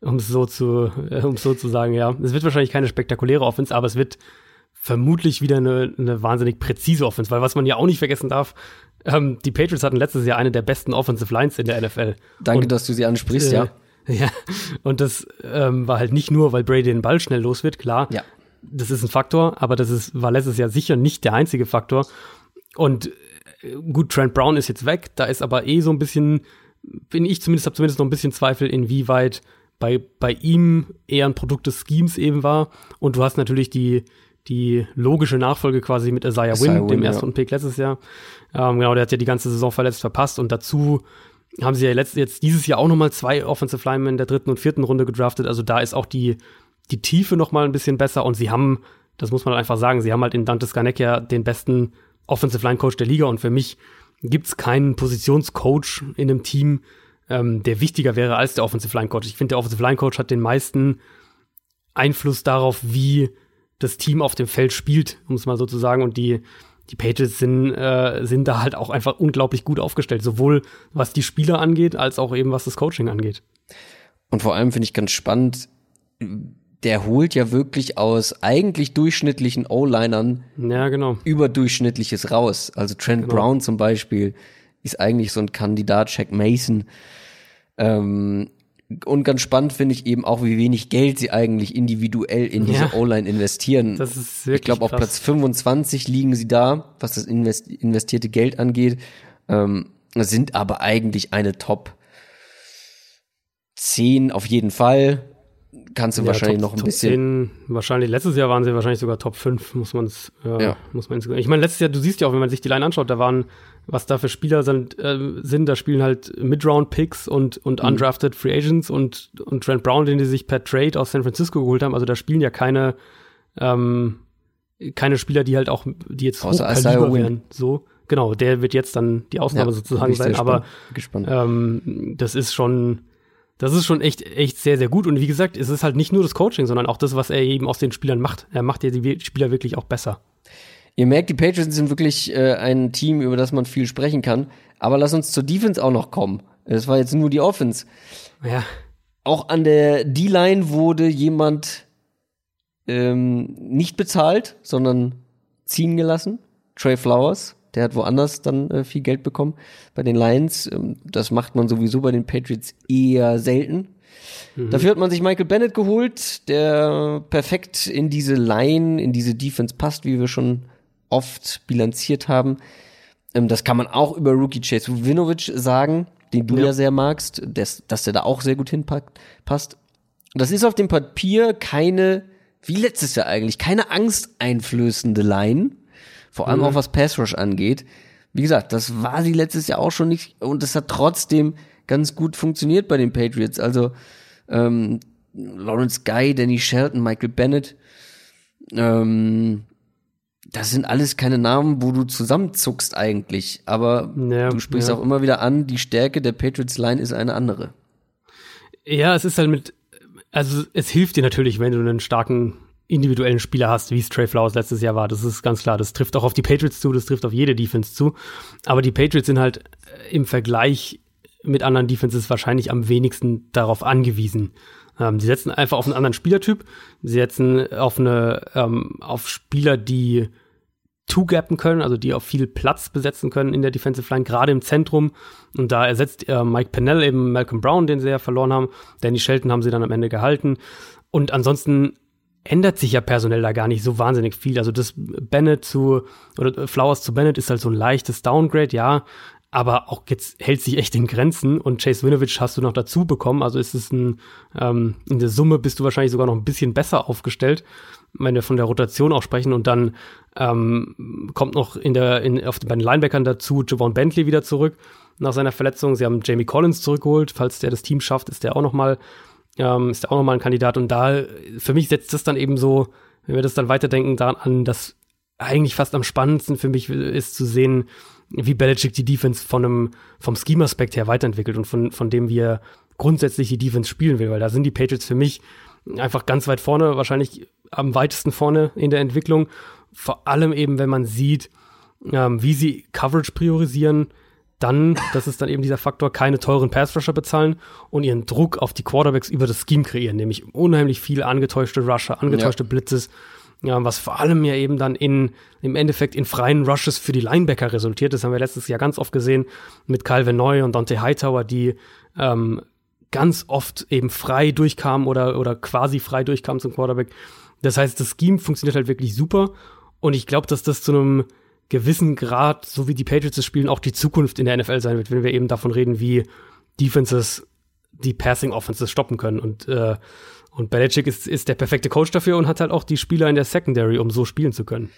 um es so zu, äh, um so zu sagen, ja. Es wird wahrscheinlich keine spektakuläre Offense, aber es wird vermutlich wieder eine, eine wahnsinnig präzise Offense, weil was man ja auch nicht vergessen darf, ähm, die Patriots hatten letztes Jahr eine der besten Offensive Lines in der NFL. Danke, und, dass du sie ansprichst, äh, ja. Ja, und das ähm, war halt nicht nur, weil Brady den Ball schnell los wird, klar. Ja. Das ist ein Faktor, aber das ist, war letztes Jahr sicher nicht der einzige Faktor. Und äh, gut, Trent Brown ist jetzt weg, da ist aber eh so ein bisschen, bin ich zumindest, habe zumindest noch ein bisschen Zweifel, inwieweit bei, bei ihm eher ein Produkt des Schemes eben war. Und du hast natürlich die, die logische Nachfolge quasi mit Isaiah Wynn, Win, dem ersten ja. Pick letztes Jahr. Ähm, genau, der hat ja die ganze Saison verletzt verpasst und dazu haben sie ja letzt, jetzt dieses Jahr auch nochmal zwei Offensive Linemen in der dritten und vierten Runde gedraftet. Also da ist auch die, die Tiefe nochmal ein bisschen besser und sie haben, das muss man einfach sagen, sie haben halt in Dante Skarnek ja den besten Offensive Line Coach der Liga und für mich gibt's keinen Positionscoach in einem Team, ähm, der wichtiger wäre als der Offensive Line Coach. Ich finde, der Offensive Line Coach hat den meisten Einfluss darauf, wie das Team auf dem Feld spielt, um es mal so zu sagen. Und die, die Patriots sind, äh, sind da halt auch einfach unglaublich gut aufgestellt, sowohl was die Spieler angeht, als auch eben was das Coaching angeht. Und vor allem finde ich ganz spannend, der holt ja wirklich aus eigentlich durchschnittlichen O-Linern ja, genau. überdurchschnittliches raus. Also Trent genau. Brown zum Beispiel ist eigentlich so ein Kandidat, Jack Mason. Ähm, und ganz spannend finde ich eben auch, wie wenig Geld sie eigentlich individuell in diese ja, O-Line investieren. Das ist wirklich ich glaube, auf Platz 25 liegen sie da, was das investierte Geld angeht, ähm, sind aber eigentlich eine Top 10 auf jeden Fall kannst du ja, wahrscheinlich Top, noch ein Top bisschen. 10, wahrscheinlich, letztes Jahr waren sie wahrscheinlich sogar Top 5, muss man es, äh, ja. muss man Ich meine, letztes Jahr, du siehst ja auch, wenn man sich die Line anschaut, da waren, was da für Spieler sind, äh, sind da spielen halt Mid-Round-Picks und, und mhm. undrafted Free Agents und, und Trent Brown, den die sich per Trade aus San Francisco geholt haben. Also da spielen ja keine, ähm, keine Spieler, die halt auch, die jetzt Außer hochkaliber wären. So. Genau, der wird jetzt dann die Ausnahme ja, sozusagen sein, aber ähm, das ist schon, das ist schon echt, echt sehr, sehr gut. Und wie gesagt, es ist halt nicht nur das Coaching, sondern auch das, was er eben aus den Spielern macht. Er macht ja die Spieler wirklich auch besser. Ihr merkt, die Patriots sind wirklich äh, ein Team, über das man viel sprechen kann. Aber lass uns zur Defense auch noch kommen. Das war jetzt nur die Offense. Ja. Auch an der D-Line wurde jemand ähm, nicht bezahlt, sondern ziehen gelassen. Trey Flowers. Der hat woanders dann äh, viel Geld bekommen. Bei den Lions, ähm, das macht man sowieso bei den Patriots eher selten. Mhm. Dafür hat man sich Michael Bennett geholt, der perfekt in diese Line, in diese Defense passt, wie wir schon oft bilanziert haben. Ähm, das kann man auch über Rookie Chase Winovich sagen, den du ja, ja sehr magst, dass, dass der da auch sehr gut hinpasst. Das ist auf dem Papier keine, wie letztes Jahr eigentlich, keine angsteinflößende Line. Vor allem mhm. auch was Pass Rush angeht. Wie gesagt, das war sie letztes Jahr auch schon nicht und es hat trotzdem ganz gut funktioniert bei den Patriots. Also ähm, Lawrence Guy, Danny Shelton, Michael Bennett. Ähm, das sind alles keine Namen, wo du zusammenzuckst eigentlich. Aber ja, du sprichst ja. auch immer wieder an, die Stärke der Patriots Line ist eine andere. Ja, es ist halt mit, also es hilft dir natürlich, wenn du einen starken individuellen Spieler hast, wie es Trey Flowers letztes Jahr war. Das ist ganz klar. Das trifft auch auf die Patriots zu, das trifft auf jede Defense zu. Aber die Patriots sind halt äh, im Vergleich mit anderen Defenses wahrscheinlich am wenigsten darauf angewiesen. Ähm, sie setzen einfach auf einen anderen Spielertyp. Sie setzen auf eine, ähm, auf Spieler, die two-gappen können, also die auch viel Platz besetzen können in der Defensive Line, gerade im Zentrum. Und da ersetzt äh, Mike Pennell eben Malcolm Brown, den sie ja verloren haben. Danny Shelton haben sie dann am Ende gehalten. Und ansonsten ändert sich ja personell da gar nicht so wahnsinnig viel. Also das Bennett zu, oder Flowers zu Bennett ist halt so ein leichtes Downgrade, ja. Aber auch jetzt hält sich echt in Grenzen und Chase Winovich hast du noch dazu bekommen. Also ist es ein, ähm, in der Summe bist du wahrscheinlich sogar noch ein bisschen besser aufgestellt, wenn wir von der Rotation auch sprechen. Und dann ähm, kommt noch in der, in, auf, bei den Linebackern dazu Javon Bentley wieder zurück nach seiner Verletzung. Sie haben Jamie Collins zurückgeholt. Falls der das Team schafft, ist der auch noch mal ähm, ist auch nochmal ein Kandidat. Und da, für mich setzt das dann eben so wenn wir das dann weiterdenken daran an, dass eigentlich fast am spannendsten für mich ist zu sehen, wie Belichick die Defense von einem, vom Scheme-Aspekt her weiterentwickelt und von, von dem wir grundsätzlich die Defense spielen will, weil da sind die Patriots für mich einfach ganz weit vorne, wahrscheinlich am weitesten vorne in der Entwicklung. Vor allem eben, wenn man sieht, ähm, wie sie Coverage priorisieren, dann, das ist dann eben dieser Faktor, keine teuren Pass-Rusher bezahlen und ihren Druck auf die Quarterbacks über das Scheme kreieren, nämlich unheimlich viele angetäuschte Rusher, angetäuschte ja. Blitzes, ja, was vor allem ja eben dann in, im Endeffekt in freien Rushes für die Linebacker resultiert. Das haben wir letztes Jahr ganz oft gesehen mit Calvin Neu und Dante Hightower, die ähm, ganz oft eben frei durchkamen oder, oder quasi frei durchkamen zum Quarterback. Das heißt, das Scheme funktioniert halt wirklich super und ich glaube, dass das zu einem gewissen Grad, so wie die Patriots es spielen, auch die Zukunft in der NFL sein wird, wenn wir eben davon reden, wie Defenses die Passing Offenses stoppen können und äh, und Belichick ist, ist der perfekte Coach dafür und hat halt auch die Spieler in der Secondary, um so spielen zu können.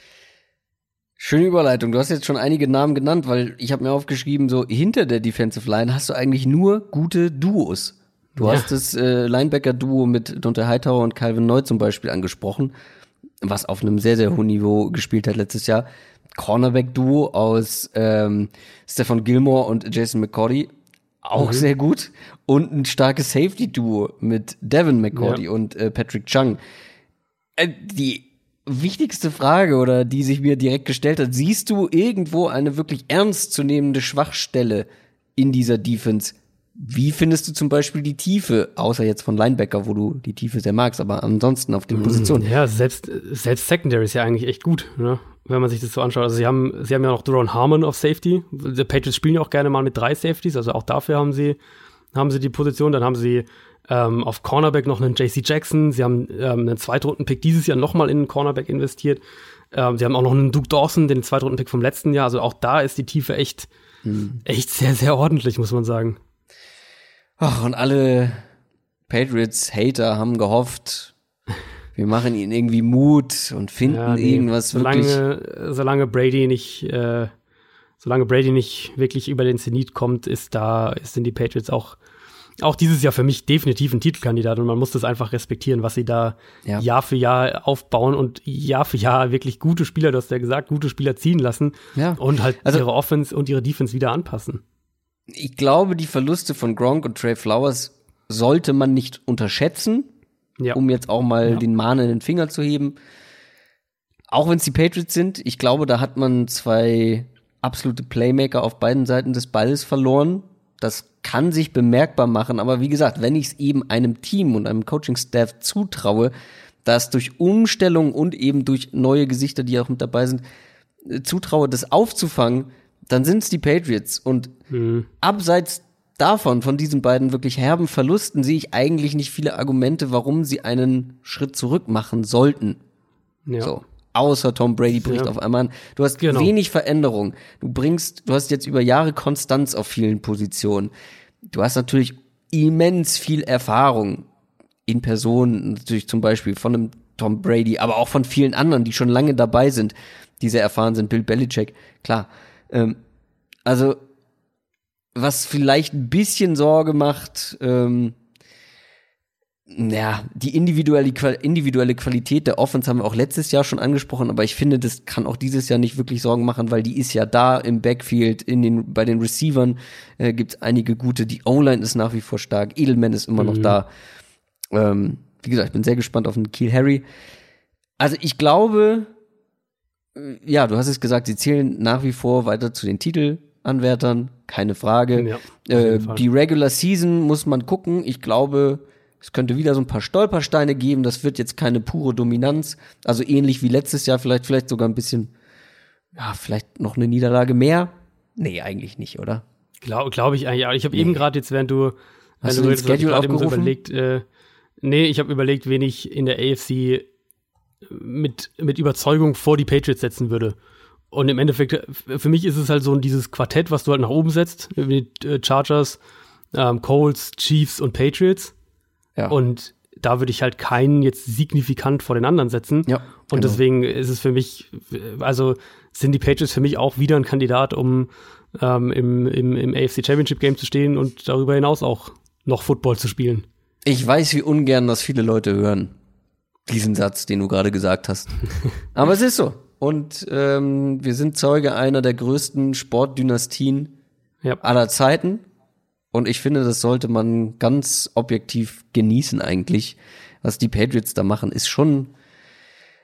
Schöne Überleitung. Du hast jetzt schon einige Namen genannt, weil ich habe mir aufgeschrieben, so hinter der Defensive Line hast du eigentlich nur gute Duos. Du ja. hast das äh, Linebacker-Duo mit Dante Hightower und Calvin Neu zum Beispiel angesprochen, was auf einem sehr, sehr hohen Niveau gespielt hat letztes Jahr. Cornerback-Duo aus ähm, Stefan Gilmore und Jason McCordy auch mhm. sehr gut. Und ein starkes Safety-Duo mit Devin McCordy ja. und äh, Patrick Chung. Äh, die wichtigste Frage oder die sich mir direkt gestellt hat, siehst du irgendwo eine wirklich ernstzunehmende Schwachstelle in dieser Defense? Wie findest du zum Beispiel die Tiefe, außer jetzt von Linebacker, wo du die Tiefe sehr magst, aber ansonsten auf den mhm. Positionen? Ja, selbst, selbst Secondary ist ja eigentlich echt gut, ne? wenn man sich das so anschaut. Also sie haben, sie haben ja noch Duron Harmon auf Safety. Die Patriots spielen ja auch gerne mal mit drei Safeties, also auch dafür haben sie, haben sie die Position. Dann haben sie ähm, auf Cornerback noch einen JC Jackson. Sie haben ähm, einen Zweitrunden-Pick dieses Jahr nochmal in einen Cornerback investiert. Ähm, sie haben auch noch einen Duke Dawson, den Zweitrunden-Pick vom letzten Jahr. Also auch da ist die Tiefe echt, hm. echt sehr, sehr ordentlich, muss man sagen. Ach, und alle Patriots-Hater haben gehofft, wir machen ihnen irgendwie Mut und finden ja, nee, irgendwas solange, wirklich. Solange Brady nicht, äh, solange Brady nicht wirklich über den Zenit kommt, ist da, sind die Patriots auch, auch dieses Jahr für mich definitiv ein Titelkandidat und man muss das einfach respektieren, was sie da ja. Jahr für Jahr aufbauen und Jahr für Jahr wirklich gute Spieler, du hast ja gesagt, gute Spieler ziehen lassen ja. und halt also, ihre Offense und ihre Defense wieder anpassen. Ich glaube, die Verluste von Gronk und Trey Flowers sollte man nicht unterschätzen ja. um jetzt auch mal ja. den mahnenden Finger zu heben. Auch wenn es die Patriots sind, ich glaube, da hat man zwei absolute Playmaker auf beiden Seiten des Balles verloren. Das kann sich bemerkbar machen, aber wie gesagt, wenn ich es eben einem Team und einem Coaching-Staff zutraue, das durch Umstellung und eben durch neue Gesichter, die auch mit dabei sind, äh, zutraue, das aufzufangen, dann sind es die Patriots. Und mhm. abseits davon, von diesen beiden wirklich herben Verlusten, sehe ich eigentlich nicht viele Argumente, warum sie einen Schritt zurück machen sollten. Ja. So. Außer Tom Brady bricht ja. auf einmal an. Du hast genau. wenig Veränderung. Du bringst, du hast jetzt über Jahre Konstanz auf vielen Positionen. Du hast natürlich immens viel Erfahrung in Person, natürlich zum Beispiel von einem Tom Brady, aber auch von vielen anderen, die schon lange dabei sind, die sehr erfahren sind. Bill Belichick, klar. Ähm, also was vielleicht ein bisschen Sorge macht, ähm, ja, die individuelle, individuelle Qualität der Offense haben wir auch letztes Jahr schon angesprochen, aber ich finde, das kann auch dieses Jahr nicht wirklich Sorgen machen, weil die ist ja da im Backfield, in den, bei den Receivern äh, gibt es einige gute, die O-Line ist nach wie vor stark, Edelman ist immer mhm. noch da. Ähm, wie gesagt, ich bin sehr gespannt auf den Kiel Harry. Also ich glaube, ja, du hast es gesagt, sie zählen nach wie vor weiter zu den Titel Anwärtern, keine Frage. Ja, äh, die Regular Season muss man gucken. Ich glaube, es könnte wieder so ein paar Stolpersteine geben. Das wird jetzt keine pure Dominanz. Also ähnlich wie letztes Jahr, vielleicht, vielleicht sogar ein bisschen, ja, vielleicht noch eine Niederlage mehr. Nee, eigentlich nicht, oder? Glaube glaub ich eigentlich. Ich habe nee. eben gerade jetzt, während du, Hast wenn du, den Schedule aufgerufen? So überlegt, äh, nee, ich habe überlegt, wen ich in der AFC mit, mit Überzeugung vor die Patriots setzen würde. Und im Endeffekt, für mich ist es halt so dieses Quartett, was du halt nach oben setzt, mit äh, Chargers, ähm, Coles, Chiefs und Patriots. Ja. Und da würde ich halt keinen jetzt signifikant vor den anderen setzen. Ja, und genau. deswegen ist es für mich, also sind die Patriots für mich auch wieder ein Kandidat, um ähm, im, im, im AFC Championship Game zu stehen und darüber hinaus auch noch Football zu spielen. Ich weiß, wie ungern das viele Leute hören. Diesen Satz, den du gerade gesagt hast. Aber es ist so. Und ähm, wir sind Zeuge einer der größten Sportdynastien Ja. aller Zeiten. Und ich finde, das sollte man ganz objektiv genießen eigentlich. Was die Patriots da machen, ist schon.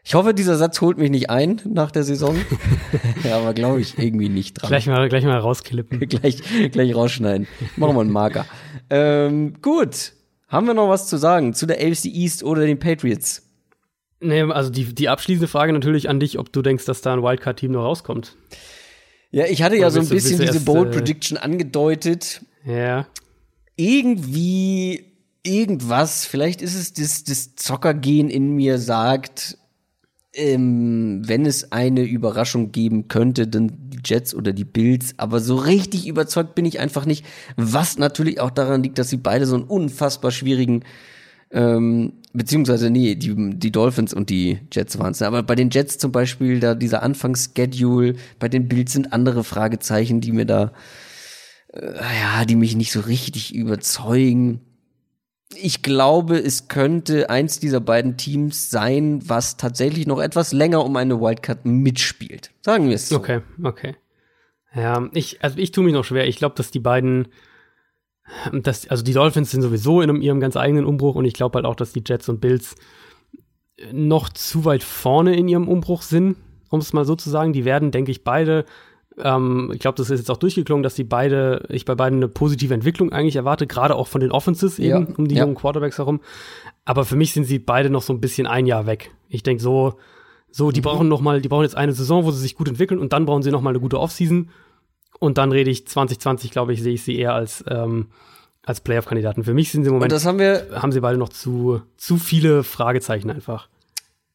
Ich hoffe, dieser Satz holt mich nicht ein nach der Saison. ja, aber glaube ich irgendwie nicht dran. Gleich mal, gleich mal rausklippen. gleich, gleich rausschneiden. Machen wir einen Marker. ähm, gut. Haben wir noch was zu sagen zu der AFC East oder den Patriots? Nee, also die, die abschließende Frage natürlich an dich, ob du denkst, dass da ein Wildcard-Team noch rauskommt. Ja, ich hatte ja so ein du- bisschen diese Bold äh, Prediction angedeutet. Ja. irgendwie irgendwas, vielleicht ist es das, das Zockergehen in mir sagt, ähm, wenn es eine Überraschung geben könnte, dann die Jets oder die Bills, aber so richtig überzeugt bin ich einfach nicht, was natürlich auch daran liegt, dass sie beide so einen unfassbar schwierigen ähm, beziehungsweise nee, die, die Dolphins und die Jets waren es. Aber bei den Jets zum Beispiel, da dieser Anfangsschedule, bei den Bills sind andere Fragezeichen, die mir da äh, ja, die mich nicht so richtig überzeugen. Ich glaube, es könnte eins dieser beiden Teams sein, was tatsächlich noch etwas länger um eine Wildcard mitspielt. Sagen wir es so. Okay, okay. Ja, ich, also ich tue mich noch schwer. Ich glaube, dass die beiden, dass, also die Dolphins sind sowieso in ihrem ganz eigenen Umbruch und ich glaube halt auch, dass die Jets und Bills noch zu weit vorne in ihrem Umbruch sind, um es mal so zu sagen. Die werden, denke ich, beide, ähm, ich glaube, das ist jetzt auch durchgeklungen, dass die beide, ich bei beiden eine positive Entwicklung eigentlich erwarte, gerade auch von den Offenses Ja, eben, um die ja. jungen Quarterbacks herum. Aber für mich sind sie beide noch so ein bisschen ein Jahr weg. Ich denke so, so, die brauchen noch mal, die brauchen jetzt eine Saison, wo sie sich gut entwickeln und dann brauchen sie noch mal eine gute Offseason. Und dann rede ich 2020, glaube ich, sehe ich sie eher als, ähm, als Playoff-Kandidaten. Für mich sind sie im Und Moment, das haben wir, haben sie beide noch zu, zu viele Fragezeichen einfach.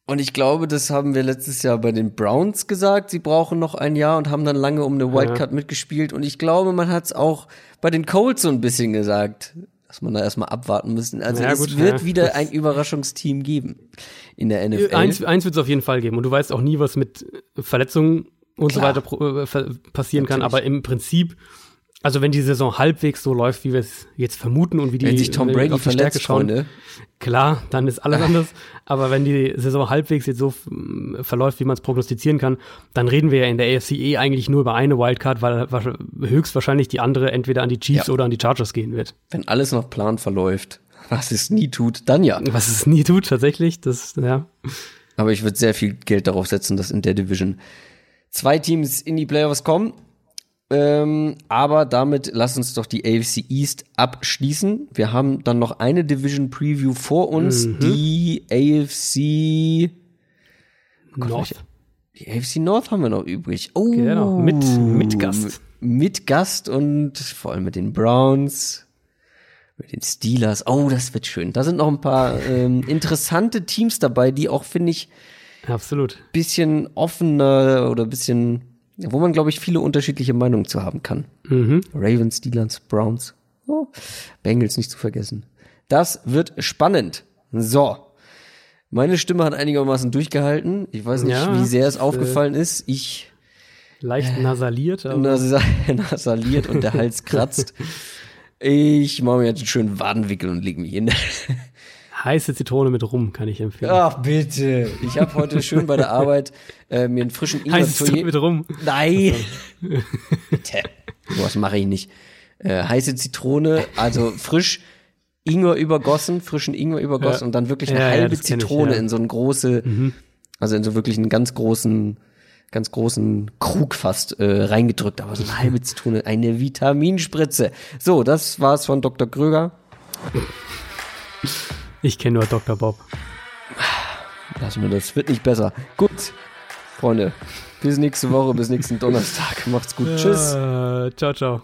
und ich glaube, das haben wir letztes Jahr bei den Browns gesagt. Sie brauchen noch ein Jahr und haben dann lange um eine Wildcard mitgespielt. Und ich glaube, man hat es auch bei den Colts so ein bisschen gesagt, dass man da erstmal abwarten müssen. Also Ja, es gut, wird ja. wieder ein Überraschungsteam geben in der NFL. Eins, eins wird es auf jeden Fall geben. Und du weißt auch nie, was mit Verletzungen und so Klar. weiter pro- äh, passieren kann. Natürlich. Aber im Prinzip, also wenn die Saison halbwegs so läuft, wie wir es jetzt vermuten und wie die Wenn sich Tom Brady auf die Stärke verletzt, Freunde. Klar, dann ist alles anders. Aber wenn die Saison halbwegs jetzt so verläuft, wie man es prognostizieren kann, dann reden wir ja in der AFC eh eigentlich nur über eine Wildcard, weil wahrsch- höchstwahrscheinlich die andere entweder an die Chiefs Ja. oder an die Chargers gehen wird. Wenn alles nach Plan verläuft, was es nie tut, dann ja. Was es nie tut, tatsächlich. Das, ja. Aber ich würde sehr viel Geld darauf setzen, dass in der Division zwei Teams in die Playoffs kommen. Ähm, aber damit lass uns doch die AFC East abschließen. Wir haben dann noch eine Division Preview vor uns, Mhm. die AFC Gott, North. Die AFC North haben wir noch übrig. Oh, Genau, mit- mit Gast. Mit Gast und vor allem mit den Browns, mit den Steelers. Oh, das wird schön. Da sind noch ein paar ähm, interessante Teams dabei, die auch, finde ich, Absolut. bisschen offener oder bisschen, wo man, glaube ich, viele unterschiedliche Meinungen zu haben kann. Mhm. Ravens, Steelers, Browns, oh, Bengals nicht zu vergessen. Das wird spannend. So. Meine Stimme hat einigermaßen durchgehalten. Ich weiß nicht, Ja, wie sehr es das, aufgefallen ist. Ich Leicht nasaliert, aber nas nasaliert und der Hals kratzt. Ich mache mir jetzt einen schönen Wadenwickel und leg mich hin. Heiße Zitrone mit Rum kann ich empfehlen. Ach bitte. Ich habe heute schön bei der Arbeit äh, mir einen frischen heiße Zitrone Ingwer mit Rum. Nein. Bitte. Sowas mache ich nicht. Äh, heiße Zitrone, also frisch Ingwer übergossen, frischen Ingwer übergossen Ja. und dann wirklich eine Ja, ja, halbe ich, Zitrone ja. Mhm. in so einen große, also in so wirklich einen ganz großen, ganz großen Krug fast äh, reingedrückt, aber so eine halbe Zitrone, eine Vitaminspritze. So, das war's von Dr. Kröger. Ich kenne nur Dr. Bob. Lassen wir das, wird nicht besser. Gut, Freunde, bis nächste Woche, bis nächsten Donnerstag. Macht's gut. Tschüss. Ciao, ciao.